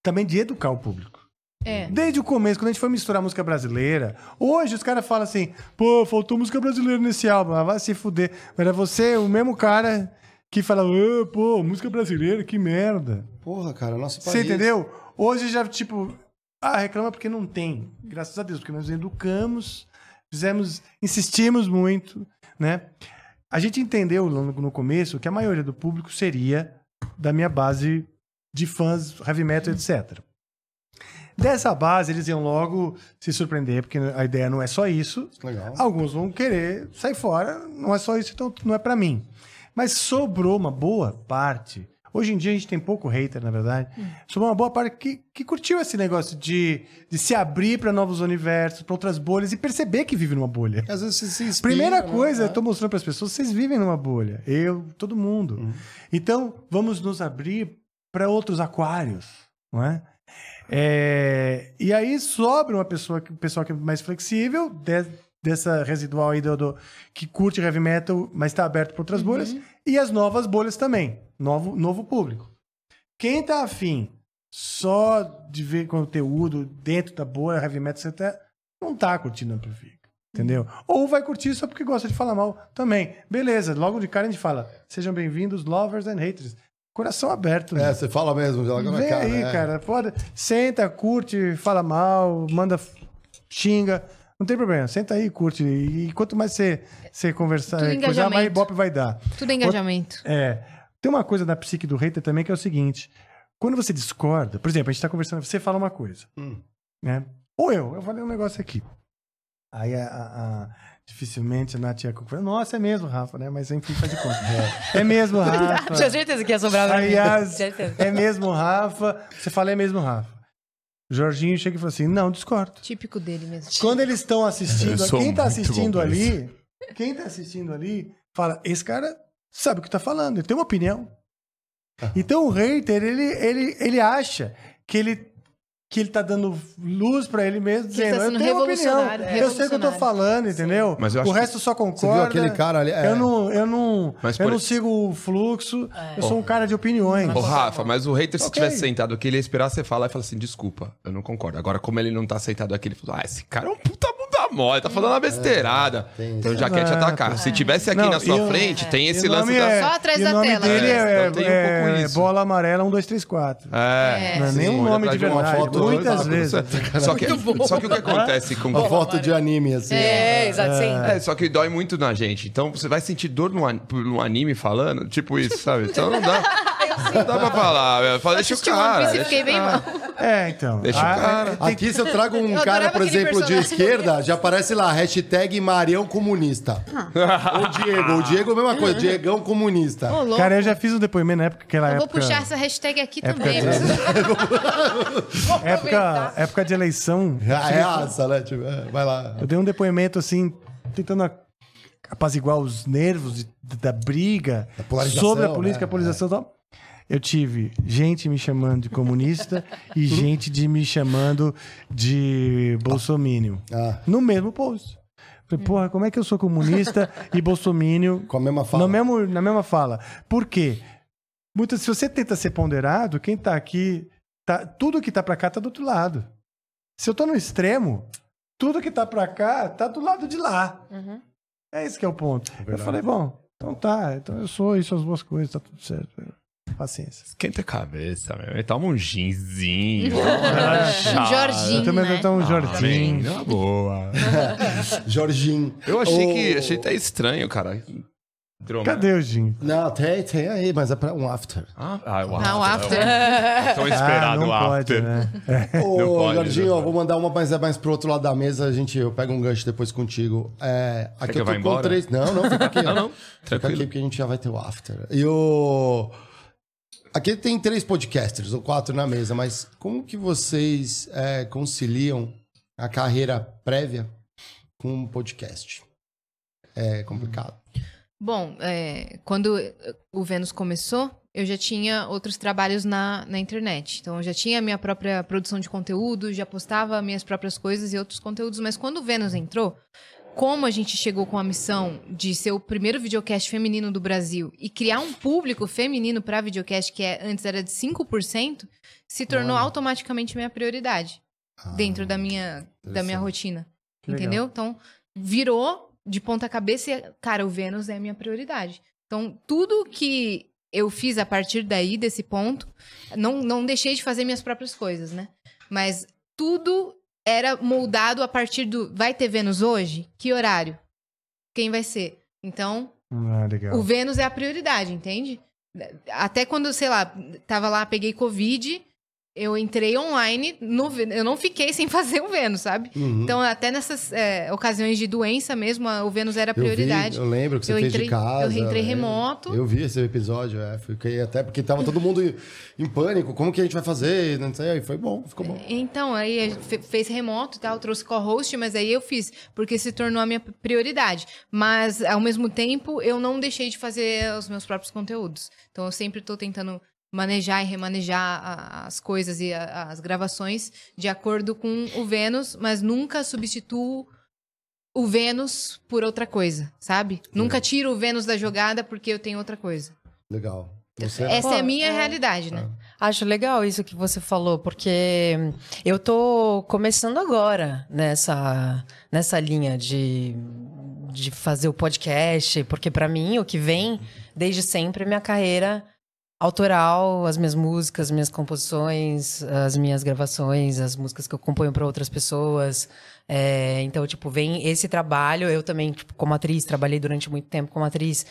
também de educar o público. É. Desde o começo, quando a gente foi misturar música brasileira, hoje os caras falam assim, pô, faltou música brasileira nesse álbum, ah, vai se fuder. Mas é você, o mesmo cara que fala, "Ô, pô, música brasileira, que merda. Porra, cara, nosso país. Você entendeu? Hoje já, tipo, ah, reclama porque não tem. Graças a Deus, porque nós educamos, fizemos, insistimos muito, né? A gente entendeu no, no começo que a maioria do público seria da minha base de fãs heavy metal, etc. Dessa base, eles iam logo se surpreender, porque a ideia não é só isso. Legal. Alguns vão querer sair fora, não é só isso, então não é pra mim. Mas sobrou uma boa parte. Hoje em dia a gente tem pouco hater, na verdade. Sobrou uma boa parte que, que curtiu esse negócio de, de se abrir pra novos universos, pra outras bolhas e perceber que vive numa bolha. Às vezes você se inspira, Primeira né? coisa, É. eu tô mostrando para as pessoas, vocês vivem numa bolha. Eu, todo mundo. Então, vamos nos abrir para outros aquários, não é? É, E aí sobra uma pessoa, que- um pessoal que é mais flexível, de- dessa residual aí do, do- que curte heavy metal, mas está aberto para outras bolhas, e as novas bolhas também, novo, novo público. Quem tá afim só de ver conteúdo dentro da bolha heavy metal, você tá, não tá curtindo Amplifica. Entendeu? Ou vai curtir só porque gosta de falar mal também. Beleza, logo de cara a gente fala: sejam bem-vindos, lovers and haters. Coração aberto. É, né? você fala mesmo, joga na Vem cara. aí, é. cara. Pode, senta, curte, fala mal, manda, xinga. Não tem problema. Senta aí, curte. E quanto mais você, você conversar, engajamento. mais ibope vai dar. Tudo é engajamento. É. Tem uma coisa da psique do hater também que é o seguinte: quando você discorda, por exemplo, a gente tá conversando, você fala uma coisa, Hum. né? Ou eu, eu falei um negócio aqui. Aí a, a- a- dificilmente a Nath ia concordar. Nossa, é mesmo, Rafa, né? Mas enfim, faz de conta. É, mesmo, Rafa. Tinha certeza que ia sobrar pra mim. Aliás, é mesmo, Rafa. Você fala, é mesmo, Rafa. Jorginho chega e fala assim: não, discordo. Típico dele mesmo. Quando eles estão assistindo, sou quem tá muito assistindo ali, quem tá assistindo ali, fala, esse cara sabe o que tá falando, ele tem uma opinião. Então o hater, ele, ele, ele acha que ele que ele tá dando luz pra ele mesmo, ele tá dizendo, eu tenho uma opinião, revolucionário, eu sei o que eu tô falando, entendeu? Mas eu o acho que- resto só Você concorda. viu aquele cara ali? É. Eu não, eu não, Mas eu por- não sigo o fluxo, eu sou um cara de opiniões. Ô, Rafa, mas o hater, se Ok. tivesse sentado aqui, ele ia esperar você falar e falar assim: desculpa, eu não concordo. Agora, como ele não tá sentado aqui, ele falou: ah, esse cara é um puta mole, tá falando uma besteirada. então já quer te atacar. Se tivesse aqui Não, na sua frente, tem esse o lance nome da. é- Só atrás e da o nome tela. dele É, é, então um pouco é isso. bola amarela 1, 2, 3, 4. É, Não é nem um nome de uma verdade. foto, Muitas tá, vezes. Só que, só que o que acontece com. Uma foto de anime, assim. É, exato, sim. É, só que dói muito na gente. Então você vai sentir dor no, an- por um anime falando, tipo isso, sabe? Então não dá. Não dá pra falar. velho. Fala, deixa o Assisti One cara. Piece e deixa fiquei o bem cara. mal. É, então. Deixa o Ah, cara. é, tem- Aqui, se eu trago um Eu cara, adorava por aquele exemplo, de personagem. esquerda, já aparece lá, hashtag Marião Comunista. o Diego, o Diego é a mesma coisa, Diegão Comunista. Ô, louco. Cara, eu já fiz um depoimento na época, aquela eu vou época. puxar essa hashtag aqui época também. de- Vou época, época de eleição. Ah, é asa, né? Tipo, é, vai lá. Eu dei um depoimento assim, tentando a- apaziguar os nervos de- da briga Da polarização, sobre a política, né? a polarização e tal. Eu tive gente me chamando de comunista e gente de me chamando de bolsomínio. Ah. No mesmo post. Falei, porra, como é que eu sou comunista e bolsomínio Com a mesma fala. no mesmo, na mesma fala? Por quê? Muitas, se você tenta ser ponderado, quem tá aqui, tá, tudo que tá pra cá tá do outro lado. Se eu tô no extremo, tudo que tá pra cá tá do lado de lá. É esse que é o ponto. eu falei, bom, então tá, então eu sou isso, as duas coisas, tá tudo certo. Paciência. Esquenta a cabeça, meu. Toma um ginzinho. Um Jorginho, Eu também né? tô um Ah, Jorginho. bem, na boa. Jorginho. Eu achei Ô, que achei até estranho, cara. Drama. Cadê o Jim? Não, tem, tem aí, mas é pra um after. Ah, ah, o Não, after. after. Tão Ah, esperado não pode, after. né? Ô, Não pode, Jorginho, não ó, pode. vou mandar uma, mas é mais pro outro lado da mesa, a gente, eu pego um gancho depois contigo. É, aqui que eu eu tô vá com embora? três... Não, não, fica aqui. Não, não. Fica aqui Tranquilo. porque a gente já vai ter o after. E o... Aqui tem três podcasters, ou quatro na mesa, mas como que vocês é, conciliam a carreira prévia com um podcast? É complicado. Bom, é, quando o Vênus começou, eu já tinha outros trabalhos na, na internet. Então, eu já tinha minha própria produção de conteúdo, já postava minhas próprias coisas e outros conteúdos. Mas quando o Vênus entrou, como a gente chegou com a missão de ser o primeiro videocast feminino do Brasil e criar um público feminino para videocast, que é, antes era de 5%, se tornou Olha. automaticamente minha prioridade dentro da minha, da minha rotina. Que legal. Entendeu? Então, virou de ponta cabeça e, cara, o Vênus é a minha prioridade. Então, tudo que eu fiz a partir daí, desse ponto, não, não deixei de fazer minhas próprias coisas, né? Mas tudo era moldado a partir do. Vai ter Vênus hoje? Que horário? Quem vai ser? Então, Ah. O Vênus é a prioridade, entende? Até quando, sei lá, tava lá, peguei Covid, eu entrei online, no, eu não fiquei sem fazer o Vênus, sabe? Uhum. Então, até nessas é, ocasiões de doença mesmo, o Vênus era a Eu vi, prioridade. Eu, lembro que você Eu fez entrei- de casa. eu entrei é. remoto. Eu vi esse episódio, é. Fiquei até porque tava todo mundo em, pânico. Como que a gente vai fazer? Não sei. Aí foi bom, ficou bom. Então, aí fez remoto e tal, trouxe co-host, mas aí eu fiz, porque se tornou a minha prioridade. Mas, ao mesmo tempo, eu não deixei de fazer os meus próprios conteúdos. Então, eu sempre tô tentando manejar e remanejar a- as coisas e a- as gravações de acordo com o Vênus, mas nunca substituo o Vênus por outra coisa, sabe? Nunca tiro o Vênus da jogada porque eu tenho outra coisa. Legal. Você Essa Pô, é a minha é. realidade, né? Acho legal isso que você falou, porque eu tô começando agora nessa, nessa linha de, de fazer o podcast, porque pra mim o que vem desde sempre é minha carreira autoral, as minhas músicas, as minhas composições, as minhas gravações, as músicas que eu componho para outras pessoas. É, então, tipo, vem esse trabalho. Eu também, tipo, como atriz, trabalhei durante muito tempo como atriz.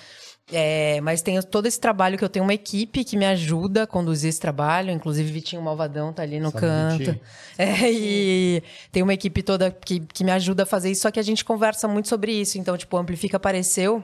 É, mas tenho todo esse trabalho que eu tenho uma equipe que me ajuda a conduzir esse trabalho. Inclusive, Vitinho Malvadão tá ali no Sabe, canto. É, e tem uma equipe toda que, que me ajuda a fazer isso, só que a gente conversa muito sobre isso. Então, tipo, o Amplifica apareceu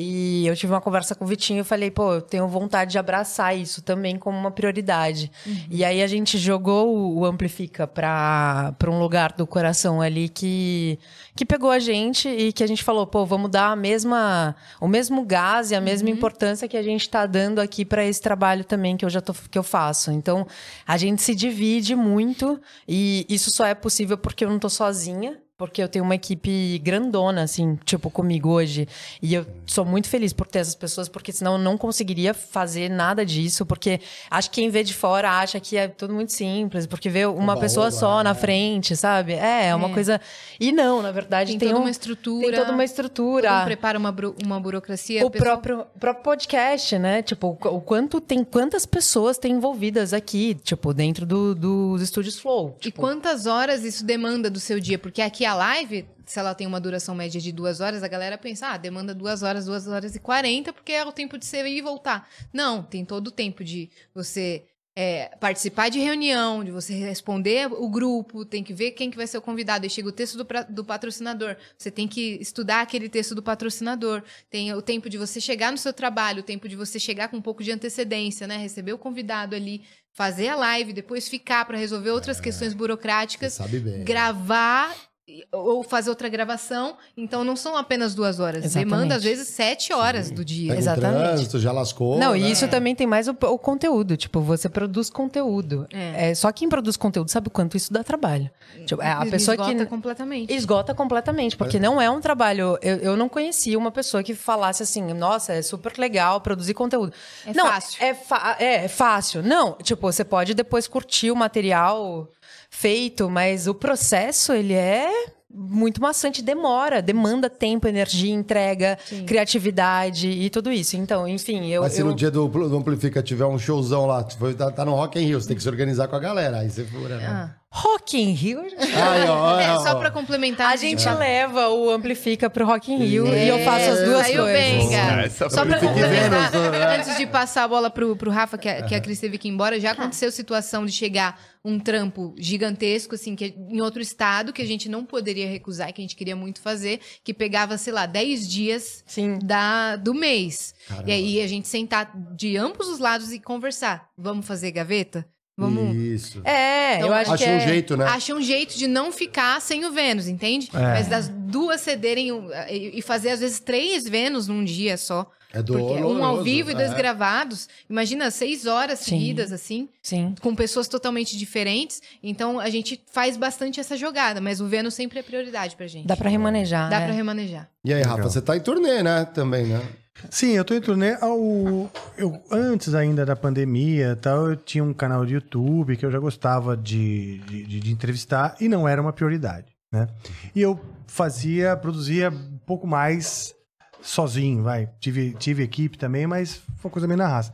e eu tive uma conversa com o Vitinho e falei, pô, eu tenho vontade de abraçar isso também como uma prioridade. E aí a gente jogou o- Amplifica pra, pra um lugar do coração ali que, que pegou a gente e que a gente falou, pô, vamos dar a mesma, o mesmo gás e a mesma importância que a gente tá dando aqui para esse trabalho também que eu já tô, que eu faço. Então, a gente se divide muito e isso só é possível porque eu não tô sozinha. Porque eu tenho uma equipe grandona, assim, tipo, comigo hoje. E eu sou muito feliz por ter essas pessoas, porque senão eu não conseguiria fazer nada disso. Porque acho que quem vê de fora acha que é tudo muito simples, porque vê uma Oba, pessoa só é. na frente, sabe? É, é uma É. coisa. E não, na verdade, Tem, tem, toda um- uma estrutura. Tem toda uma Todo estrutura. mundo prepara uma, uma burocracia. O pessoal- próprio, o próprio podcast, né? Tipo, o qu- o quanto tem, quantas pessoas tem envolvidas aqui, tipo, dentro do- dos estúdios Flow. E Tipo, quantas horas isso demanda do seu dia? Porque aqui a live, se ela tem uma duração média de duas horas, a galera pensa, ah, demanda duas horas, duas horas e quarenta, porque é o tempo de você ir e voltar. Não, tem todo o tempo de você é, participar de reunião, de você responder o grupo, tem que ver quem que vai ser o convidado. Aí chega o texto do, pra- do patrocinador. Você tem que estudar aquele texto do patrocinador. Tem o tempo de você chegar no seu trabalho, o tempo de você chegar com um pouco de antecedência, né? Receber o convidado ali, fazer a live, depois ficar para resolver outras questões Você burocráticas sabe bem. gravar e- ou fazer outra gravação. Então não são apenas duas horas. Exatamente. Demanda, às vezes, sete horas do dia. Pega Exatamente. um trânsito, já lascou. Não, né? e isso também tem mais o, o conteúdo. Tipo, você produz conteúdo. É. É, só quem produz conteúdo sabe o quanto isso dá trabalho. Tipo, é a Me pessoa esgota que. completamente. Esgota completamente, porque não é um trabalho. Eu, eu não conhecia uma pessoa que falasse assim, nossa, é super legal produzir conteúdo. É não, fácil. É, é, é fácil. Não, tipo, você pode depois curtir o material feito, mas o processo, ele é muito maçante, demora, demanda tempo, energia, entrega, criatividade e tudo isso. Então, enfim, eu. Mas se eu... no dia do, do Amplifica tiver um showzão lá, tu foi- tá, tá no Rock in Rio, você tem que se organizar com a galera. Aí você fura, né? Ah. Rock in Rio, Aí, ó, É, ó, só ó. pra complementar. a gente falar. leva o Amplifica pro Rock in Rio e eu faço as duas Saiu coisas. bem, cara. Essa Só pra Amplifica e complementar, né? antes de passar a bola pro, pro Rafa, que a, que a Cris teve que ir embora, já aconteceu situação de chegar um trampo gigantesco, assim, que em outro estado, que a gente não poderia recusar, que a gente queria muito fazer, que pegava, sei lá, 10 dias Sim. da, do mês. Caramba. E aí a gente sentar de ambos os lados e conversar. Vamos fazer gaveta? Vamos. Isso. É, Então, eu acho Acha que um é... jeito, né? Acha um jeito de não ficar sem o Vênus, entende? É. Mas das duas cederem e fazer, às vezes, três Vênus num dia só. É Porque um ao doloroso, vivo e dois é. gravados. Imagina, seis horas Sim. seguidas, assim, Sim. com pessoas totalmente diferentes. Então, a gente faz bastante essa jogada, mas o Vênus sempre é prioridade pra gente. Dá pra remanejar. Dá é. pra remanejar. E aí, Rafa, Legal. você tá em turnê, né? Também, né? Sim, eu tô em turnê. Ao, eu, antes ainda da pandemia e tal, eu tinha um canal de YouTube que eu já gostava de, de, de- de entrevistar e não era uma prioridade, né? E eu fazia, produzia um pouco mais sozinho, vai. Tive, tive equipe também, mas foi uma coisa meio na raça.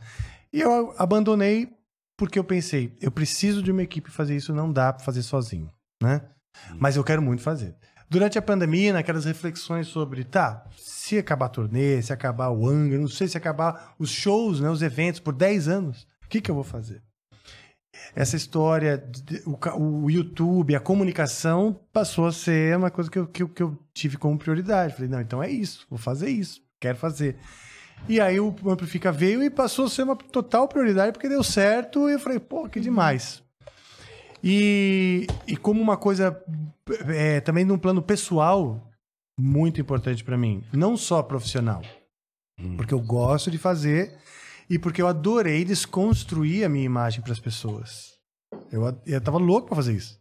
E eu abandonei porque eu pensei, eu preciso de uma equipe fazer isso, não dá pra fazer sozinho, né? Mas eu quero muito fazer. durante a pandemia, naquelas reflexões sobre, tá, se acabar a turnê, se acabar o Angra, não sei se acabar os shows, né, os eventos por 10 anos, o que, que eu vou fazer? Essa história, de- o, o YouTube, a comunicação passou a ser uma coisa que eu, que, eu, que eu tive como prioridade. Falei, não, então é isso, vou fazer isso, quero fazer. E aí o Amplifica veio e passou a ser uma total prioridade porque deu certo e eu falei, pô, que demais. E, e como uma coisa é, também num plano pessoal muito importante pra mim, não só profissional, porque eu gosto de fazer e porque eu adorei desconstruir a minha imagem pras pessoas. Eu, eu tava louco pra fazer isso.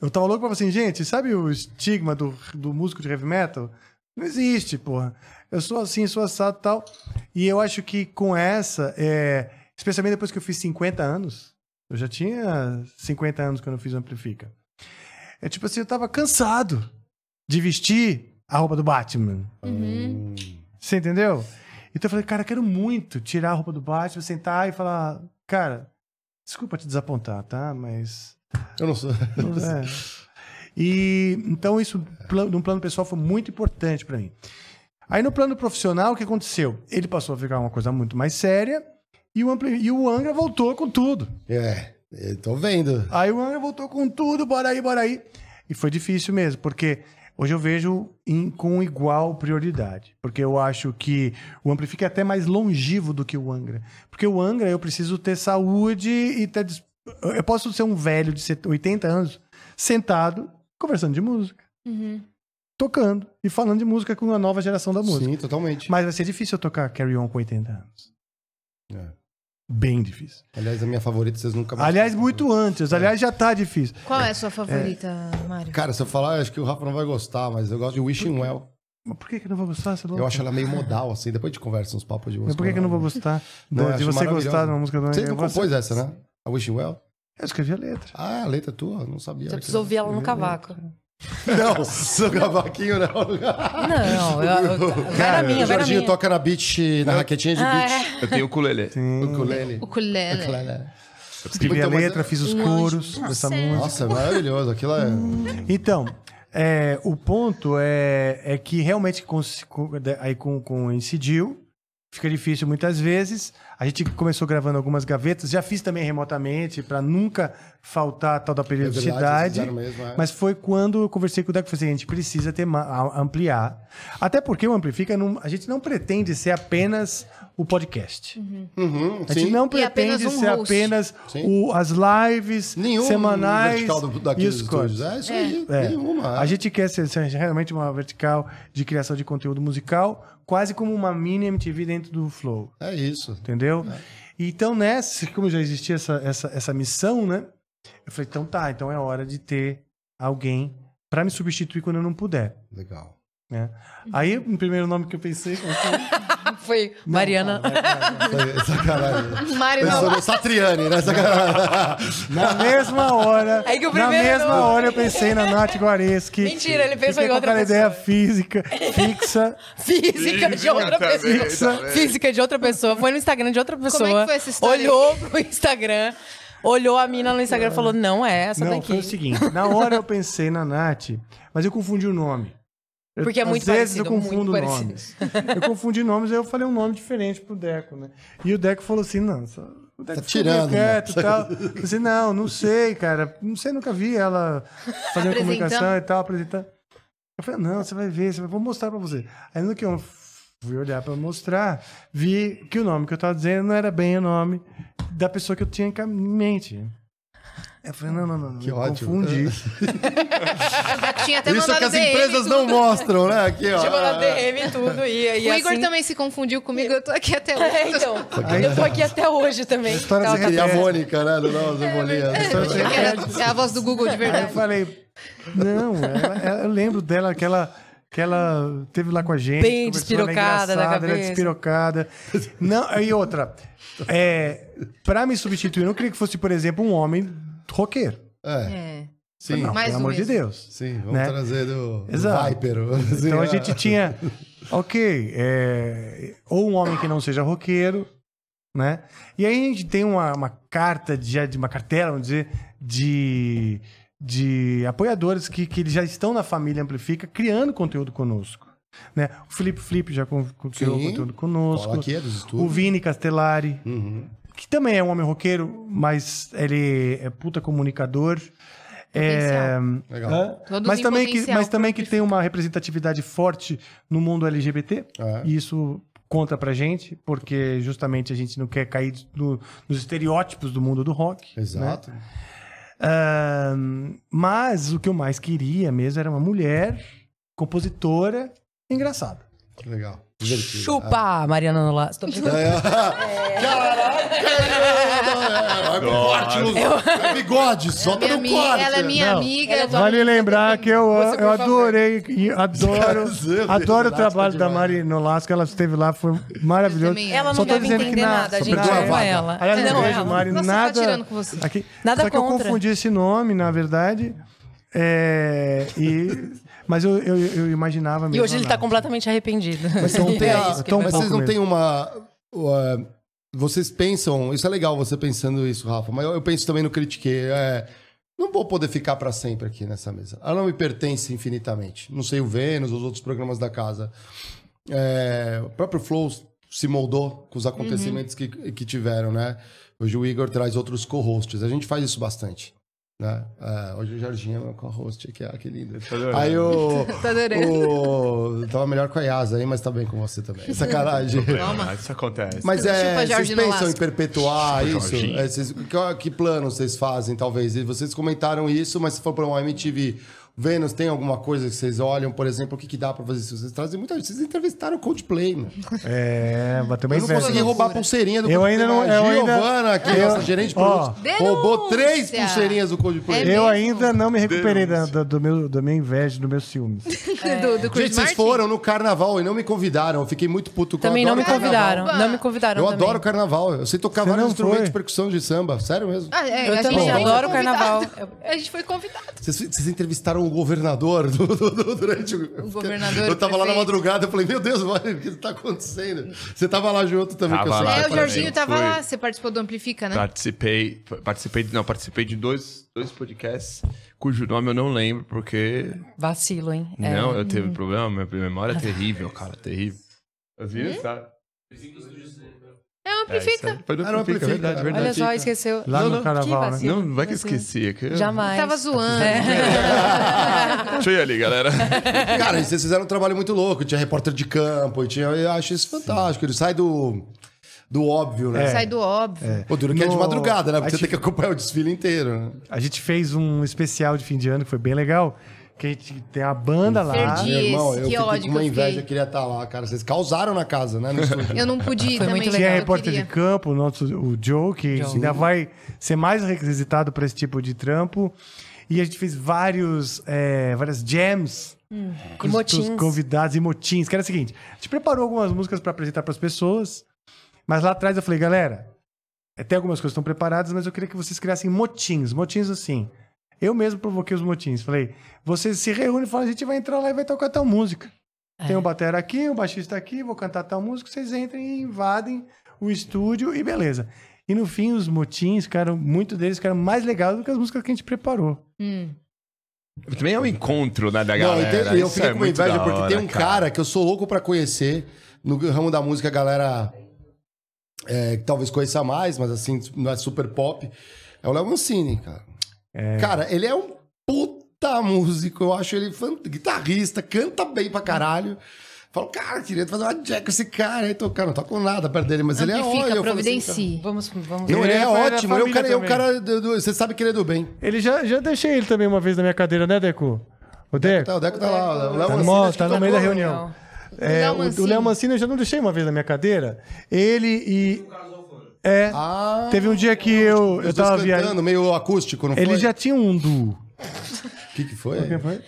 Eu tava louco pra falar assim, gente, sabe o estigma do, do músico de heavy metal? Não existe, porra. Eu sou assim, sou assado e tal. E eu acho que com essa, é, especialmente depois que eu fiz 50 anos, eu já tinha 50 anos quando eu fiz o Amplifica. É tipo assim, eu tava cansado de vestir a roupa do Batman. Você entendeu? Então eu falei, cara, quero muito tirar a roupa do Batman, sentar e falar, cara, desculpa te desapontar, tá? Mas Eu não sou. é. E então isso, no plano pessoal, foi muito importante pra mim. Aí no plano profissional, o que aconteceu? Ele passou a ficar uma coisa muito mais séria e o, Ampli- e o Angra voltou com tudo. É, eu tô vendo. Aí o Angra voltou com tudo, bora aí, bora aí. E foi difícil mesmo, porque hoje eu vejo em- com igual prioridade. Porque eu acho que o Amplifica é até mais longevo do que o Angra. Porque o Angra eu preciso ter saúde e ter. Eu posso ser um velho de set- 80 anos sentado conversando de música. Tocando e falando de música com a nova geração da música. Sim, totalmente. Mas vai ser difícil eu tocar Carry On com 80 anos. É. Bem difícil. Aliás, a minha favorita, vocês nunca mais. Aliás, muito antes. Aliás, já tá difícil. Qual é a sua favorita, Mário? Cara, se eu falar, acho que o Rafa não vai gostar, mas eu gosto de Wishing Well. Mas por que, que eu não vou gostar? Você é louco? Eu acho ela meio modal, assim. Depois a gente conversa uns papos de Mas música. por que, que eu não vou gostar Não, de, eu de acho você gostar de uma música do Você eu não compôs essa, né? A Wishing Well? Eu escrevi a letra. Ah, a letra é tua? Não sabia. Você precisa ouvir ela no cavaco. Não, no cavaquinho não. Não, eu, eu, vai na minha, o vai na Jorginho minha. toca na beat, na raquetinha de Ah, beat. é. Eu tenho ukulele. Ukulele. Ukulele. Ukulele. Escrevi Então, a mas- letra, fiz os coros dessa é. música. Nossa, é maravilhoso. Aquilo é. Então, é, o ponto é, é que realmente com, com, aí com, com incidiu, fica difícil muitas vezes. A gente começou gravando algumas gavetas, já fiz também remotamente, para nunca faltar a tal da É verdade, periodicidade. mesmo, é. Mas foi quando eu conversei com o Deco e falei assim, a gente precisa ter ampliar. Até porque o Amplifica, não- a gente não pretende ser apenas o podcast. Uhum, A gente sim. não apenas pretende um ser host. apenas o- as lives Nenhum semanais vertical do, e daqueles os cortes. É isso aí. É. Nenhuma. A gente quer ser, ser realmente uma vertical de criação de conteúdo musical, quase como uma mini MTV dentro do Flow, É isso. entendeu? Então, nessa, como já existia essa, essa, essa missão, né? Eu falei, então tá, então é hora de ter alguém para me substituir quando eu não puder. Legal. Né? Aí, o primeiro nome que eu pensei... foi? Foi Mariana. Sacanagem. Não. sou do Satriani, né? Sacanagem. Na mesma hora. É que o na mesma hora eu pensei na Nath Guareschi. Mentira, ele pensou em com outra aquela pessoa. ideia física, fixa. Física de outra também, pessoa. também. Física de outra pessoa. Foi no Instagram de outra pessoa. é que foi essa história? Olhou pro Instagram. Olhou a mina no Instagram e falou: Não é essa Não, daqui. foi o seguinte. Na hora eu pensei na Nath, mas eu confundi o nome. Eu- Porque é muito Às vezes parecido, eu confundo nomes. Eu confundi nomes, aí eu falei um nome diferente pro Deco, né? E o Deco falou assim, não, só... O Deco Tá tirando, né? quieto e tal. Eu falei assim, não, não sei, cara. Não sei, nunca vi ela fazendo comunicação e tal, apresentando. Eu falei, não, você vai ver, você vai... vou mostrar pra você. Aí no que eu fui olhar pra mostrar, vi que o nome que eu tava dizendo não era bem o nome da pessoa que eu tinha em mente. Eu falei, não, não, não, Que eu ótimo. confundi. Tinha até Isso mandado que as DM, empresas tudo. não mostram, né? Aqui, ó. Tipo, na DM e tudo. E, e O Igor assim... também se confundiu comigo, eu tô aqui até hoje. É, então. Eu tô aqui até hoje também. história Ela se tá- E a É. Mônica, né? Do Não, Cebolinha. Era- É a voz do Google de Aí eu verdade. falei, não, ela- ela- eu lembro dela que ela, que ela teve lá com a gente. Bem ela é despirocada da Ela é cabeça. despirocada. Não, aí outra, é, pra me substituir, eu não queria que fosse, por exemplo, um homem roqueiro. É, É. sim. Não, Mais pelo amor de mesmo. Deus. Sim, vamos Né? trazer do, do. Viper. assim, Então a é. gente tinha, ok, é, ou um homem que não seja roqueiro, né? E aí a gente tem uma, uma carta, de, de uma cartela, vamos dizer, de, de apoiadores que, que eles já estão na família Amplifica criando conteúdo conosco. Né? O Felipe Flip já criou Sim. conteúdo conosco. Aqui, é dos o. Vini Castellari, Uhum. que também é um homem roqueiro, mas ele é puta comunicador. É, Legal. Todos mas também que, mas também que tem uma representatividade forte no mundo LGBT. É. E isso conta pra gente, porque justamente a gente não quer cair no- nos estereótipos do mundo do rock. né? Mas o que eu mais queria mesmo era uma mulher compositora engraçada. Legal. Divertido. Chupa, Mariana Nolas. Tô brincando. É, vai pro corte, Luz. É bigode, solta Minha no amiga, corte. ela é minha Não. amiga. eu tô Vale lembrar que eu, Você, eu adorei adoro, adoro o trabalho da. Mari Nolasco, ela esteve lá, foi maravilhoso. Ela não deve dizendo que entender na- nada, gente. a Chama vaga. ela. Aliás, não, Não, vejo ela. Mari Nossa, tá nada. tirando com você. Aqui, Nada só que eu confundi esse nome, na verdade. É, e, mas eu, eu, eu imaginava mesmo. E hoje ele tá nada. completamente arrependido. Mas, não tem É isso que então, mas vocês não têm uma. uh, vocês pensam. Isso é legal você pensando isso, Rafa. Mas eu, eu penso também no Critiquei. É, não vou poder ficar pra sempre aqui nessa mesa. Ela não me pertence infinitamente. Não sei o Vênus, os outros programas da casa. É, o próprio Flow se moldou com os acontecimentos que, que tiveram, né? Hoje o Igor traz outros co-hosts. A gente faz isso bastante. Né? É, hoje o Jorginho é meu co-host aqui, ah, que lindo. Aí o. Adorando. o tava melhor com a Yasa aí, mas tá bem com você também. Sacanagem. Isso acontece. Mas é, Chupa, vocês pensam em perpetuar Chupa, isso? Jorginho. É, vocês- que, que plano vocês fazem, talvez? E vocês comentaram isso, mas se for para uma MTV Vênus, tem alguma coisa que vocês olham, por exemplo, o que, que dá para fazer isso? Vocês trazem muita gente. Vocês entrevistaram o Coldplay, meu. É, bateu uma Eu não consegui roubar a pulseirinha do Eu Coldplay. ainda não- a eu ainda- Giovana, aqui, eu- nossa gerente de produtos, roubou três pulseirinhas do Coldplay. É Eu ainda não me recuperei da, da- do meu, da minha inveja, do meu ciúmes. do, do Chris Gente, vocês foram no carnaval e não me convidaram. Eu fiquei muito puto com Também não me convidaram. carnaval. Não me convidaram Eu também. adoro carnaval. Eu sei tocar Você vários não instrumentos foi? de percussão de samba. Sério mesmo. Ah, é, Eu a também gente adoro carnaval. A gente foi convidado. Vocês, vocês entrevistaram o governador do- do- do- durante o. O governador, Eu tava lá na madrugada, eu falei, meu Deus, mano, o que tá acontecendo? Você tava lá junto também, Tava lá. É, o. Jorginho tava lá. Você participou do Amplifica, né? Participei, participei, não, participei de dois, dois podcasts cujo nome eu não lembro, porque. Vacilo, hein? É. Não, eu tive problema, minha memória é terrível, cara, terrível. Eu vi, tá? É o É, Amplifica. Foi do Ah, não, Amplifica, Amplifica. verdade, verdade. Olha só, esqueceu. Lá no Que carnaval, né? vacilo. Não, não vai que eu Vacilo. esqueci. É que... Jamais. Tava zoando. Deixa eu ir ali, galera. Cara, vocês fizeram um trabalho muito louco. Tinha repórter de campo, e tinha. Eu acho isso fantástico. Ele sai do. Do óbvio, né? Sai do óbvio. O duro que é de No- madrugada, né? Porque a você gente- tem que acompanhar o desfile inteiro. Né? A gente fez um especial de fim de ano que foi bem legal. Que a gente tem a banda lá. Perdi. Meu irmão, eu que fiquei ódio com uma que eu inveja, fiquei. eu queria estar lá, cara. Vocês causaram na casa, né? No estúdio. Eu não pude ir Foi também. muito Tinha eu repórter queria. de campo, o, nosso, o Joe, que Joe. ainda vai ser mais requisitado para esse tipo de trampo. E a gente fez vários, é, várias jams com os- motins. com os convidados e motins, que era o seguinte: a gente preparou algumas músicas para apresentar para as pessoas, mas lá atrás eu falei, galera, é, tem algumas coisas que estão preparadas, mas eu queria que vocês criassem motins, motins assim. Eu mesmo provoquei os motins. Falei, vocês se reúnem e falam, a gente vai entrar lá e vai tocar tal música. Tem um batera aqui, um baixista aqui, vou cantar tal música, vocês entrem e invadem o estúdio e beleza. E no fim, os motins ficaram, muito deles ficaram mais legais do que as músicas que a gente preparou. Hum. Também é um encontro, né, da Não, galera. e eu Isso fiquei é com muito inveja porque hora, tem um cara. que eu sou louco pra conhecer no ramo da música, a galera é, que talvez conheça mais, mas assim, não é super pop. É o Léo Mancini, cara. Cara, ele é um puta músico, eu acho ele fan- guitarrista, canta bem pra caralho. Falo, cara, queria fazer uma jack com esse cara aí, tocando, não toco nada perto dele, mas ele é ótimo. assim, providencie. Vamos, vamos. Não, ele Ele é é ótimo, ele é o cara, é o cara do, do- você sabe que ele é do bem. Ele já, já deixei ele também uma vez na minha cadeira, né, Deco? O Deco? Tá, o Deco tá lá, o Léo Tá no, tá no meio da né? reunião. É, o-. Léo Mancini eu já não deixei uma vez na minha cadeira. Ele e. É. Ah, Teve um dia que eu, os eu tava viajando. meio acústico, não foi? Ele já tinha um duo. O que que foi?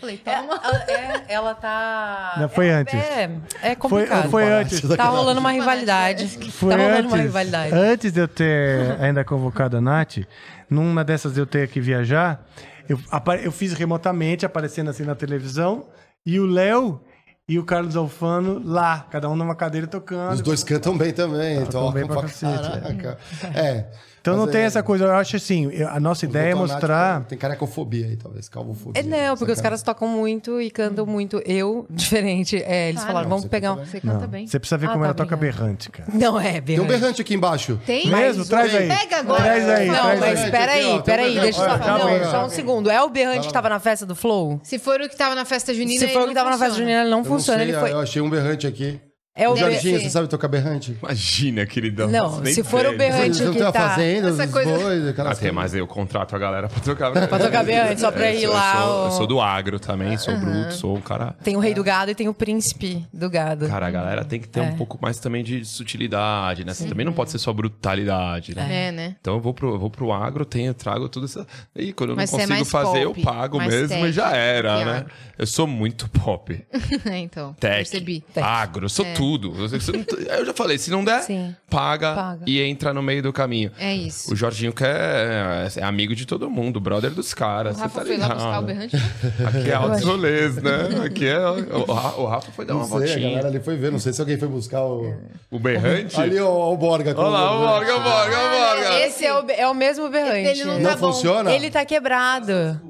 Falei, É, toma. ela, é, ela tá. Não, foi é, antes. É, é Foi, complicado. foi antes. Tá rolando uma rivalidade. Foi tá rolando antes, uma rivalidade. antes de eu ter ainda convocado a Nath, numa dessas de eu ter que viajar, eu, eu fiz remotamente, aparecendo assim na televisão, e o Léo, e o Carlos Alfano lá, cada um numa cadeira tocando. Os dois cantam bem também, Tocam tocam bem pra cacete, caraca. É. Então não Mas tem é- essa coisa, eu acho assim, a nossa ideia é Os mostrar. Tem, tem carecofobia aí, talvez, calvofobia. É, não, porque os caras tocam muito e cantam muito. Eu, diferente. É, eles Ah, falaram, não, vamos você pegar um. canta Você canta Não, bem. Você precisa ver Ah, como tá, ela toca berrante, cara. Não é, Tem um berrante. berrante aqui embaixo. Tem? Mesmo? Traz aí. Pega agora. Traz aí, Não, traz mas aí. Tem um peraí, berrante. deixa eu só. Não, aí, só um segundo. É o berrante que tava na festa do Flow? Se for o que tava na festa junina, Se ele for o não que tava na festa junina, ele não não funciona. Ele foi. eu achei um berrante aqui. É o o Jorginho, você sabe tocar berrante? Imagina, queridão. Não, Nem se for o berrante que tá. fazenda, Essa coisa- bois, Ah, aquelas tem, mas eu contrato a galera pra tocar berrante. Pra tocar berrante, só pra É, ir eu lá, Sou, ó. Eu sou do agro também, sou bruto, sou um cara... Tem o rei do gado e tem o príncipe do gado. Cara, a galera tem que ter É. um pouco mais também de sutilidade, né? Você também não pode ser só brutalidade, né? É, né? Então eu vou pro, eu vou pro agro, tenho, trago tudo isso. E quando eu Mas não é consigo fazer, pop, eu pago mesmo e já era, né? agro. Eu sou muito pop. então, Tech, percebi. agro, eu sou tudo. Eu, eu não- eu já falei, se não der, Sim. paga, Paga. e entra no meio do caminho. É isso. O Jorginho que é, é amigo de todo mundo, brother dos caras. O você Rafa tá foi lá buscar o berrante. Aqui é altos rolês, né? Aqui é. O, Ra- o Rafa foi dar uma Não sei, a voltinha. galera ali foi ver. Não sei se alguém foi buscar o... O berrante. Ali, ó, ó, o Borga. Olha lá, o Borga, o Borga, o Borga. Esse é o, é o mesmo berrante. Ele não Não tá bom. funciona? Ele tá quebrado.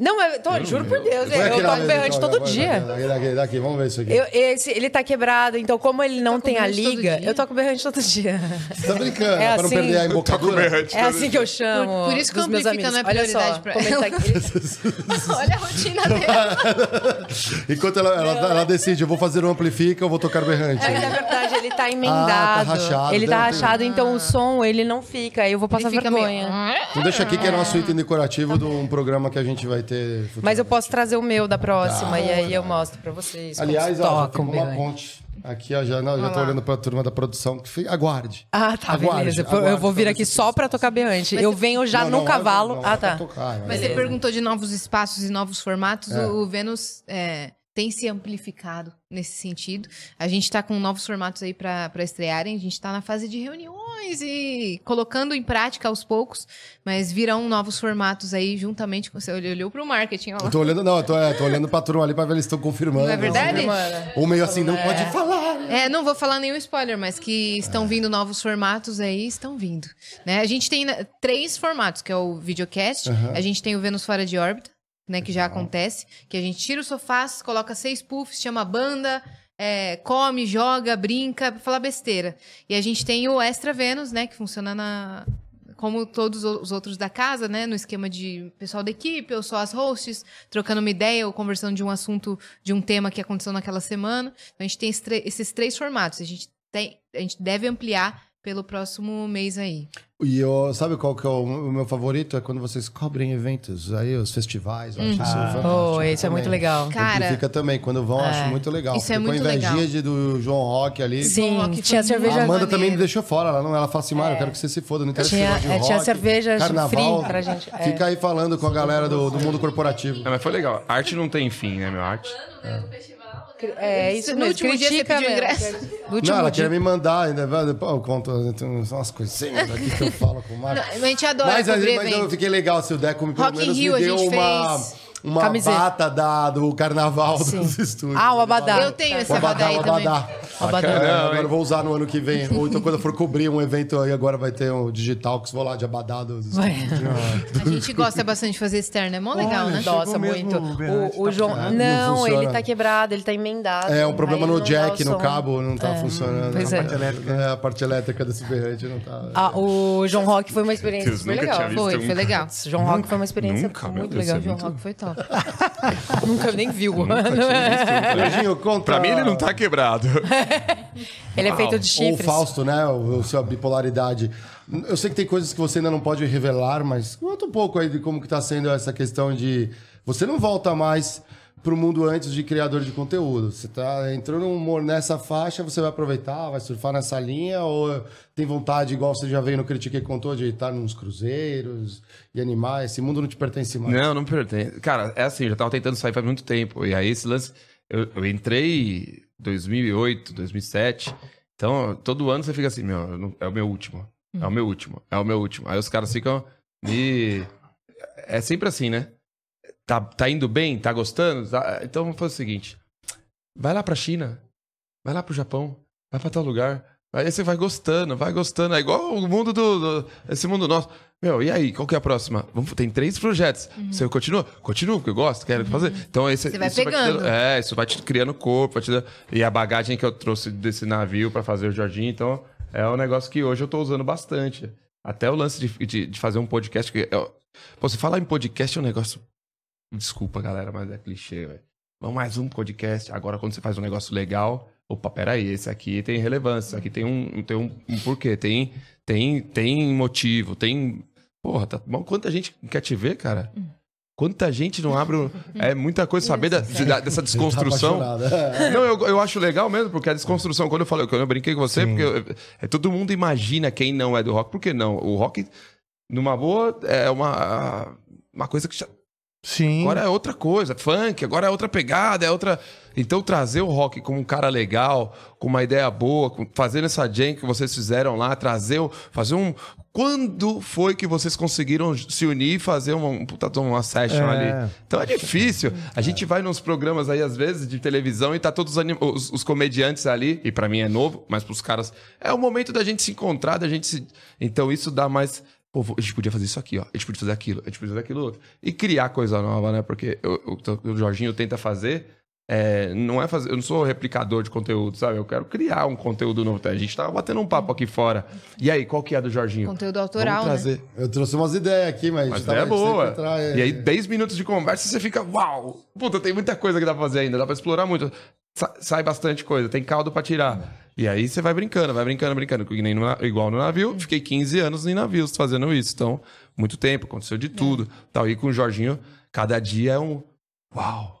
Não, mas tô, juro por Deus, Põe eu na toco berrante todo vai, dia. Daqui, daqui, daqui, vamos ver isso aqui. Eu, esse, ele tá quebrado, então como ele não Toca tem a liga, eu toco berrante todo dia. Você tá brincando, É pra não assim? perder a embocadura? berrante. É assim que eu chamo. Por- por isso que amplifica não é Olha prioridade só, pra- ele tá. Olha a rotina dele. Enquanto ela, ela, ela decide, eu vou fazer um amplifica, eu vou tocar berrante. É, na verdade, ele tá Ah, emendado. tá rachado. ele tá Não, rachado, então o som, ele não fica. Aí eu vou passar vergonha. Então deixa aqui que é nosso item decorativo de um programa que a gente vai ter. Mas eu posso trazer o meu da próxima, e aí eu mostro pra vocês. Aliás, ó, toca um uma ponte. Aqui, ó, já, não, já tô olhando pra turma da produção. Que Aguarde. Ah, tá, Aguarde, beleza. aguarde eu vou vir aqui só pra tocar berrante. Mas eu venho já Não, no não, cavalo. não, ah, não, tá. tocar, Mas você perguntou de novos espaços e novos formatos. É. O, o Vênus é, tem se amplificado nesse sentido. A gente tá com novos formatos aí pra pra estrearem. A gente tá na fase de reuniões e colocando em prática aos poucos. Mas virão novos formatos aí juntamente com você. Olhou, olhou pro marketing, ó. Eu tô olhando, não, eu tô, é, tô olhando pra turma ali pra ver se eles estão confirmando. Não é verdade? Ou meio assim, não pode falar. É, não vou falar nenhum spoiler, mas que estão vindo novos formatos aí, estão vindo. Né? A gente tem três formatos, que é o videocast, a gente tem o Vênus Fora de Órbita, né, que já acontece, que a gente tira os sofás, coloca seis puffs, chama a banda, é, come, joga, brinca, pra falar besteira. E a gente tem o Extra Vênus, né, que funciona na... Como todos os outros da casa, né? No esquema de pessoal da equipe, ou só as hosts, trocando uma ideia ou conversando de um assunto, de um tema que aconteceu naquela semana. Então a gente tem esses três formatos. A gente, tem, a gente deve ampliar pelo próximo mês aí. E eu, sabe qual que é o, o meu favorito? É quando vocês cobrem eventos, aí os festivais, eu acho isso fantástico. Oh, esse é muito legal. Cara, Amplifica também, quando vão, eu acho muito legal. Isso é muito com a invejinha legal. de, do João Rock ali. Sim, Rock tinha cerveja. A Amanda maneiro. também me deixou fora. Ela, não, ela fala assim, Mário, eu quero que você se foda. Não interessa Tinha- é, tinha rock, cerveja carnaval, free pra gente, é. Fica aí falando com a galera do, do mundo corporativo. É, mas foi legal. Arte não tem fim, né, meu? Arte. É isso No mesmo. último dia você Critica pediu mesmo. ingresso? No último Não, ela dia. queria me mandar ainda. eu conto tem umas coisinhas aqui que eu falo com o Mário. Não, a gente adora Mas, cobrir mas eu fiquei legal se o Deco me, pelo Rock menos Rio me deu uma, fez. uma Camiseta. bata da, do carnaval Sim. dos estúdios. Ah, o abadá. Eu tenho esse abadá abadá, aí o também. É, Caramba, agora vou usar no ano que vem. Ou então quando eu for cobrir um evento aí, agora vai ter um digital que vou lá de Vai. estúdios. A gente gosta bastante de fazer externo, é mó legal, Olha, né? Nossa, mesmo muito. o O, o tá João. Não, Não ele tá quebrado, ele tá emendado. É, um problema no jack, no cabo, não tá funcionando. pois a é. parte elétrica. É, a parte elétrica desse berrante não tá. Ah, o João Rock foi uma experiência Deus, super legal. tinha visto Foi, um- foi legal. O João Rock foi uma experiência Nunca, muito legal. é João Rock foi top. Nunca nem viu. Conta. Pra mim ele não tá quebrado. ele é feito de Ou o chifres. Fausto, né? O, o sua bipolaridade. Eu sei que tem coisas que você ainda não pode revelar, mas conta um pouco aí de como que tá sendo essa questão de... Você não volta mais pro mundo antes de criador de conteúdo. Você tá entrando no humor nessa faixa, você vai aproveitar, vai surfar nessa linha, ou tem vontade, igual você já veio no Critique e contou, de estar nos cruzeiros e animar? Esse mundo não te pertence mais. Não, não pertence. Cara, é assim, eu já tava tentando sair faz muito tempo. E aí esse lance. Eu, eu entrei 2008, 2007. Então, todo ano você fica assim, meu, não- é o meu último. É o meu último. É o meu último. Aí os caras ficam me. É sempre assim, né? Tá, tá indo bem? Tá gostando? Tá- Então vamos fazer o seguinte. vai lá pra China, vai lá pro Japão, vai pra tal lugar. Aí você vai gostando, vai gostando. É igual o mundo do, do- Esse mundo nosso. Meu, e aí, qual que é a próxima? Vamos, tem três projetos. Você continua? Continua, porque eu gosto, quero fazer. Então, esse, Você vai pegando. dando- é, isso vai te criando corpo. Vai te dando- e a bagagem que eu trouxe desse navio pra fazer o Jorginho, então, é um negócio que hoje eu tô usando bastante. Até o lance de, de, de fazer um podcast. Que, eu, pô, você falar em podcast é um negócio. Desculpa, galera, mas é clichê, velho. Vamos mais um podcast. Agora, quando você faz um negócio legal, opa, peraí, esse aqui tem relevância, aqui tem um, tem um, um porquê, tem, tem, tem motivo, tem. Porra, tá bom. Quanta gente quer te ver, cara? Quanta gente não abre. É muita coisa saber da- de- da- dessa desconstrução. Não, eu, eu acho legal mesmo, porque a desconstrução, quando eu falei, quando eu brinquei com você, Sim. porque eu- é, todo mundo imagina quem não é do rock. Por que não? O rock, numa boa, é uma, uma coisa que já, Sim. agora é outra coisa. Funk, agora é outra pegada, é outra. Então trazer o rock como um cara legal, com uma ideia boa, com- fazendo essa jam que vocês fizeram lá, trazer, o- fazer um. Quando foi que vocês conseguiram se unir e fazer uma, um uma session É. ali? Então é difícil. A gente vai nos programas aí, às vezes, de televisão e tá todos os, anim- os- os comediantes ali, e pra mim é novo, mas pros caras é o momento da gente se encontrar, da gente se. Então isso dá mais. Pô, a gente podia fazer isso aqui, ó. A gente podia fazer aquilo, a gente podia fazer aquilo outro. E criar coisa nova, né? Porque eu- eu- o Jorginho tenta fazer. É, não é fazer. Eu não sou replicador de conteúdo, sabe? Eu quero criar um conteúdo novo. A gente tava batendo um papo aqui fora. E aí, qual que é a do Jorginho? Conteúdo autoral, Vamos trazer. Eu trouxe umas ideias aqui, mas. a Mas é boa. sempre traz- E aí, 10 minutos de conversa, você fica, uau! Puta, tem muita coisa que dá pra fazer ainda, dá pra explorar muito. Sa- sai bastante coisa, tem caldo pra tirar. E aí você vai brincando, vai brincando, brincando. Nem no igual no navio, fiquei 15 anos em navios fazendo isso. Então, muito tempo, aconteceu de tudo. Tal. E com o Jorginho, cada dia é um. Uau!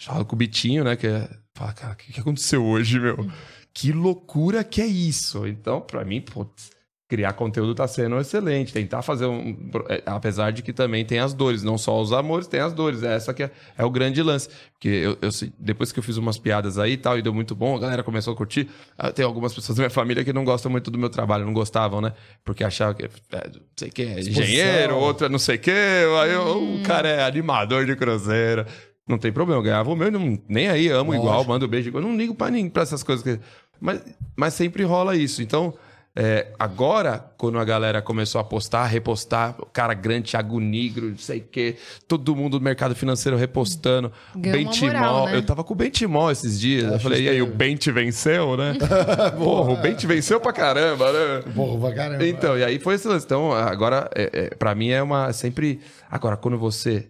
Fala com o Bitinho, né? Que é. Fala, cara, o que, que aconteceu hoje, meu? Que loucura que é isso? Então, pra mim, putz, criar conteúdo tá sendo excelente. Tentar fazer um. é, Apesar de que também tem as dores, não só os amores, tem as dores. Essa que é, é o grande lance. Porque eu, eu depois que eu fiz umas piadas aí e tal, e deu muito bom, a galera começou a curtir. Ah, Tem algumas pessoas da minha família que não gostam muito do meu trabalho, não gostavam, né? Porque achavam que. É, não sei quem é engenheiro, outro é não sei o quê. Aí eu- o cara é animador de cruzeiro. Não tem problema, eu ganhava o meu, não, nem aí, amo igual, mando beijo. Eu não ligo pra ninguém, pra essas coisas. Que... Mas, mas sempre rola isso. Então, é, agora, quando a galera começou a postar, repostar, o cara grande, Thiago Negro, não sei o quê, todo mundo do mercado financeiro repostando. Ganhou Bentimol. moral, né? Eu tava com o Bentimol esses dias. eu falei, e aí, o Bent venceu, né? Porra, o Bent venceu pra caramba, né? Porra, pra caramba. Então, e aí foi esse lance. Então, agora, é, é, pra mim é uma. Sempre. Agora, quando você.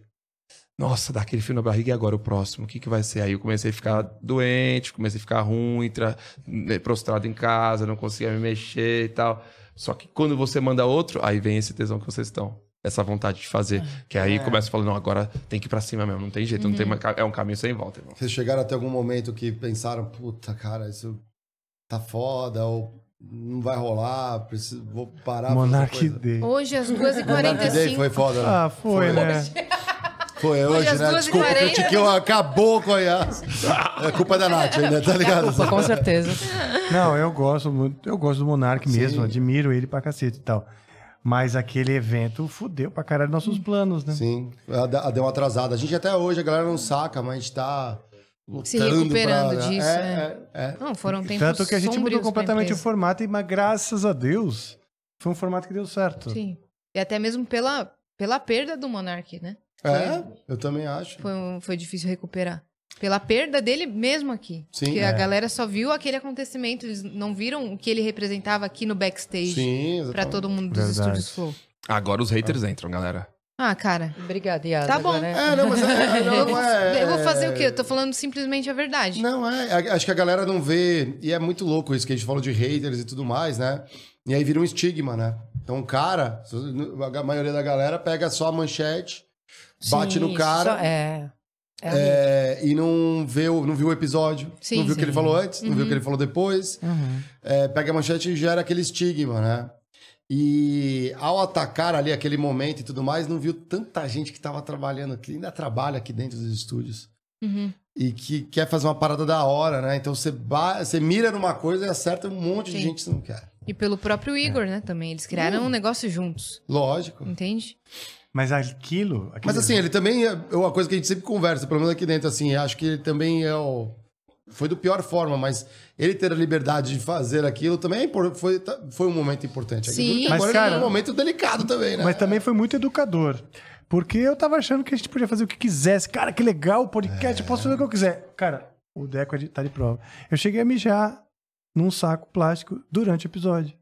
Nossa, dá aquele frio na barriga e agora o próximo? O que, que vai ser? Aí eu comecei a ficar doente, comecei a ficar ruim, tra... né, prostrado em casa, não conseguia me mexer e tal. Só que quando você manda outro, aí vem esse tesão que vocês estão. Essa vontade de fazer. Que aí começa a falar, não, agora tem que ir pra cima mesmo. Não tem jeito, não tem mais... ca- é um caminho sem volta, irmão. Vocês chegaram até algum momento que pensaram, puta, cara, isso tá foda, ou não vai rolar, preciso, vou parar. Coisa. Day. Hoje, às Monarch Day 2h45. foi foda, né? Ah, foi, né? Foi hoje, às né? 2h40. Desculpa, que o Tiquinho acabou com a Yas. É culpa da Nath ainda, tá ligado? Com certeza. Não, eu gosto muito. Eu gosto do Monark mesmo, admiro ele pra cacete e tal. Mas aquele evento fudeu pra caralho nossos planos, né? Sim, deu uma atrasada. A gente até hoje, a galera não saca, mas a gente tá Se recuperando pra- disso, É, né? é, é. Não, foram tempos Tanto que a gente mudou completamente o formato, e- mas graças a Deus foi um formato que deu certo. Sim. E até mesmo pela, pela perda do Monark, né? É, eu também acho. Foi, um- foi difícil recuperar. Pela perda dele mesmo aqui. Sim, Porque é. a galera só viu aquele acontecimento, eles não viram o que ele representava aqui no backstage. Sim, Pra todo mundo dos Verdade. estúdios Flow. Agora os haters entram, galera. Ah, cara. Obrigada, Yas. Tá bom. Agora é- É, não, mas é, não, eu, não vou, é- eu vou fazer o quê? Eu tô falando simplesmente a verdade. Não, é. a- Acho que a galera não vê. E é muito louco isso que a gente falou de haters e tudo mais, né? E aí vira um estigma, né? Então o cara, a maioria da galera pega só a manchete, bate Sim, no cara. é. É, é, e não o, não viu o episódio, Sim, não viu o que ele falou antes, não viu o que ele falou depois. Uhum. É, pega a manchete e gera aquele estigma, né? E ao atacar ali aquele momento e tudo mais, não viu tanta gente que tava trabalhando aqui, ainda trabalha aqui dentro dos estúdios. Uhum. E que quer fazer uma parada da hora, né? Então você, ba- você mira numa coisa e acerta um monte de Sim. gente que você não quer. E pelo próprio Igor, né, também. Eles criaram Hum. um negócio juntos. Lógico. Entende? Mas aquilo. aquele- Mas assim, ele também é é uma coisa que a gente sempre conversa, pelo menos aqui dentro, assim, acho que ele também é o. foi do pior forma, mas ele ter a liberdade de fazer aquilo também é impor- foi, tá- foi um momento importante. Sim. Porque Mas, agora cara- é um momento delicado também, né? Mas também foi muito educador. Porque eu tava achando que a gente podia fazer o que quisesse. Cara, que legal o podcast, eu posso fazer o que eu quiser. Cara, o Deco é de- tá de prova. Eu cheguei a mijar num saco plástico durante o episódio.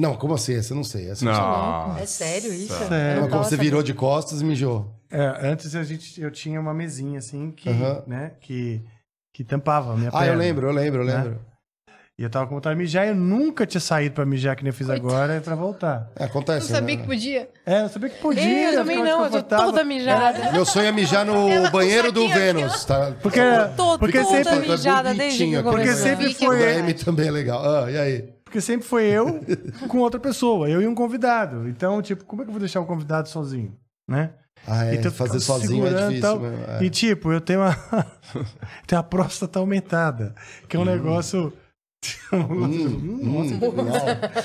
Não, como assim? Essa eu não sei. Essa eu não sei. É sério isso? Sério. Eu não como você virou de costas e mijou. É, antes a gente, eu tinha uma mesinha assim que, né, que, que tampava a minha Ah, perna. eu lembro, eu lembro, eu lembro. E eu tava com vontade de mijar, eu nunca tinha saído pra mijar que nem eu fiz agora pra voltar. É, Não acontece, sabia né? que podia. É, eu sabia que podia. Eu também não, eu tô toda mijada. Meu sonho é mijar no Ela banheiro do Vênus, tá? Porque, Tô porque toda sempre, mijada desde que bonitinho, porque sempre O foi da M também é legal. Ah, e aí? Porque sempre foi eu com outra pessoa, eu e um convidado. Então, tipo, como é que eu vou deixar o convidado sozinho, né? Ah, é, Então fazer sozinho é difícil. tal. mesmo, é. E tipo, eu tenho uma tenho a próstata aumentada, que é um negócio Hum, hum.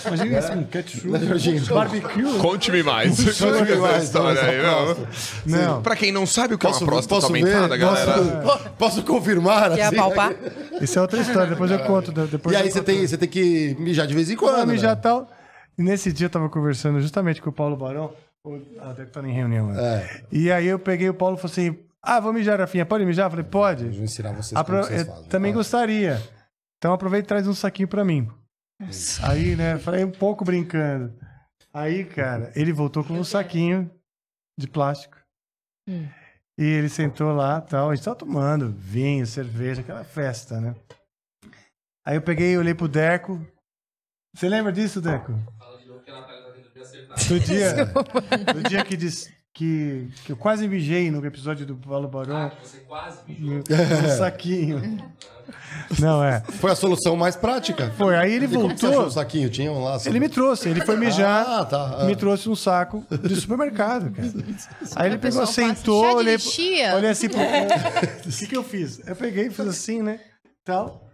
Imagina isso com ketchup, barbecue. Conte-me mais. Conte-me mais, história aí, não. Não, Pra quem não sabe o que é Posso, uma próstata posso aumentada, ver? galera. Posso, posso confirmar? Quer assim? apalpar? isso é outra história, depois eu conto. de- Depois E aí eu você tem, você tem que mijar de vez em Quando quando. mijar né? tal. E nesse dia eu tava conversando justamente com o Paulo Barão. O, ah, deve estar em reunião. Né? É, E aí eu peguei o Paulo e falei assim: Ah, vou mijar, Rafinha, pode mijar? Eu falei, eu pode. vou ensinar vocês vocês eu fazem. também Ah. gostaria. Então aproveita e traz um saquinho pra mim. Aí, né, falei um pouco brincando. Aí, cara, ele voltou com um saquinho de plástico. Hum. E ele sentou lá tal. A gente tava tomando vinho, cerveja, aquela festa, né? Aí eu peguei e olhei pro Deco. Você lembra disso, Deco? Do dia, do dia que, diz, que, que eu quase mijei no episódio do Paulo Barão. você quase mijou? No saquinho. Não, é. Foi a solução mais prática. Foi, aí ele E como que você voltou. achou o saquinho? Tinha um lá? Ele me trouxe, ele foi mijar, Ah, tá. Ah. me trouxe um saco de supermercado, cara. Aí ele pegou, sentou, de olhei, olhei assim, pro- o que que eu fiz? Eu peguei, fiz assim, né, tal.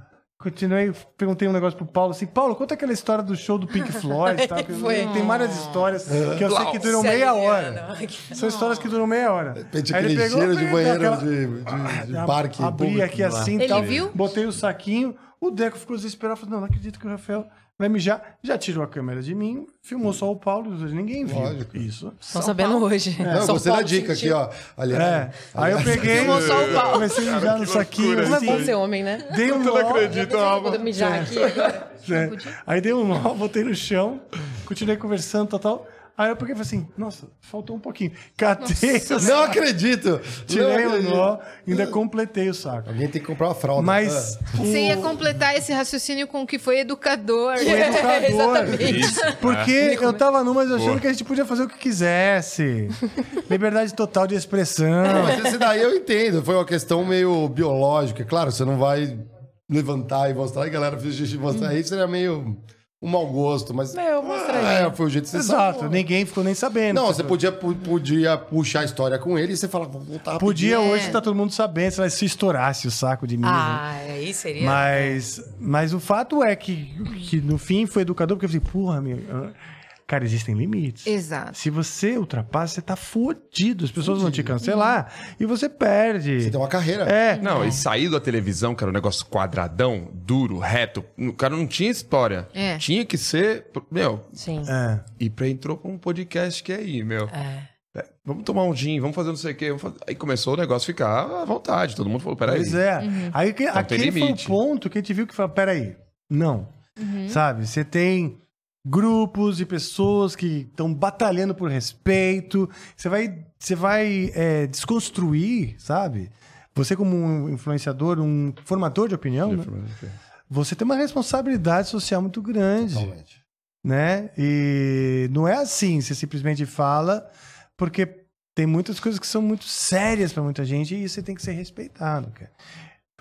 Continuei, perguntei um negócio pro Paulo, assim, Paulo, conta aquela história do show do Pink Floyd que Foi. Tem várias histórias que eu sei que duram meia hora. São histórias que duram meia hora. repente, Aí ele aquele pegou, cheiro de banheiro aquela- de, de- de a- parque Abri aqui assim Ele tal, viu? Botei o saquinho. O Deco ficou desesperado. Falou, não, não acredito que o Rafael vai mijar. Já tirou a câmera de mim, filmou só o Paulo. Ninguém viu Lógico. isso. Estão sabendo hoje. Não, São gostei da Paulo dica sentiu. aqui, ó. Ali, É. Aí eu peguei, Filmou só o Paulo. comecei a mijar no saquinho. Como é bom ser homem, né? Dei um nó, Eu vou mijar aqui agora. é. Aí dei um nó, botei no chão, continuei conversando, tal, tal. Aí eu peguei e falei assim, nossa, faltou um pouquinho. Catei, Não acredito! tirei Não o nó, ainda completei o saco. Alguém tem que comprar uma fralda. Mas Ah. o- Você ia completar esse raciocínio com o que foi educador. o educador. Isso. Porque eu tava numa achando que a gente podia fazer o que quisesse. Liberdade total de expressão. Mas esse daí eu entendo. Foi uma questão meio biológica. Claro, você não vai levantar e mostrar. E galera, fez xixi e mostrar isso. Seria meio um mau gosto. Mas Meu, aí. é, foi o jeito que você Exato, ninguém ficou nem sabendo. Não, você podia, pu- podia puxar a história com ele e você fala, vou voltar Podia rapidinho. hoje tá todo mundo sabendo, sei lá, se estourasse o saco de mim. Ah, aí seria. Mas, mas o fato é que, que no fim foi educador, porque eu falei, porra, meu. Cara, existem limites. Exato. Se você ultrapassa, você tá fodido. As pessoas vão te cancelar e você perde. Você tem uma carreira. É. Não, e sair da televisão, que era um negócio quadradão, duro, reto, o cara não tinha história. É. Tinha que ser, meu, Sim. É. e pra entrou com um podcast que é aí, meu. É. É, Vamos tomar um gin, vamos fazer não sei o quê. Aí começou o negócio a ficar à vontade. Todo mundo falou, peraí. Pois é. Aí que, Então aquele foi o ponto que a gente viu que falou, peraí, não. Sabe, você tem grupos de pessoas que estão batalhando por respeito. Você vai, você vai é, desconstruir, sabe? Você como um influenciador, um formador de opinião, né? você tem uma responsabilidade social muito grande Totalmente. né? E não é assim, você simplesmente fala, porque tem muitas coisas que são muito sérias pra muita gente e você tem que ser respeitado, cara.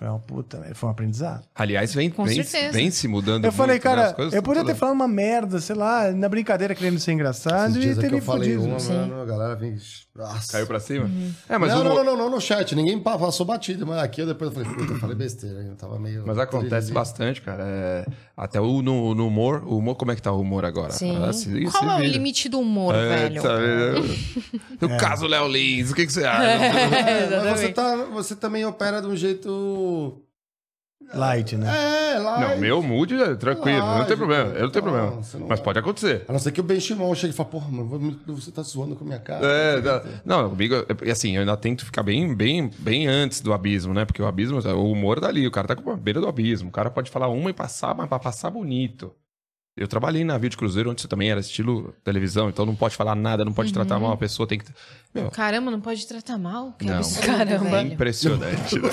Foi uma puta, foi um aprendizado. Aliás, vem, Com vem, certeza. vem se mudando. Eu falei, muito, né? cara, As coisas eu tão poderia ter todas- falado uma merda, sei lá, na brincadeira querendo ser engraçado Esses e dias ter aqui me eu falei fudido. uma, mano, a galera vem... Nossa. Caiu pra cima? Uhum. É, mas não, o não, não, não, não, no chat. Ninguém pa- passou batida, mas aqui eu depois eu falei, puta, eu falei besteira. Eu tava meio... Mas acontece bastante, cara. É, Até o, no, no humor, o humor, como é que tá o humor agora? Sim. Ah, se- se Qual é o vira. limite do humor, É, velho? tá vendo? O caso Léo Lins, o que, que você acha? É, mas você, tá, você também opera de um jeito. Light, né? É, lá. Não, meu mood é tranquilo, não Lógico. tem problema. Eu não tenho Não, problema. não Mas vai. pode acontecer. A não ser que o Ben Shimon chegue e fale, porra, mano, você tá zoando com a minha cara. É, não, não, comigo, é, assim, eu ainda tento ficar bem, bem, bem antes do abismo, né? Porque o abismo, o humor é dali, o cara tá com a beira do abismo. O cara pode falar uma e passar, mas pra passar bonito. Eu trabalhei na Navio de Cruzeiro, onde você também era estilo televisão, então não pode falar nada, não pode tratar mal a pessoa, tem que. Meu, Caramba, não pode tratar mal? Que Não. absurdo, Caramba. é velho. impressionante. né?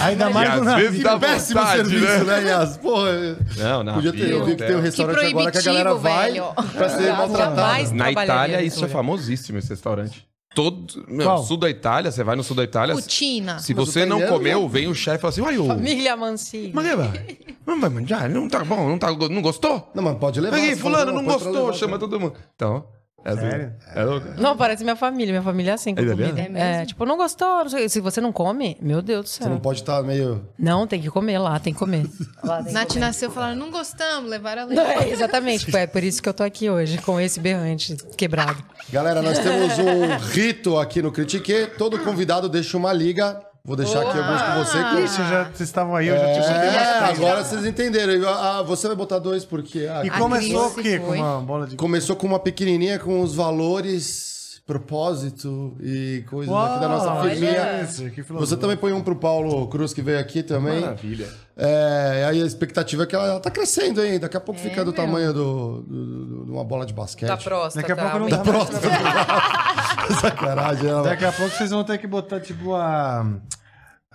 Ainda E mais às do navio. vezes dá Péssimo vontade, serviço, né? né, Yas? Porra. Não, na Podia ter, eu vi que tem um restaurante Que agora que a galera vai pra ser maltratada. Na Itália, isso é famosíssimo, esse restaurante. Todo. Meu, sul da Itália, você vai no sul da Itália. Putina. Se Mas você o não italiano, comeu, vem o chefe e fala assim: Uai, ô. Família Mancini. Mas que vai? Não vai manjar? Não tá bom? Não, tá, não gostou? Não, mas pode levar. Você fulano, não gostou, levar, chama todo mundo. Então, é Sério? É louco. Não, parece minha família. Minha família é assim com É comida. italiano? É, tipo, não gostou. não sei- Se você não come, meu Deus do Você céu. não pode estar meio... Não, tem que comer lá, tem que comer. Lá Nath comer. nasceu falaram, não gostamos, levaram a Não, leite. é, exatamente, foi é por isso que eu tô aqui hoje, com esse berrante quebrado. Galera, nós temos um rito aqui no Critique. Todo convidado deixa uma liga. Vou deixar aqui alguns com você. Que... Ixi, já, vocês estavam aí, eu já contei É, bastante. agora vocês entenderam. Ah, você vai botar dois porque ah, E A começou o quê? Com uma bola de... começou com uma pequenininha com os valores, propósito e coisas aqui da nossa Uau, filosofia. Você também põe um pro Paulo Cruz que veio aqui também. Maravilha. É, aí a expectativa é que ela, ela tá crescendo hein? Daqui a pouco fica do tamanho do, do- do- de uma bola de basquete. Da próstata. Daqui a pouco não dá próxima. Sacanagem. Ela... Daqui a pouco vocês vão ter que botar, tipo, a...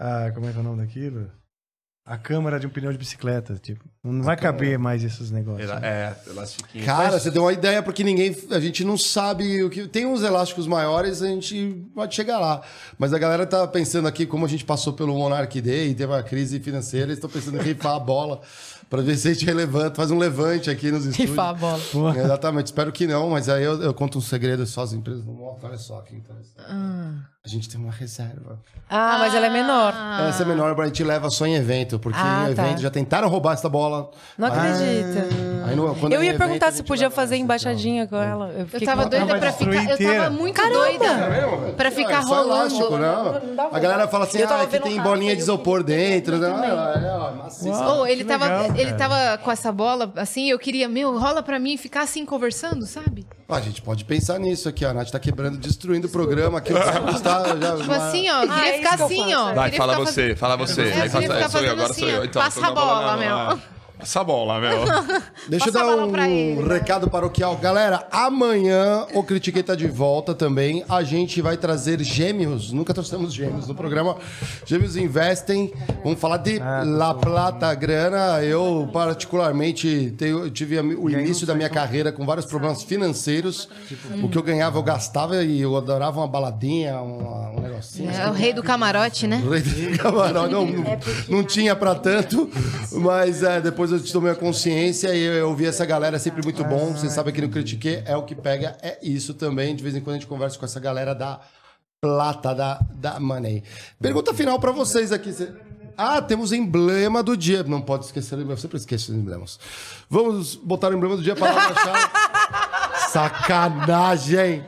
a como é que é o nome daquilo? A câmara de um pneu de bicicleta, tipo. Não vai caber mais esses negócios. né? É, elastiquinho. Cara, você deu uma ideia porque ninguém. A gente não sabe o que. Tem uns elásticos maiores, a gente pode chegar lá. Mas a galera tá pensando aqui, como a gente passou pelo Monarch Day e teve uma crise financeira, eles estão pensando em rifar a bola pra ver se a gente relevanta, faz um levante aqui nos estúdios. Rifar a bola. Exatamente, espero que não, mas aí eu, eu conto um segredo só as empresas não mostram. Olha só que interessante. A gente tem uma reserva. Ah, mas ela é menor. Essa é menor, a gente leva só em evento, porque Ah, em tá. evento já tentaram roubar essa bola. Não Mas- acredita. Aí no- quando Eu é ia evento, perguntar se podia fazer embaixadinha com ela. Eu, Eu tava com- doida pra ficar. Eu tava muito Caramba! doida pra Não, ficar é só rolando. elástico, não. A galera fala assim, Eu tava ah, aqui tem bolinha de isopor dentro. também. É, é, ele tava, ele cara. tava com essa bola, assim, eu queria, meu, rola pra mim ficar assim conversando, sabe? Ah, a gente pode pensar nisso aqui, a Nath tá quebrando, destruindo o programa aqui. Tá já, Tipo assim, ó, eu queria Ah, é ficar assim, ó. é. Vai, fala ficar você, fala você. Aí sou eu, agora sou assim, eu. ó. Então, Passa a bola, meu. ah. Passa a bola, meu. Deixa eu dar um ele, né? recado paroquial. Galera, amanhã o Critiquei tá de volta também. A gente vai trazer gêmeos. Nunca trouxemos gêmeos no programa. Gêmeos investem. Vamos falar de Ah, La Plata Grana. Eu, particularmente, tenho, tive o início da minha carreira com vários problemas financeiros. O que eu ganhava, eu gastava e eu adorava uma baladinha, uma- um negocinho. É o rei do camarote, né? O Rei do Camarão não, não, não tinha pra tanto, mas é, depois eu tomei a consciência e eu, eu vi essa galera é sempre muito bom. Vocês sabem que no Critique é o que pega, é isso também. De vez em quando a gente conversa com essa galera da plata, da, da money. Pergunta final pra vocês aqui. Cê- Ah, temos emblema do dia. Não pode esquecer, eu sempre esqueço os emblemas. Vamos botar o emblema do dia para lá. Sacanagem!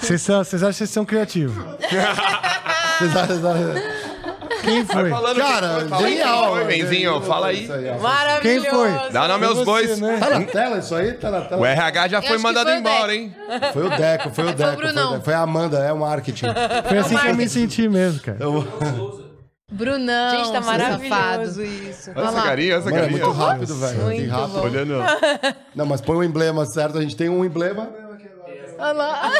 Vocês, acham que vocês são criativos? Vocês acham- Quem foi? Falando Cara, quem foi, fala genial! quem foi, Benzinho, fala aí. Maravilhoso. Quem foi? Dá nome aos bois. né? Tá na tela isso aí? Tá na tela. O RH já foi mandado foi embora, hein? Foi o Deco, foi o Deco. Foi, Brunão. o Deco. Foi a Amanda, é o marketing. Foi assim que eu me senti mesmo, cara. Brunão, Gente, tá seu maravilhoso isso. Olha essa carinha, essa Mano, é carinha. muito rápido, velho. Muito rápido. Olhando. Não, mas põe o emblema certo. A gente tem um emblema. Olha lá.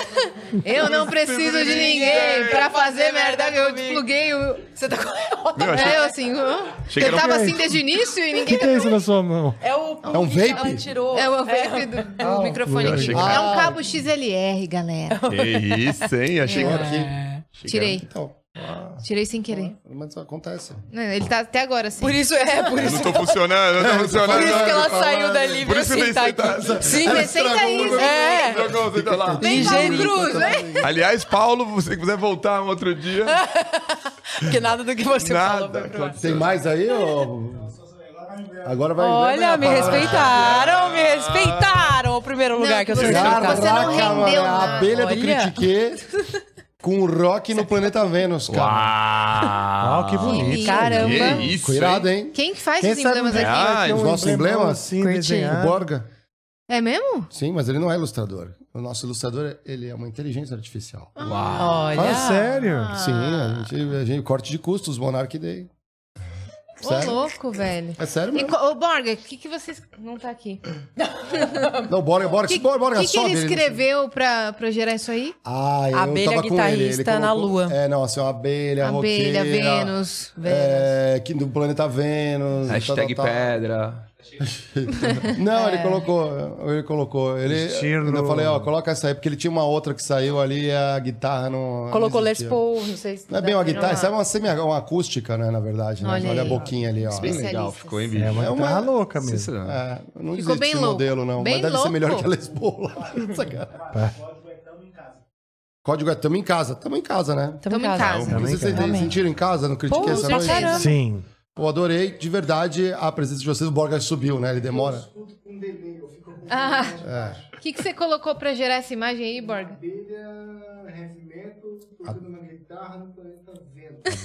Eu não preciso de ninguém pra fazer merda. Eu despluguei o. Você tá com... Meu, achei- É, eu assim. hã? Achei que Eu era um- tava assim desde o início e O ninguém. que, que é isso na sua mão? É o... É um vape? Ela tirou. É o vape do, do microfone eu aqui. achei que- É um Ah. cabo XLR, galera. Que isso, hein? Achei que era. Aqui. Tirei. Então, Tirei sem querer. mas acontece. Ele tá até agora assim. Por isso é, por Eu isso, não tô funcionando, não tô funcionando. por isso que ela saiu dali. Por veio isso que eu dei sentar aqui. Sim, Você senta aí. É. Jogou, senta lá. Vem, Paulo. Cruz, vem. Aliás, Paulo, se você quiser voltar um outro dia. Porque nada do que você falou Nada. foi pro ar. Tem mais aí, ô? Agora vai Olha, me respeitaram, me respeitaram. O primeiro lugar Não, que eu sou você- não rendeu a abelha do Olha. com o rock no planeta Vênus, cara. Uau! Uau, que bonito. Caramba. Que isso, Ficou irado, hein? Quem que faz Quem os emblemas um aqui? Ah, os nossos emblemão emblemas? Assim. O desenhado. Borga. É mesmo? Sim, mas ele não é ilustrador. O nosso ilustrador, ele é uma inteligência artificial. Olha. Fala sério. Sim, a gente, a gente corte de custos, Monarch Day. Ô, Sério? louco, velho. É sério E, mesmo. co- ô, Borga, o que, que vocês. Não tá aqui. Não, Borga, Borga, O que, Borga, Borga, que, que sobe ele escreveveu pra, pra gerar isso aí? Ah, eu Abelha tava com ele. Na lua. É, não, assim, uma abelha, Abelha, roqueira, Vênus. Vênus. É, que do planeta Vênus. Hashtag tal, tal, tal. pedra. Não, É. ele colocou. Ele colocou. Ele, Estilo- Eu falei, ó, coloca essa aí, porque ele tinha uma outra que saiu ali e a guitarra não. Colocou não Les. Paul, não sei se... Não é bem uma guitarra, Não. isso é uma semi uma acústica, né, na verdade. Né? Olha Olha, a boquinha ali, ó. Bem legal, ficou em É vídeo. uma É uma- louca mesmo. É, não Ficou existe bem esse louco. modelo, não. Bem mas deve ser melhor louco. que a Les Paul. Código é tamo em casa. Tamo em casa, né? Tamo Tamo em casa. Tamo em Vocês casa. sentiram- sentiram em casa no Critique Pô, essa noite? caramba. Sim. Eu adorei, de verdade, a presença de vocês. O Borga subiu, né? Ele demora. Ah, É. o que, que você colocou pra gerar essa imagem aí, Borga?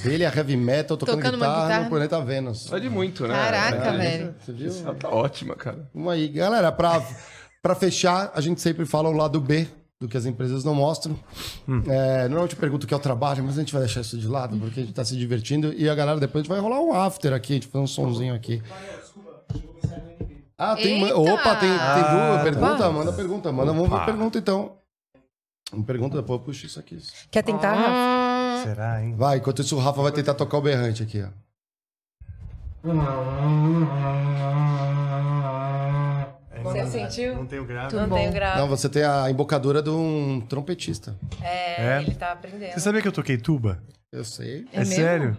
É heavy metal tocando, Tocando uma guitarra, guitarra. no planeta Vênus. Pode muito, né? Caraca, É. velho. Você viu? Ela tá ótima, cara. Vamos aí. Galera, pra, pra fechar, a gente sempre fala o lado B do que as empresas não mostram. É, normalmente eu pergunto o que é o trabalho, mas a gente vai deixar isso de lado, porque a gente tá se divertindo. E a galera, depois a gente vai rolar um after aqui, a gente fazer um sonzinho aqui. Ah, tem. Eita! Opa, tem, tem duas Ah, perguntas? tá. Manda pergunta, manda. Vamos ver pergunta então. Uma pergunta, depois eu puxo isso aqui. Quer tentar, Rafa? Ah, Será, hein? Vai, enquanto isso o Rafa vai tentar tocar o berrante aqui, ó. Você sentiu? Não tenho grave. Tudo Não bom. tenho grave. Não, você tem a embocadura de um trompetista. É, É? ele tá aprendendo. Você sabia que eu toquei tuba? Eu sei. É É, sério?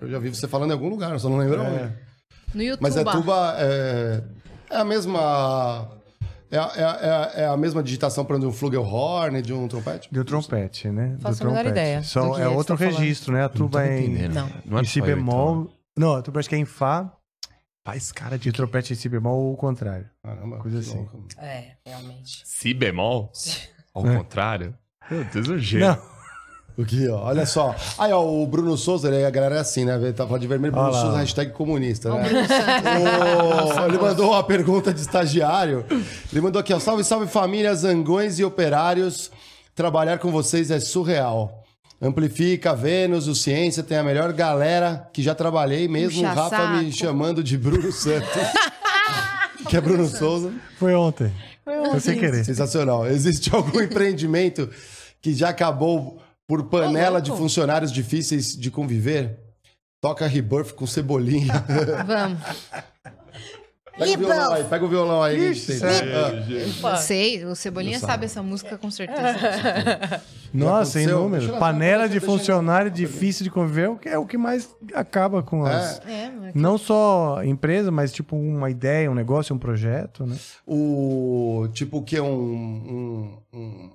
Eu já vi você falando em algum lugar, só não lembro onde. no YouTube. Mas é tuba. É, é a mesma. É, a- é, é, a- é a mesma digitação para um flugelhorn, de um trompete? De um trompete, né? Faço do a menor trompete. ideia Só do que é é outro tá registro, né? A tuba é em, Não. Não é em si então. bemol. Não, a tuba acho que é em Fá. Faz cara de trompete em si bemol ou o contrário. Caramba, Coisa assim. louco. É, realmente. Si bemol? Ao É. contrário? Meu Deus, o gênio. Não. O que, ó? Olha só. Aí, ó, o Bruno Souza, a galera é assim, né? Ele tá falando de vermelho, Bruno Olha lá. Souza, hashtag comunista, o né? Ele mandou uma pergunta de estagiário. Ele mandou aqui, ó. Salve, salve família, zangões e operários. Trabalhar com vocês é surreal. Amplifica, Vênus, o Ciência, tem a melhor galera que já trabalhei, mesmo o Puxa Rafa me saco. chamando de Bruno Santos. que é Bruno Souza. Foi ontem. Foi sem querer. Sensacional. Existe algum empreendimento que já acabou por panela de funcionários difíceis de conviver? Toca Rebirth com cebolinha. Vamos. Pega o violão aí, pega o violão aí. Ah. Eu sei, o Cebolinha sabe essa música com certeza. Nossa, em número. Panela de funcionário difícil de conviver é o que- é o que mais acaba com as. É, mas Não só empresa, mas tipo uma ideia, um negócio, um projeto, né? O tipo que é um, um, um,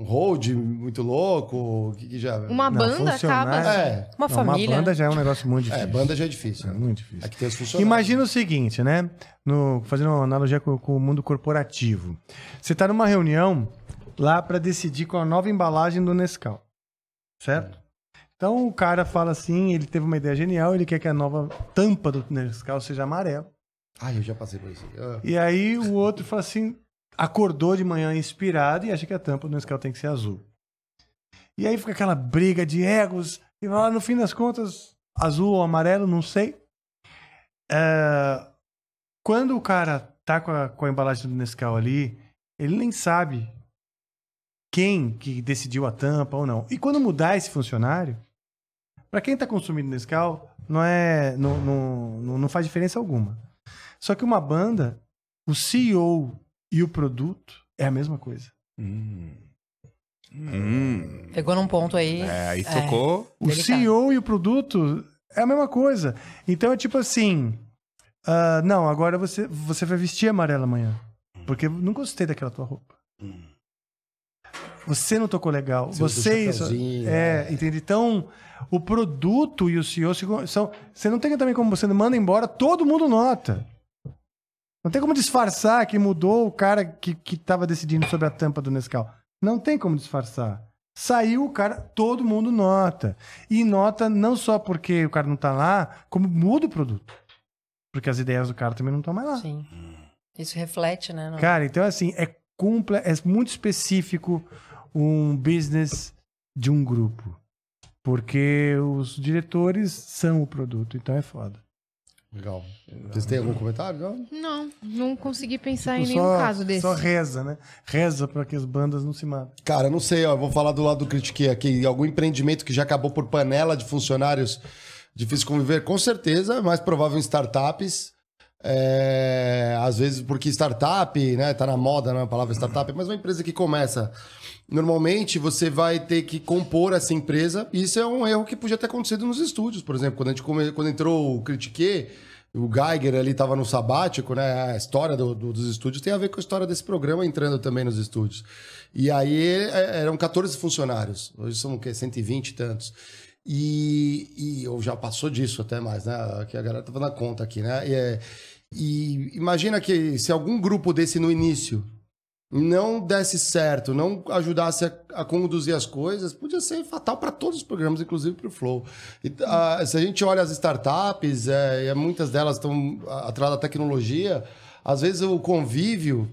um hold muito louco, o que, que já. uma Não, banda acaba. É, Uma Não, família. Uma banda já é um negócio muito é, difícil. banda já é difícil. É muito difícil. Aqui tem os funcionários. Imagina o seguinte, né? No, fazendo uma analogia com, com o mundo corporativo. Você está numa reunião lá para decidir qual a nova embalagem do Nescau. Certo? Então o cara fala assim, ele teve uma ideia genial, ele quer que a nova tampa do Nescau seja amarela. Ai, eu já passei por isso. Ah, E aí o outro fala assim, acordou de manhã inspirado e acha que a tampa do Nescau tem que ser azul. E aí fica aquela briga de egos, e lá no fim das contas, azul ou amarelo, não sei. É, Quando o cara tá com a, com a embalagem do Nescau ali, ele nem sabe quem que decidiu a tampa ou não. E quando mudar esse funcionário, para quem tá consumindo Nescau, não é não, não, não faz diferença alguma. Só que uma banda, o CEO e o produto é a mesma coisa. Hum. Hum. Pegou num ponto aí. É, aí É. tocou. O Delicado. CEO e o produto é a mesma coisa. Então é tipo assim: ah, não, agora você, você vai vestir amarelo amanhã. Porque eu não gostei daquela tua roupa. Você não tocou legal. Você Você usou isso. chapeuzinho, É, entende? Então, o produto e o CEO se- são. Você não tem também como você manda embora, todo mundo nota. Não tem como disfarçar que mudou o cara que, que tava decidindo sobre a tampa do Nescau. Não tem como disfarçar. Saiu o cara, todo mundo nota. E nota não só porque o cara não tá lá, como muda o produto. Porque as ideias do cara também não estão mais lá. Sim. Isso reflete, né? no- Cara, então assim, é, comple é muito específico um business de um grupo. Porque os diretores são o produto, então é foda. Legal. Vocês têm algum comentário? Não? Não, não consegui pensar Tipo, em nenhum só- caso desse. Só reza, né? Reza pra que as bandas não se matem. Cara, não sei, ó, eu vou falar do lado do Critiquei aqui. Algum empreendimento que já acabou por panela de funcionários difícil conviver? Com certeza, é mais provável em startups. É, às vezes, porque startup, né, tá na moda né, a palavra startup, mas uma empresa que começa. Normalmente você vai ter que compor essa empresa, e isso é um erro que podia ter acontecido nos estúdios, por exemplo, quando, a gente come- quando entrou o Critique, o Geiger ali estava no sabático, né? A história do- do- dos estúdios tem a ver com a história desse programa entrando também nos estúdios. E aí é, eram 14 funcionários, hoje são o quê? 120 e tantos. E, e ou já passou disso até mais, né? Que a galera tá fazendo a conta aqui, né? E, é- e imagina que se algum grupo desse no início não desse certo, não ajudasse a, a conduzir as coisas, podia ser fatal para todos os programas, inclusive para o Flow. E, ah, se a gente olha as startups, é, e muitas delas estão atrás da tecnologia, às vezes o convívio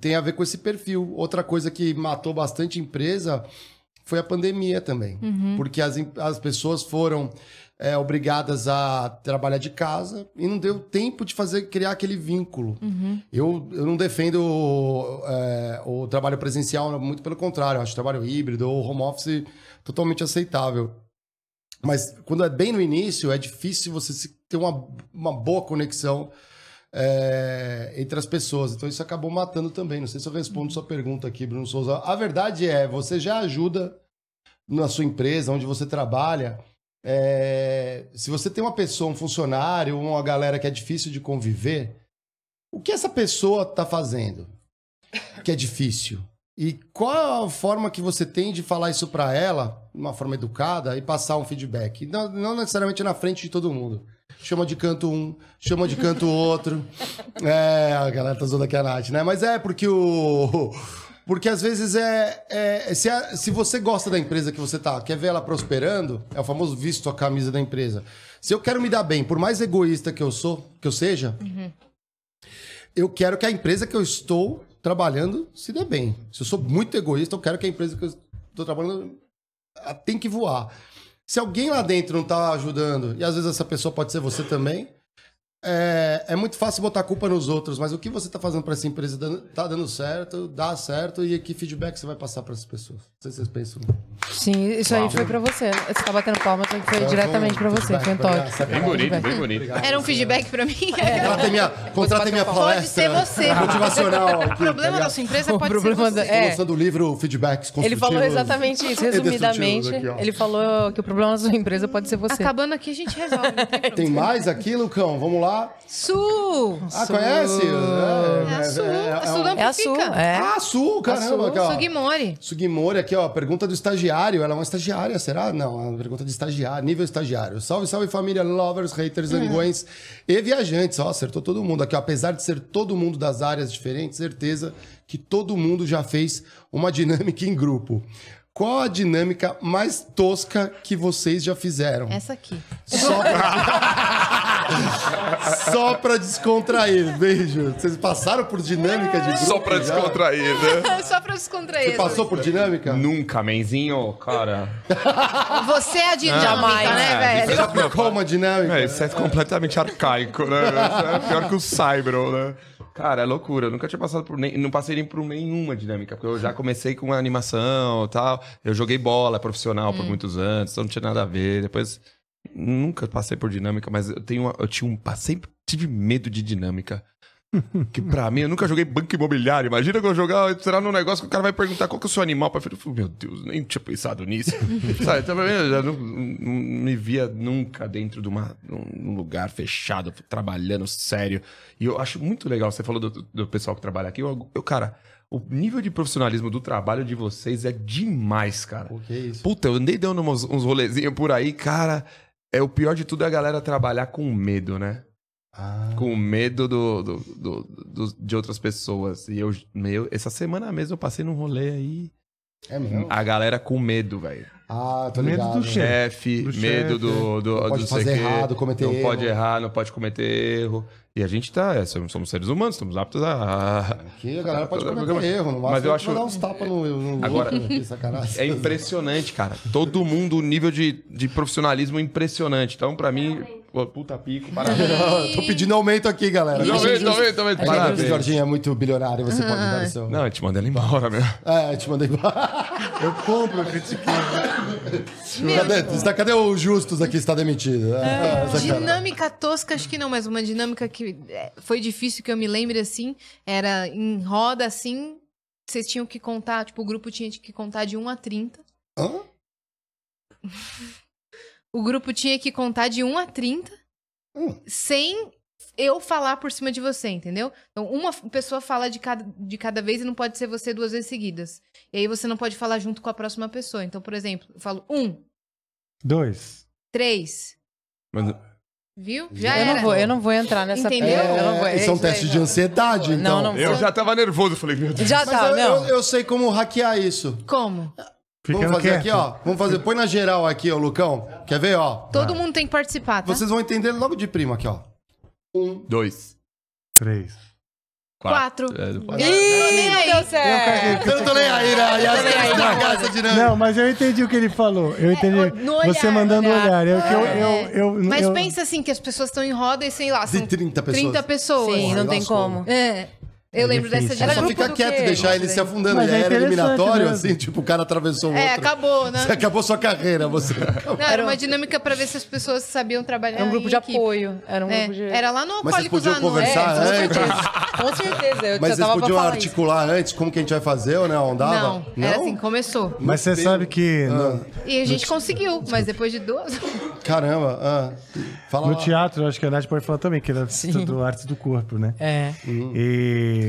tem a ver com esse perfil. Outra coisa que matou bastante empresa foi a pandemia também. Porque as, as pessoas foram é, obrigadas a trabalhar de casa e não deu tempo de fazer criar aquele vínculo. Eu, eu não defendo é, o trabalho presencial, muito pelo contrário. Eu acho o trabalho híbrido ou home office totalmente aceitável. Mas quando é bem no início, é difícil você ter uma, uma boa conexão é, entre as pessoas. Então isso acabou matando também. Não sei se eu respondo sua pergunta aqui, Bruno Souza. A verdade é, você já ajuda na sua empresa, onde você trabalha. é, se você tem uma pessoa, um funcionário, uma galera que é difícil de conviver, o que essa pessoa está fazendo que é difícil? E qual a forma que você tem de falar isso para ela, de uma forma educada, e passar um feedback? Não, não necessariamente na frente de todo mundo. Chama de canto um, chama de canto outro. É, a galera tá zoando aqui a Nath, né? Mas é porque o. Porque às vezes é. é- se, a- se você gosta da empresa que você tá, quer ver ela prosperando, é o famoso visto a camisa da empresa. Se eu quero me dar bem, por mais egoísta que eu sou, que eu seja, eu quero que a empresa que eu estou trabalhando se dê bem. Se eu sou muito egoísta, eu quero que a empresa que eu estou trabalhando ah, tem que voar. Se alguém lá dentro não está ajudando, e às vezes essa pessoa pode ser você também, é, é muito fácil botar a culpa nos outros, mas o que você está fazendo para essa empresa dando- tá dando certo, dá certo, e que feedback você vai passar para essas pessoas? Não sei se vocês pensam. Sim, isso aí foi pra você. Você tá batendo palma, que foi diretamente pra você. Foi um toque. Bem bonito, bem bonito. Era um feedback pra mim? Contratem minha, contratem minha Pode palestra ser você. motivacional. aqui, O problema tá da sua empresa O pode problema ser você. Estou É. lançando o livro Feedbacks Ele falou exatamente isso, resumidamente. aqui, ele falou que o problema da sua empresa pode ser você. Acabando aqui, a gente resolve. Tem mais aqui, Lucão? Vamos lá. Sul! Ah, conhece? É a Sul. A Sul da É a Sul, Amplifica. é. Ah, Sul, caramba. Aqui, ó. Sugimori. Sugimori aqui, ó. Pergunta do estagiário. Ela é uma estagiária, será? Não, é uma pergunta de estagiário, nível estagiário. Salve, salve família, lovers, haters, anguões e viajantes. Ó, acertou todo mundo aqui. ó. Apesar de ser todo mundo das áreas diferentes, certeza que todo mundo já fez uma dinâmica em grupo. Qual a dinâmica mais tosca que vocês já fizeram? Essa aqui. Só pra... Só pra descontrair. Beijo. Vocês passaram por dinâmica de grupo? Só pra já? descontrair, né? Só pra descontrair. Você passou por dinâmica? Nunca, menzinho, cara. Você é a dinâmica, Jamais. né, velho? Já aplicou uma dinâmica? É, isso é completamente arcaico, né? Isso é pior que o Cybro, né? Cara, é loucura. Eu nunca tinha passado por nem. Não passei nem por nenhuma dinâmica, porque eu já comecei com animação e tal. Eu joguei bola profissional por muitos anos, então não tinha nada a ver. Depois. Nunca passei por dinâmica, mas eu tenho uma- eu tinha um. Sempre tive medo de dinâmica. Que pra mim, eu nunca joguei banco imobiliário. Imagina que eu jogar, entrar num negócio que o cara vai perguntar qual que é o seu animal. Eu falei, meu Deus, nem tinha pensado nisso. Sabe, então, eu já não, não me via nunca dentro de uma, um lugar fechado, trabalhando sério. E eu acho muito legal, você falou do, do pessoal que trabalha aqui. Eu, eu, cara, o nível de profissionalismo do trabalho de vocês é demais, cara. O que é isso? Puta, eu andei dando uns, uns rolezinhos por aí, cara. É o pior de tudo é a galera trabalhar com medo, né? Ah, com medo do, do- do- do- de outras pessoas. E eu, meu, essa semana mesmo eu passei num rolê aí. É mesmo? A galera com medo, velho. Ah, tô Medo ligado. do chefe. Chefe, Do medo chefe, do, do, Não pode fazer quê. errado, cometer Não erro. pode errar, não pode cometer erro. E a gente tá, é, somos, seres humanos, estamos aptos a. Aqui a galera pode cometer Mas- erro, não mas eu acho- dar uns tapas no, no Agora- sacanagem. É impressionante, cara. Todo mundo, o nível de, de profissionalismo impressionante. Então, pra mim, pô, puta pico, parabéns. Não, Tô pedindo aumento aqui, galera. Tô vendo, tô vendo, tô vendo. É que o Parabéns. Jorginho é muito bilionário, você pode dar o seu... Não, eu te mandei ela embora, meu. É, eu te mandei... Eu compro, eu critiquei. cadê, tá- cadê o Justus aqui, está demitido? É, sacanagem. Dinâmica tosca, acho que não, mas uma dinâmica que é, foi difícil que eu me lembre assim, era em roda assim, vocês tinham que contar, tipo, o grupo tinha que contar de 1 a 30. Hã? O grupo tinha que contar de 1 a 30 Hum. sem eu falar por cima de você, entendeu? Então, uma pessoa fala de cada, de cada vez e não pode ser você duas vezes seguidas. E aí você não pode falar junto com a próxima pessoa. Então, por exemplo, eu falo um, Dois. três, Mas- viu? Já Eu era. não vou, eu não vou entrar nessa Entendeu? eu não vou, É, isso é um teste de ansiedade, então. Não, não eu já tava nervoso, falei, meu Deus. Já Mas tá, eu, não. eu- eu sei como hackear isso. Como? Vamos Ficando fazer quieto. aqui, ó. Vamos fazer. Põe na geral aqui, ó, Lucão. Quer ver, ó? Todo mundo tem que participar, tá? Vocês vão entender logo de primo aqui, ó. Um. Dois. Três. Quatro. É, tô nem aí. Deu certo. Eu não tô nem aí, né? E aí, estragar essa dinâmica. Não, mas eu entendi o que ele falou. Eu entendi. no olhar, Você mandando olhar. olhar. Eu, que eu, É. eu, eu, Mas eu- pensa assim, que as pessoas estão em roda e sei lá, De são 30 pessoas. 30 pessoas. Sim, não tem como. É. Eu É lembro dessa difícil. Era dinâmica. só ficar do quieto, quê? deixar ele se afundando. Mas Já é era eliminatório, mesmo. assim, tipo, o cara atravessou o É, outro. acabou, né? Você acabou sua carreira, você. Não, era uma dinâmica pra ver se as pessoas sabiam trabalhar Era um grupo em de equipe. apoio. Era um É, grupo de. Era lá no Mas vocês Alcoólicos podiam Anônimos. conversar com antes? certeza. Com certeza. Eu Mas vocês podiam articular antes como que a gente vai fazer ou não? Dava? Não, era assim, começou. Mas você sabe que no, E a gente conseguiu, mas depois de duas... Caramba. Ah. Fala no lá. teatro, acho que a Nath pode falar também, que ela estudou artes do corpo, né? isso. É. E,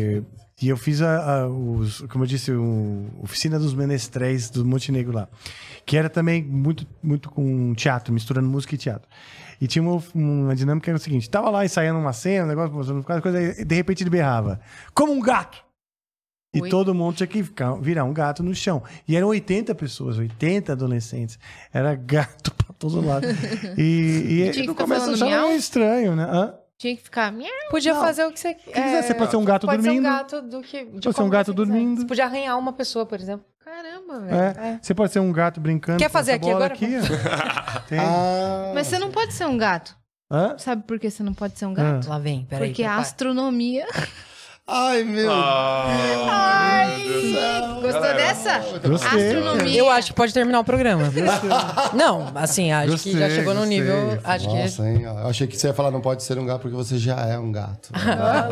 e eu fiz a, a- os, como eu disse, o oficina dos menestréis do Montenegro lá, que era também muito, muito com teatro, misturando música e teatro. E tinha uma, uma dinâmica que era o seguinte: tava lá ensaiando uma cena, um negócio, mostrando coisa, e de repente ele berrava, como um gato! E Oi? todo mundo tinha que ficar, virar um gato no chão. E eram 80 pessoas, 80 adolescentes. Era gato pra todo lado. E, e que no começo achava meio estranho, né? Hã? Tinha que ficar... miau. Podia Não. fazer o que você quiser, você pode ser um gato pode dormindo. ser um gato do que. de Pode ser um gato quiser. dormindo. Você podia arranhar uma pessoa, por exemplo. Caramba, velho. É. Você pode ser um gato brincando. Quer com fazer essa aqui bola agora? Aqui. Ah. Mas você não pode ser um gato. Hã? Sabe por que você não pode ser um Ah. gato? Lá vem, peraí. Porque a prepara. astronomia... Ai, meu. Ai! Gostou dessa? Gostei. Astronomia. Eu acho que pode terminar o programa. Não, assim, acho que já Gostei, chegou no gostei. nível. Acho que. Nossa, hein? Eu achei que você ia falar não pode ser um gato porque você já é um gato.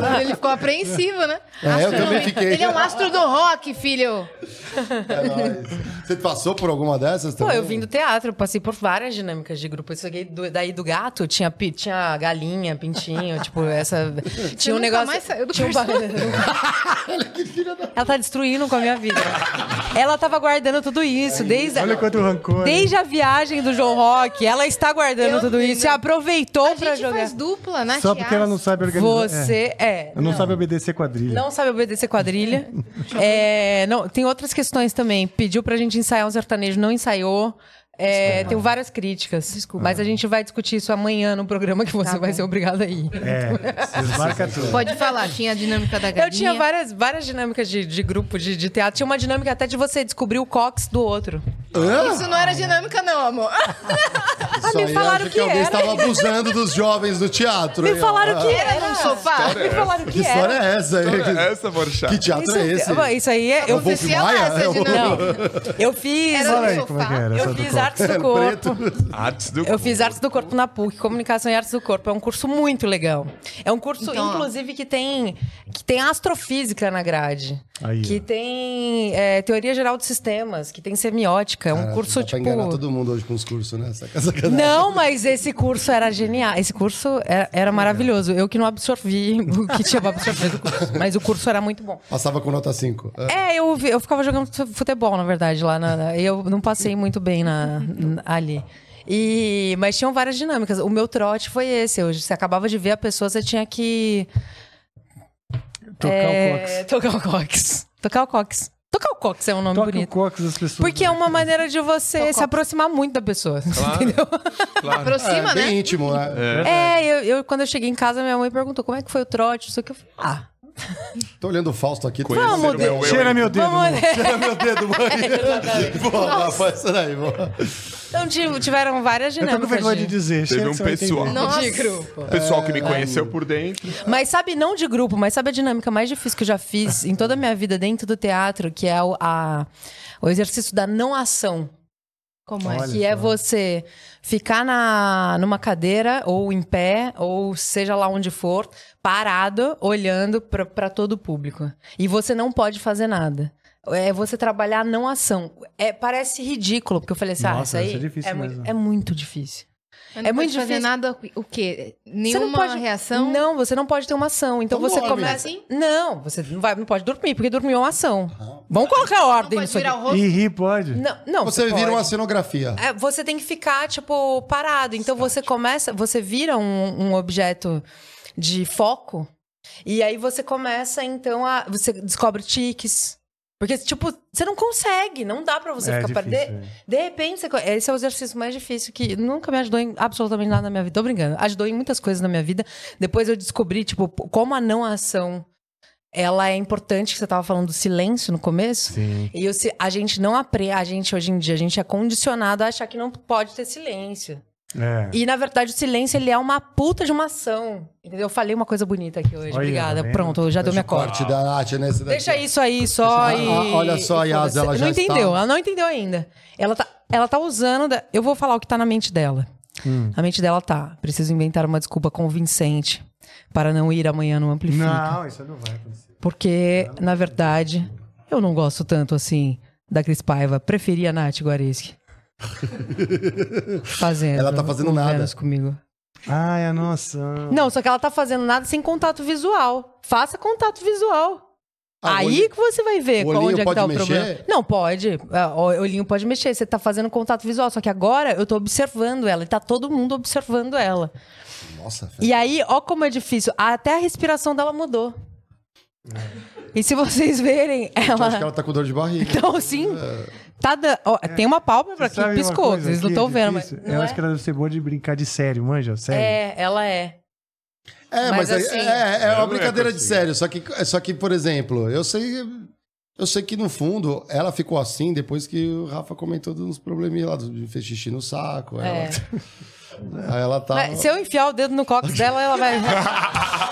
Ah, Ele ficou apreensivo, né? É, eu Astronomia. também fiquei. Ele é um astro do rock, filho. É nóis. Você passou por alguma dessas Pô, também? eu vim do teatro, passei por várias dinâmicas de grupo. Isso aqui, do- daí do gato, tinha, pi- tinha galinha, pintinho, tipo, essa. Tinha um nunca negócio. mais saiu do tinha um ba- Ela tá destruindo com a minha vida. Ela tava guardando tudo isso, desde, Olha quanto rancor. desde a viagem do João Rock. Ela está guardando Eu tudo vi, isso e aproveitou A pra gente jogar. faz dupla, né? Só porque ela não sabe organizar. Você é. É. Não, sabe obedecer quadrilha. Não sabe obedecer quadrilha. É, não, tem outras questões também. Pediu pra gente ensaiar um sertanejo, não ensaiou. É, tem várias críticas. Desculpa. Mas a gente vai discutir isso amanhã no programa que você vai ser obrigado a ir. É, desmarca tudo. Pode falar, tinha a dinâmica da galinha. Eu tinha várias, várias dinâmicas de, de grupo de, de teatro. Tinha uma dinâmica até de você descobrir o cox do outro. Isso não era dinâmica, não, amor. Isso me aí, falaram acho que alguém era. estava abusando dos jovens do teatro. Me hein, ó. falaram que Era era. num sofá. Me falaram que Que história era. é essa? aí? Essa, Borchá. Que teatro Isso, é esse? isso aí é. Eu, Wolf Acontecia Maia? essa É o- dinâmica. não, eu fiz. Era Fala aí sofá. como é que era. essa Eu do fiz artes do corpo. Artes do Eu fiz artes do corpo na PUC, comunicação e artes do corpo. É um curso muito legal. É um curso, Então, ó. inclusive, que tem, que tem astrofísica na grade. Aí, que ó. tem é, teoria geral de sistemas, que tem semiótica. É um Cara, curso, dá pra tipo. enganar todo mundo hoje com os cursos, né? Saca- sacanagem. Não, mas esse curso era genial. Esse curso era, era maravilhoso. Eu que não absorvi o que tinha pra absorver do curso. Mas o curso era muito bom. Passava com nota 5. É, eu, vi- eu ficava jogando futebol, na verdade, lá. Na, na- eu não passei muito bem na, na- ali. E, mas tinham várias dinâmicas. O meu trote foi esse. Eu, você acabava de ver a pessoa, você tinha que. Tocar é, o cox. Tocar o cox. Tocar o cox. Tocar o cox é um nome Toca o bonito. cox das pessoas. Porque é uma maneira de você se aproximar muito da pessoa. Entendeu? Claro. Aproxima, é, né? bem íntimo, né? É, eu, eu- quando eu cheguei em casa, minha mãe perguntou como é que foi o trote, não sei o que. Eu falei, ah, Tô olhando o Fausto aqui. Vamos, Conhecer o meu eu. Cheira meu dedo. vamos... Tira meu dedo, mãe. Boa, essa daí, boa. Então tive- tiveram várias Eu tô com dinâmicas. vergonha de de- dizer. Teve um pessoal. de grupo. Pessoal que me conheceu por dentro. Mas sabe, não de grupo, mas sabe a dinâmica mais difícil que eu já fiz em toda a minha vida dentro do teatro, que é o, a- o exercício da não ação. Como é? Olha que é você ficar na, numa cadeira, ou em pé, ou seja lá onde for, parado, olhando para todo o público. E você não pode fazer nada. É você trabalhar a não ação. É, parece ridículo, porque eu falei assim, ah, Nossa, isso aí ser difícil é, muito, mesmo. é muito difícil. Não É muito pode fazer difícil. nada, o quê? Você Nenhuma não pode, reação? Não, você não pode ter uma ação. Então, Então você dorme. começa. Assim? Não, você não, vai, não pode dormir, porque dormir é uma ação. Vamos colocar ordem Não nisso pode virar o rosto? E rir pode? Não, não. Você vira pode. uma cenografia. É, você tem que ficar, tipo, parado. Então você começa, você vira um, um objeto de foco. E aí você começa, então, a. Você descobre tiques. Porque, tipo, você não consegue, não dá pra você É ficar difícil, é. De, repente, você esse é o exercício mais difícil que nunca me ajudou em absolutamente nada na minha vida. Tô brincando. Ajudou em muitas coisas na minha vida. Depois eu descobri, tipo, como a não ação ela é importante, que você tava falando do silêncio no começo. Sim. E si- a gente não aprende, a gente hoje em dia, a gente é condicionado a achar que não pode ter silêncio. É. E na verdade o silêncio ele é uma puta de uma ação. Entendeu? Eu falei uma coisa bonita aqui hoje. Olha, Obrigada. vendo? Pronto, já deu minha corte. Da Nath, né? Deixa isso aí só Ah, e. ah, olha só, e Yas, ela já Não entendeu, está- ela não entendeu ainda. Ela tá, ela tá usando. da- Eu vou falar o que tá na mente dela. Hum. A mente dela tá. Preciso inventar uma desculpa convincente para não ir amanhã no Amplifica. Não, isso não vai acontecer. Porque, na verdade, eu não gosto tanto assim da Cris Paiva. Preferia a Nath Guareschi. Fazendo. Ela tá fazendo nada. Comigo. Ai, a noção. Não, só que ela tá fazendo nada sem contato visual. Faça contato visual. Ah, Aí olhinho- que você vai ver qual- onde é que pode tá o mexer? problema. Não, pode. Ah, O olhinho pode mexer. Você tá fazendo contato visual. Só que agora eu tô observando ela. E tá todo mundo observando ela. Nossa, velho. E aí, ó como é difícil. Até a respiração dela mudou. E se vocês verem, Eu acho que ela. ela tá com dor de barriga. Então, sim. Tá da... ó, tem uma pálpebra Você aqui, piscou. coisa Vocês não estão vendo, mas. Eu é? acho que ela deve ser boa de brincar de sério, manja? Sério. É, ela é. É, Mas mas, é- assim- é, é, Eu uma não brincadeira de conseguir. sério. Só que, só que, por exemplo, eu sei. Eu sei que no fundo ela ficou assim depois que o Rafa comentou dos probleminha lá, do- de fez xixi no saco. É. Ela, aí ela tá. Mas se eu enfiar o dedo no cox dela, ela vai.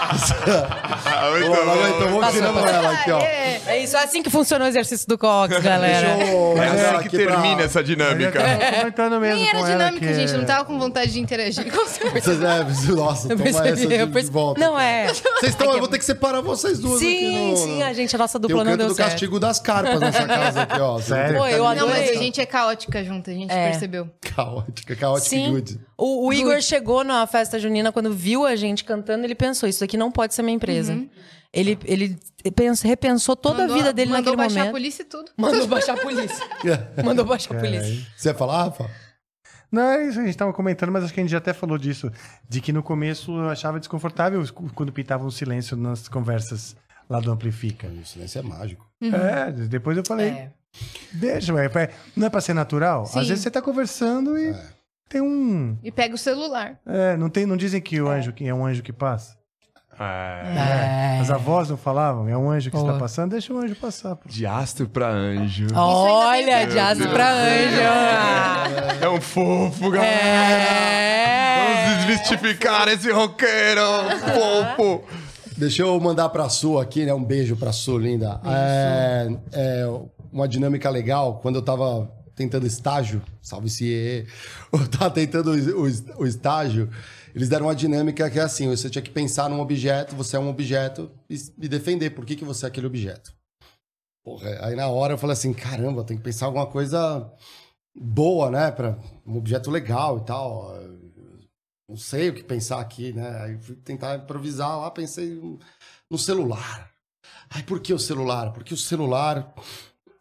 Boa, agora, então vamos tirando ela aqui, ó. É isso, é assim que funciona o exercício do cox, Deixa galera. eu É assim que pra- termina essa dinâmica. Eu tô comentando mesmo Nem era dinâmica, que gente. é- Não tava com vontade de interagir com você. Vocês, é, nossa, Eu toma percebi, essa de, eu de percebi. volta. Não é. Vocês estão, eu vou ter que separar vocês duas aqui Sim, no... sim, a gente, a nossa dupla o não deu do certo. castigo das carpas nessa casa aqui, ó. Sério? não Pô, eu ficar Não, mas adorei. a gente é caótica junto, a gente É. percebeu. Caótica, caótica Sim. good. O, o Igor chegou na festa junina, quando viu a gente cantando, ele pensou: Isso aqui não pode ser minha empresa. Ele, ele pensa, repensou toda Mandou- a vida dele mandou naquele baixar momento. a polícia e tudo. Mandou baixar a polícia. Mandou baixar a polícia. Você ia falar, Rafa? Não, é isso, a gente tava comentando, mas acho que a gente já até falou disso. De que no começo eu achava desconfortável quando pitava um silêncio nas conversas lá do Amplifica. O silêncio é mágico. É, depois eu falei, É. deixa, ué, é- não é pra ser natural? Sim. Às vezes você tá conversando e tem um... E pega o celular. É, não, tem, não dizem que o anjo que é um anjo que passa? É. As avós não falavam? É um anjo que está passando, deixa o anjo passar. pô. De astro pra anjo. Olha, de astro pra anjo. É um fofo, galera. Vamos É. desmistificar esse roqueiro fofo. Deixa eu mandar pra Su aqui, né? Um beijo pra Su, linda. É, é uma dinâmica legal. Quando eu tava tentando estágio, salve CIE, eu tava tentando o, o- o estágio, eles deram uma dinâmica que é assim, você tinha que pensar num objeto, você é um objeto, e, e defender por que, que você é aquele objeto. Porra, aí na hora eu falei assim, caramba, tem que pensar alguma coisa boa, né? Pra, um objeto legal e tal. Não sei o que pensar aqui, né? Aí fui tentar improvisar lá, pensei no celular. Ai, por que o celular? Porque o celular,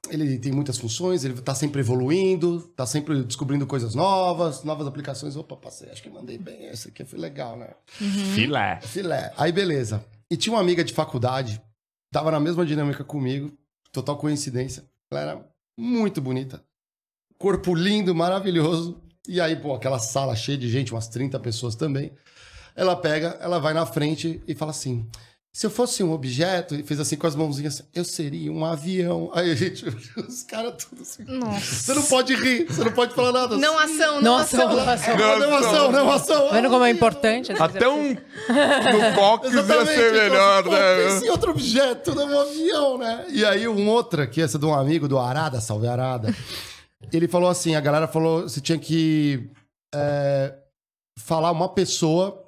ele tem muitas funções, ele tá sempre evoluindo, tá sempre descobrindo coisas novas, novas aplicações. Opa, passei, acho que mandei bem. Esse aqui foi legal, né? Filé. Filé. Aí, beleza. E tinha uma amiga de faculdade, tava na mesma dinâmica comigo, total coincidência. Ela era muito bonita. Corpo lindo, maravilhoso. E aí, pô, aquela sala cheia de gente, umas 30 pessoas também. Ela pega, ela vai na frente e fala assim: se eu fosse um objeto, e fez assim com as mãozinhas, eu seria um avião. Aí a gente, os caras tudo assim. Nossa. Você não pode rir, você não pode falar nada. Não ação, não Nossa, ação. nossa. Não, não ação, não ação. Vendo como é importante? Até um no Fox ia ser melhor, Então, pô, Pensa né? em outro objeto, né? um avião, né? E aí, um outra, que essa de um amigo do Arada, salve Arada, ele falou assim: a galera falou, você tinha que é, falar uma pessoa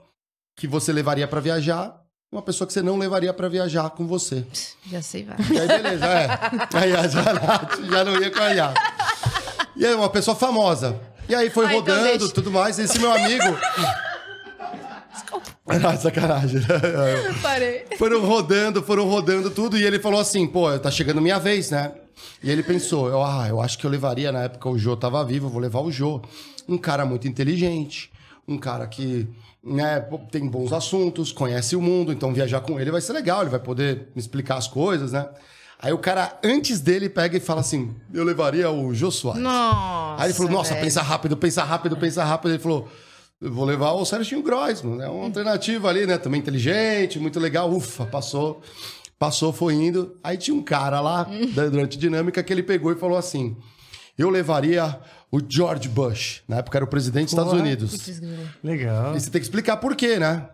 que você levaria pra viajar, uma pessoa que você não levaria pra viajar com você. Já sei, vai. E aí, beleza, é. Aí a já, já não ia calhar. E aí, uma pessoa famosa. E aí foi Ah, então rodando, deixa. tudo mais. Esse meu amigo. Ah, sacanagem. Parei. Foram rodando, foram rodando tudo. E ele falou assim: pô, tá chegando minha vez, né? E ele pensou: eu, ah, eu acho que eu levaria, na época o Jô tava vivo, eu vou levar o Jô. Um cara muito inteligente, um cara que né, tem bons assuntos, conhece o mundo, então viajar com ele vai ser legal, ele vai poder me explicar as coisas, né? Aí o cara, antes dele, pega e fala assim: eu levaria o Jô Soares. Nossa. Aí ele falou, nossa, velho. pensa rápido, pensa rápido, pensa rápido. Ele falou, eu vou levar o Serginho Groisman, é uma alternativa ali, né? Também inteligente, muito legal. Ufa, passou, passou, foi indo. Aí tinha um cara lá, da- durante a dinâmica, que ele pegou e falou assim, eu levaria o George Bush. Na época era o presidente dos Estados Unidos. Legal. E você tem que explicar por quê, né?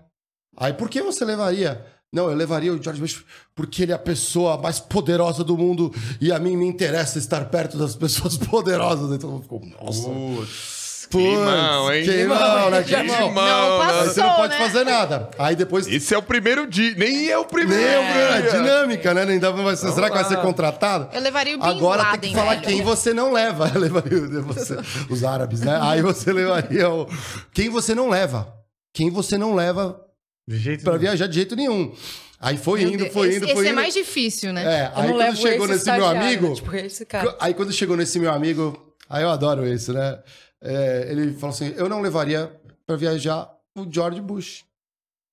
Aí, por que você levaria? Não, eu levaria o George Bush porque ele é a pessoa mais poderosa do mundo e a mim me interessa estar perto das pessoas poderosas. Então ficou, nossa. Putz, Putz, climão, hein? Climão, né? Climão. Climão, Não, né? Aí você não Passou, pode né? fazer nada. Aí depois. Esse é o primeiro dia. Nem é o primeiro. Nem é dia. dinâmica, né? Nem dá pra- vai ser- será que vai ser contratado? Eu levaria o Bin Agora Laden, tem que falar velho. quem você não leva. Eu levaria você- os árabes, né? Aí você levaria o. Quem você não leva. Quem você não leva De jeito pra nenhum. viajar de jeito nenhum. Aí foi indo, Deus, foi esse, indo, esse foi é indo. mais difícil, né? É, Eu aí não quando levo chegou esse nesse meu amigo. né? Tipo, esse cara. Aí quando chegou nesse meu amigo, aí eu adoro esse, né? É, ele falou assim: eu não levaria pra viajar o George Bush.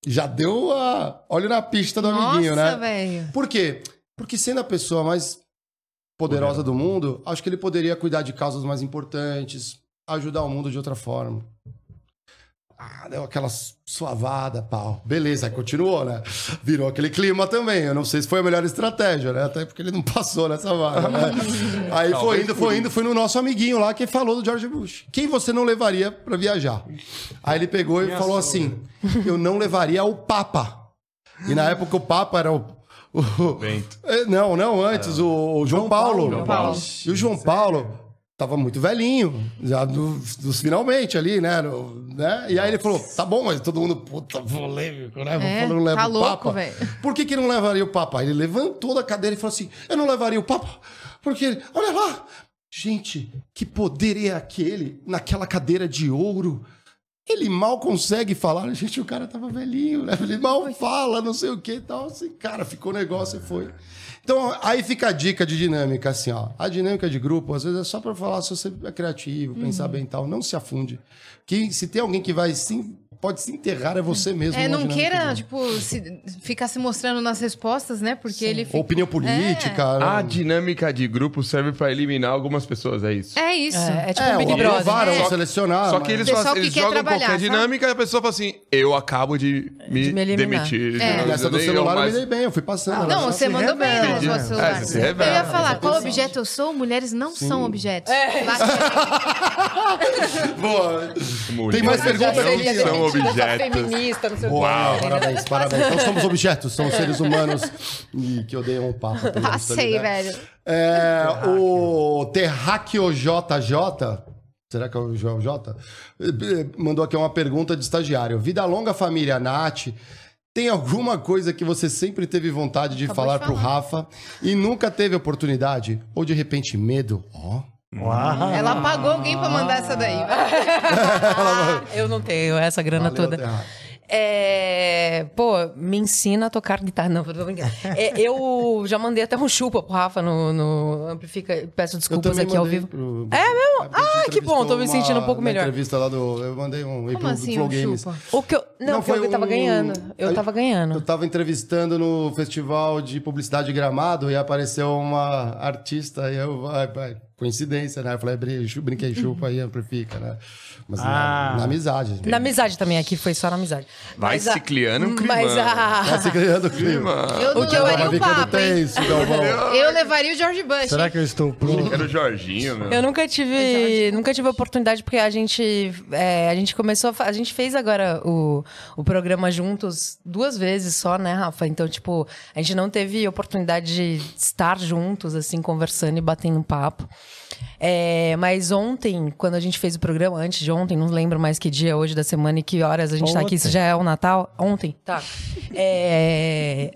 Já deu a. Olha na pista do amiguinho, Nossa, né? velho. Por quê? Porque sendo a pessoa mais poderosa do mundo, acho que ele poderia cuidar de causas mais importantes, ajudar o mundo de outra forma. Ah, deu aquela suavada, pau. Beleza, aí continuou, né? Virou aquele clima também. Eu não sei se foi a melhor estratégia, né? Até porque ele não passou nessa vaga, né? Aí foi indo, foi indo, foi no nosso amiguinho lá que falou do George Bush. Quem você não levaria pra viajar? Aí ele pegou e falou assim: Eu não levaria o Papa. E na época o Papa era o. o- Bento. É, Não, não, antes, o, o João, Paulo. João Paulo. E o João Paulo tava muito velhinho, já dos, dos finalmente ali, né? no- né? E aí ele falou: tá bom, mas todo mundo, puta, polêmico, né? É, não leva tá o louco, Papa. Por que, que não levaria o Papa? Aí Ele levantou da cadeira e falou assim: eu não levaria o Papa, porque, olha lá, gente, que poder é aquele naquela cadeira de ouro? Ele mal consegue falar. Gente, o cara tava velhinho, né? Ele mal fala, não sei o que e tal. Assim, cara, ficou negócio e foi. Então, aí fica a dica de dinâmica, assim, ó. A dinâmica de grupo, às vezes, é só pra falar se você é criativo, pensar bem e tal. Não se afunde. Que se tem alguém que vai se, pode se enterrar, é você mesmo. É, não de queira, tipo, se- ficar se mostrando nas respostas, né? Porque ele fica... Opinião política. A né? dinâmica de grupo serve pra eliminar algumas pessoas, é isso. É isso. É, é tipo É, um Big Brother. É. selecionar. Só mas- que eles, fazem- que eles jogam qualquer sabe? dinâmica e a pessoa fala assim: eu acabo de me, De me demitir. É. Não, Nessa do celular eu, mais- me dei bem, eu fui passando. Não, Ela você mandou bem né? resposta do celular. É, você se Eu ia falar, qual objeto eu sou? Mulheres não são objetos. É. Boa. Mulheres Tem mais perguntas não aqui? são objetos. feminista, não sei quê. parabéns, parabéns. Então somos objetos, somos seres humanos e que odeiam o tá Passei, ligado? velho. É, o Terráqueo JJ, será que é o João J? Mandou aqui uma pergunta de estagiário. Vida longa, família Nath. Tem alguma coisa que você sempre teve vontade de Acabou falar de pro. Rafa e nunca teve oportunidade? Ou de repente medo? Ó. Uau. Ela pagou alguém pra mandar essa daí. Eu não tenho essa grana Valeu, toda. É, pô, me ensina a tocar guitarra. Não, tô brincando. É, eu já mandei até um chupa pro Rafa no, no Amplifica. Peço desculpas aqui ao vivo. pro- É mesmo? Ah, que bom, tô me sentindo um pouco uma- melhor. Entrevista lá do. Eu mandei um e Como pro assim, Flow um Games. chupa? O que eu, não, Não, foi eu tava um- ganhando. Eu tava ganhando. Eu tava entrevistando no festival de publicidade de Gramado e apareceu uma artista e eu, vai, vai, coincidência, né? Eu falei, brinquei, chupa aí, amplifica, né? Mas Ah. na, na amizade. Na amizade também, aqui foi só na amizade. Vai Mas a- se criando um Mas a... Se criando o clima. Eu não que eu- levaria o papo, hein? tenso, Galvão. Eu levaria o George Bush. Será que eu estou pronto? Era o Jorginho, meu. Eu nunca tive, nunca tive a oportunidade porque a gente, é, a gente começou, a, a gente fez agora o, o programa juntos duas vezes só, né, Rafa? Então, tipo, a gente não teve oportunidade de estar juntos, assim, conversando e batendo um papo. É, mas ontem, quando a gente fez o programa, antes de ontem, não lembro mais que dia hoje da semana e que horas a gente tá aqui, se Ontem. já é o Natal. Ontem? Tá. É,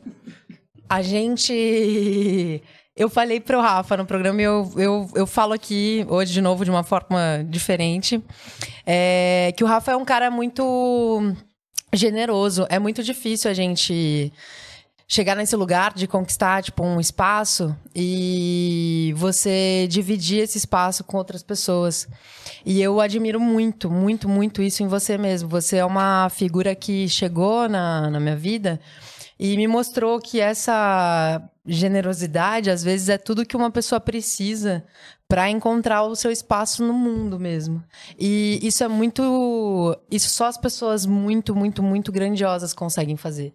a gente. Eu falei pro Rafa no programa e eu, eu, eu falo aqui hoje de novo de uma forma diferente. é, que o Rafa é um cara muito generoso. É muito difícil a gente chegar nesse lugar de conquistar tipo um espaço e você dividir esse espaço com outras pessoas. E eu admiro muito, muito, muito isso em você mesmo. Você é uma figura que chegou na, na minha vida e me mostrou que essa generosidade às vezes é tudo que uma pessoa precisa para encontrar o seu espaço no mundo mesmo. E isso é muito, isso só as pessoas muito, muito, muito grandiosas conseguem fazer.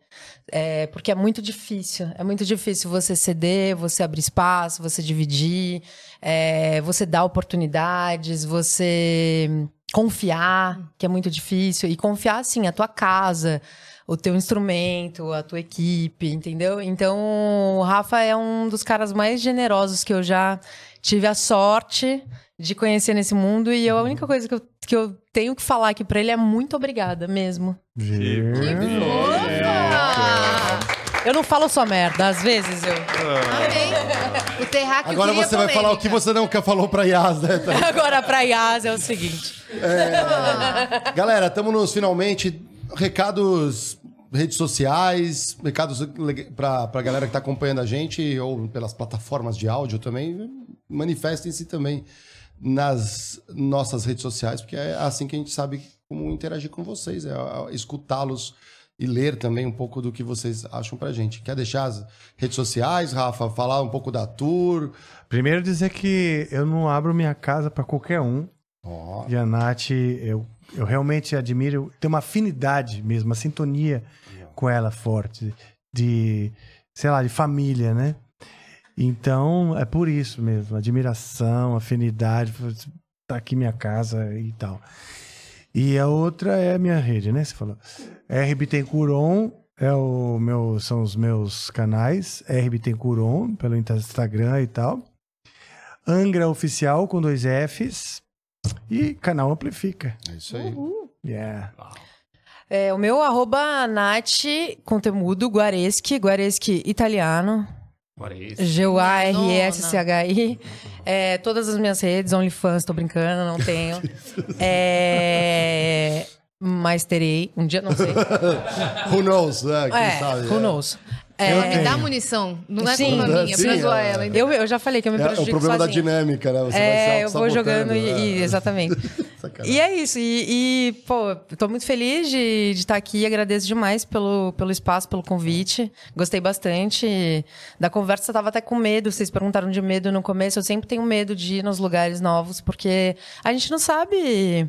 É, porque é muito difícil, é muito difícil você ceder, você abrir espaço, você dividir, é, você dar oportunidades, você confiar, que é muito difícil e confiar assim a tua casa, o teu instrumento, a tua equipe, entendeu? Então, o Rafa é um dos caras mais generosos que eu já tive a sorte de conhecer nesse mundo e eu, a única coisa que eu, que eu tenho que falar aqui pra ele é muito obrigada mesmo. Viu? Eu não falo só merda, às vezes eu. Amei. O terráqueo Agora você vai falar o que você nunca falou pra Yas, né? Agora pra Yas é o seguinte. Galera, estamos nos finalmente. Recados, redes sociais, recados pra, pra galera que tá acompanhando a gente, ou pelas plataformas de áudio também. Manifestem-se também nas nossas redes sociais, porque é assim que a gente sabe como interagir com vocês, é, é escutá-los e ler também um pouco do que vocês acham pra gente. Quer deixar as redes sociais, Rafa? Falar um pouco da tour? Primeiro dizer que eu não abro minha casa pra qualquer um. Ó, E a Nath, eu, eu realmente admiro, tem uma afinidade mesmo, uma sintonia com ela forte, de, sei lá, de família, né? Então, é por isso mesmo, admiração, afinidade, tá aqui minha casa e tal. E a outra é a minha rede, né? Você falou. R Bittencuron é o meu, são os meus canais, R Bittencuron, pelo Instagram e tal. Angra Oficial com dois Fs. E canal Amplifica. é isso aí. Yeah. É, o meu arroba Nath, conteúdo, Guareschi, Guareschi italiano. G-U-A-R-S-C-H-I. É, todas as minhas redes, OnlyFans, tô brincando, não tenho. É, mas terei, um dia não sei. Who knows, né? Quem É, sabe, who é. knows? Ela É, me dá munição. Não é Sim. culpa minha, Sim, pra zoar é. ela. entendeu? eu, eu já falei que eu me É, é o prejudico problema da sozinha. dinâmica, né? Você vai se É, eu vou auto-sabotando, jogando e, é. e- exatamente. Sacanagem. E é isso. E, e, pô, tô muito feliz de, de estar aqui. Agradeço demais pelo, pelo espaço, pelo convite. Gostei bastante da conversa. Eu tava até com medo. Vocês perguntaram de medo no começo. Eu sempre tenho medo de ir nos lugares novos, porque a gente não sabe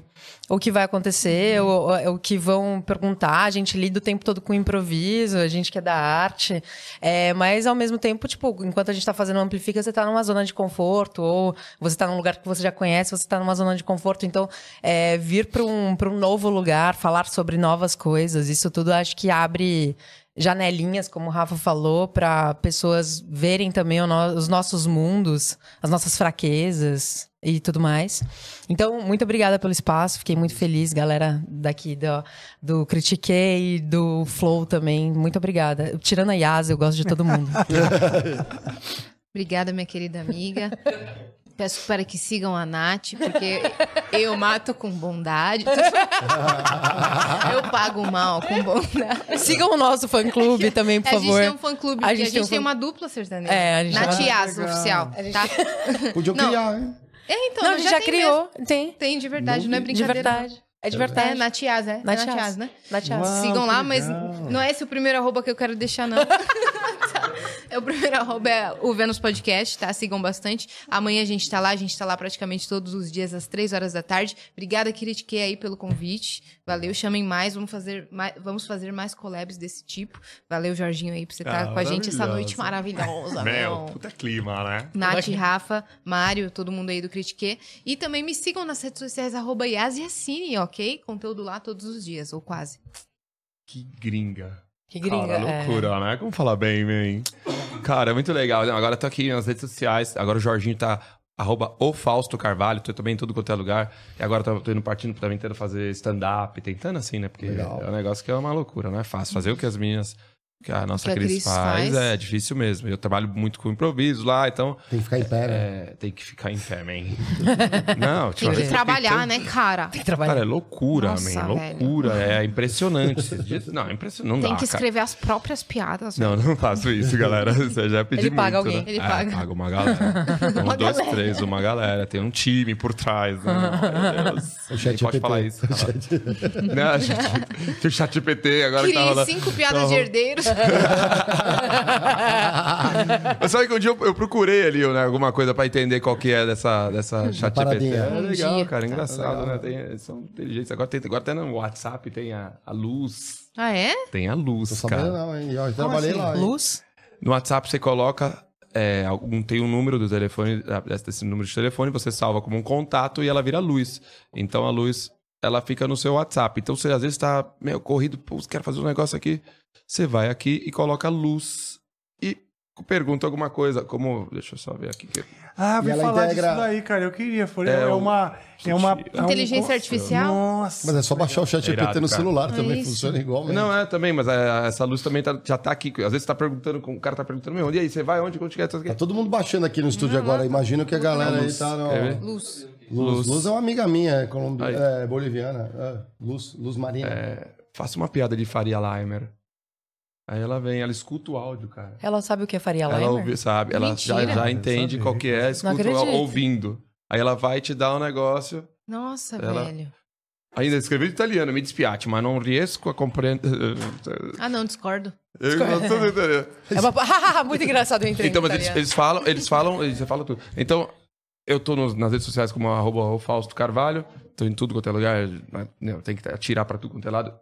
o que vai acontecer, o, o que vão perguntar. A gente lida o tempo todo com improviso, a gente que é da arte. É, mas ao mesmo tempo, tipo, enquanto a gente tá fazendo Amplifica, você tá numa zona de conforto, ou você tá num lugar que você já conhece, você tá numa zona de conforto. Então, é, vir para um, um novo lugar, falar sobre novas coisas, isso tudo acho que abre janelinhas, como o Rafa falou, para pessoas verem também no- os nossos mundos, as nossas fraquezas e tudo mais. Então, muito obrigada pelo espaço, fiquei muito feliz, galera daqui do, do Critiquei, do Flow também, muito obrigada. Tirando a Yas, eu gosto de todo mundo. Obrigada, minha querida amiga. Peço para que sigam a Nath, porque eu mato com bondade. Eu pago mal com bondade. Sigam o nosso fã-clube também, por a gente favor. tem um fã-clube, A porque a gente gente, tem um tem fã- uma dupla sertaneja. É, a gente Nath tem Yas, oficial. Tá? Podiam Não. criar, hein? É, então, não, gente já, tem criou. Tem. mesmo. Tem, de verdade, não, é De brincadeira. verdade. É de verdade. É, Natias, é. Natias. É Natias, né? Natias. Sigam lá, mas não é esse o primeiro arroba que eu quero deixar, não. é o primeiro arroba é o Vênus Podcast, tá? Sigam bastante. Amanhã a gente tá lá, a gente tá lá praticamente todos os dias às três horas da tarde. Obrigada, Critiquei aí pelo convite. Valeu, chamem mais, vamos fazer mais, vamos fazer mais collabs desse tipo. Valeu, Jorginho aí, por você estar Ah, com a gente essa noite maravilhosa. Meu, puta clima, né? Nath, Rafa, Mário, todo mundo aí do Critique. E também me sigam nas redes sociais, arroba Yas e Assine, ok? Conteúdo lá todos os dias, ou quase. Que gringa. Que gringa. Cara, é. loucura, né? Como falar bem, man? Cara, é muito legal. Agora eu tô aqui nas redes sociais. Agora o Jorginho tá arroba o Fausto Carvalho. Tô também em tudo quanto é lugar. E agora tô, tô indo partindo também tentando fazer stand-up. Tentando assim, né? Porque Legal. é um negócio que é uma loucura, não é fácil. Fazer o que as meninas... Que a nossa Que a Cris, Cris faz, faz. é difícil mesmo. Eu trabalho muito com improviso lá, então Tem que ficar em pé, né? é, tem que ficar em pé, man. Não, Tem ultimamente que trabalhar, fiquei né, cara? Tem que trabalhar. Cara, é loucura, Nossa, man. velho. Loucura. É impressionante. Não, é impressionante. Não Tem dá, que cara. escrever as próprias piadas. Não, não faço isso, galera. Você já pediu Ele paga muito, alguém. Né? Ele É, paga. paga uma galera. um, dois, três, uma galera. Tem um time por trás. Né? Meu Deus. O chat pode falar isso. Não, chat- Tem o chat GPT agora que tá Criei rolando. cinco piadas de herdeiros. Mas sabe que um dia eu, eu procurei ali né, alguma coisa pra entender qual que é dessa, dessa chat GPT. paradinha. É legal, cara. É engraçado, né? Tem, são inteligentes. Agora tem, agora tem no WhatsApp, tem a, a luz. ah, é? Tem a luz, Tô sabendo cara. não, hein? Eu trabalhei assim? lá. hein? Luz? No WhatsApp você coloca. é, algum, tem um número do telefone, ah, desse número de telefone, você salva como um contato e ela vira luz. Então a luz, ela fica no seu WhatsApp. Então você às vezes tá meio corrido, pô, quero fazer um negócio aqui. Você vai aqui e coloca luz e pergunta alguma coisa, como. Deixa eu só ver aqui. que- Ah, vim falar integra- disso daí, cara. Eu queria. Foi, É é, uma. É uma é um- Inteligência artificial? Nossa. Mas é só baixar o chat É GPT no cara. celular também, isso. funciona igual. Não, é também, mas é, essa luz também tá- já tá aqui. Às vezes você tá perguntando, com- o cara tá perguntando, meu, onde aí? Você vai onde? Onde que é? Tá todo mundo baixando aqui no estúdio agora. Imagino que a galera aí tá no... Quer? Luz. Luz. Luz. Luz é uma amiga minha, é colombi... É, boliviana. É, Luz, Luz Marina. É, faça uma piada de Faria Limer. Aí ela vem, ela escuta o áudio, cara. Ela sabe o que é Faria Ela ouve, sabe? Ela já, Mentira. já entende qual que é, escuta acredito. ouvindo. Aí ela vai te dar um negócio. Nossa, Ela- velho. Ainda escrevi em italiano, me dispiate, mas não riesco a compreender. Ah, não, discordo. Eu não sou italiano. É uma... Muito engraçado eu entrei Então, mas eles, eles falam, eles falam, eles falam tudo. Então, eu tô nos- nas redes sociais como arroba o Fausto Carvalho, tô em tudo quanto é lugar, né, tem que atirar pra tudo quanto é lado.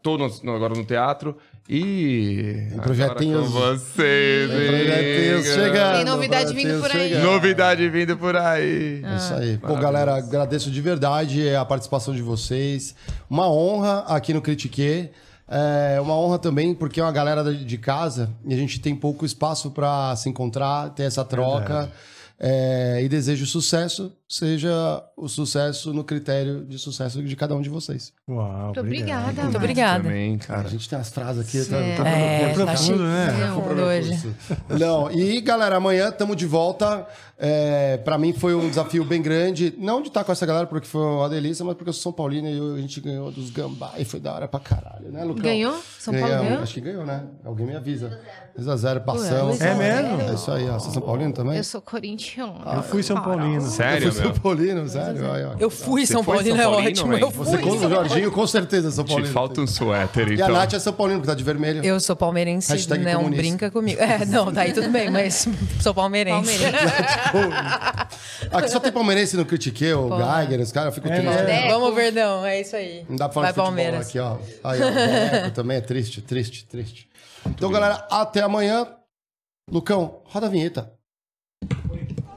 No- agora no teatro e... Tem projetinhos- com vocês, Tem projetinhos chegando, Tem novidade vindo projetinhos por aí. chegando. Novidade vindo por aí. É isso aí. Pô, galera, agradeço de verdade a participação de vocês. Uma honra aqui no Critique. É uma honra também porque é uma galera de- de casa e a gente tem pouco espaço para se encontrar, ter essa troca. É, e desejo sucesso, seja o sucesso no critério de sucesso de cada um de vocês. Uau, Muito obrigada, Muito obrigada. Também, A cara. gente tem as frases aqui. Tá, É. tá É, profundo, tá cheio né? profundo hoje. Não, e galera, amanhã estamos de volta. É, para mim foi um desafio bem grande. Não de estar com essa galera porque foi uma delícia, mas porque eu sou São Paulino e eu- a gente ganhou dos Gambá e foi da hora pra caralho, né, Lucão? Ganhou? São Paulo ganhou? Acho que ganhou, né? Alguém me avisa. 2x0, passamos. É mesmo? É isso aí, ó. Você é São Paulino também? Eu sou corintiano. Eu fui São Paulino. Sério, Eu fui? São Paulino, sério. Eu fui Você São Paulino, São é ótimo. Eu Você fui. com o Jorginho, com certeza, é São Te Paulino. falta um suéter, E a então. Nath é São Paulino, porque tá de vermelho. Eu sou palmeirense, Hashtag não comunista. brinca comigo. É, não, daí tudo bem, mas sou palmeirense. Aqui só tem palmeirense no Critique, o Geiger, os caras ficam É triste. Deco. Vamos, Verdão, é isso aí. Não dá pra falar Vai de futebol Palmeiras. aqui, ó. Aí, ó. Também é triste, triste, triste. Então, galera, até amanhã. Lucão, roda a vinheta.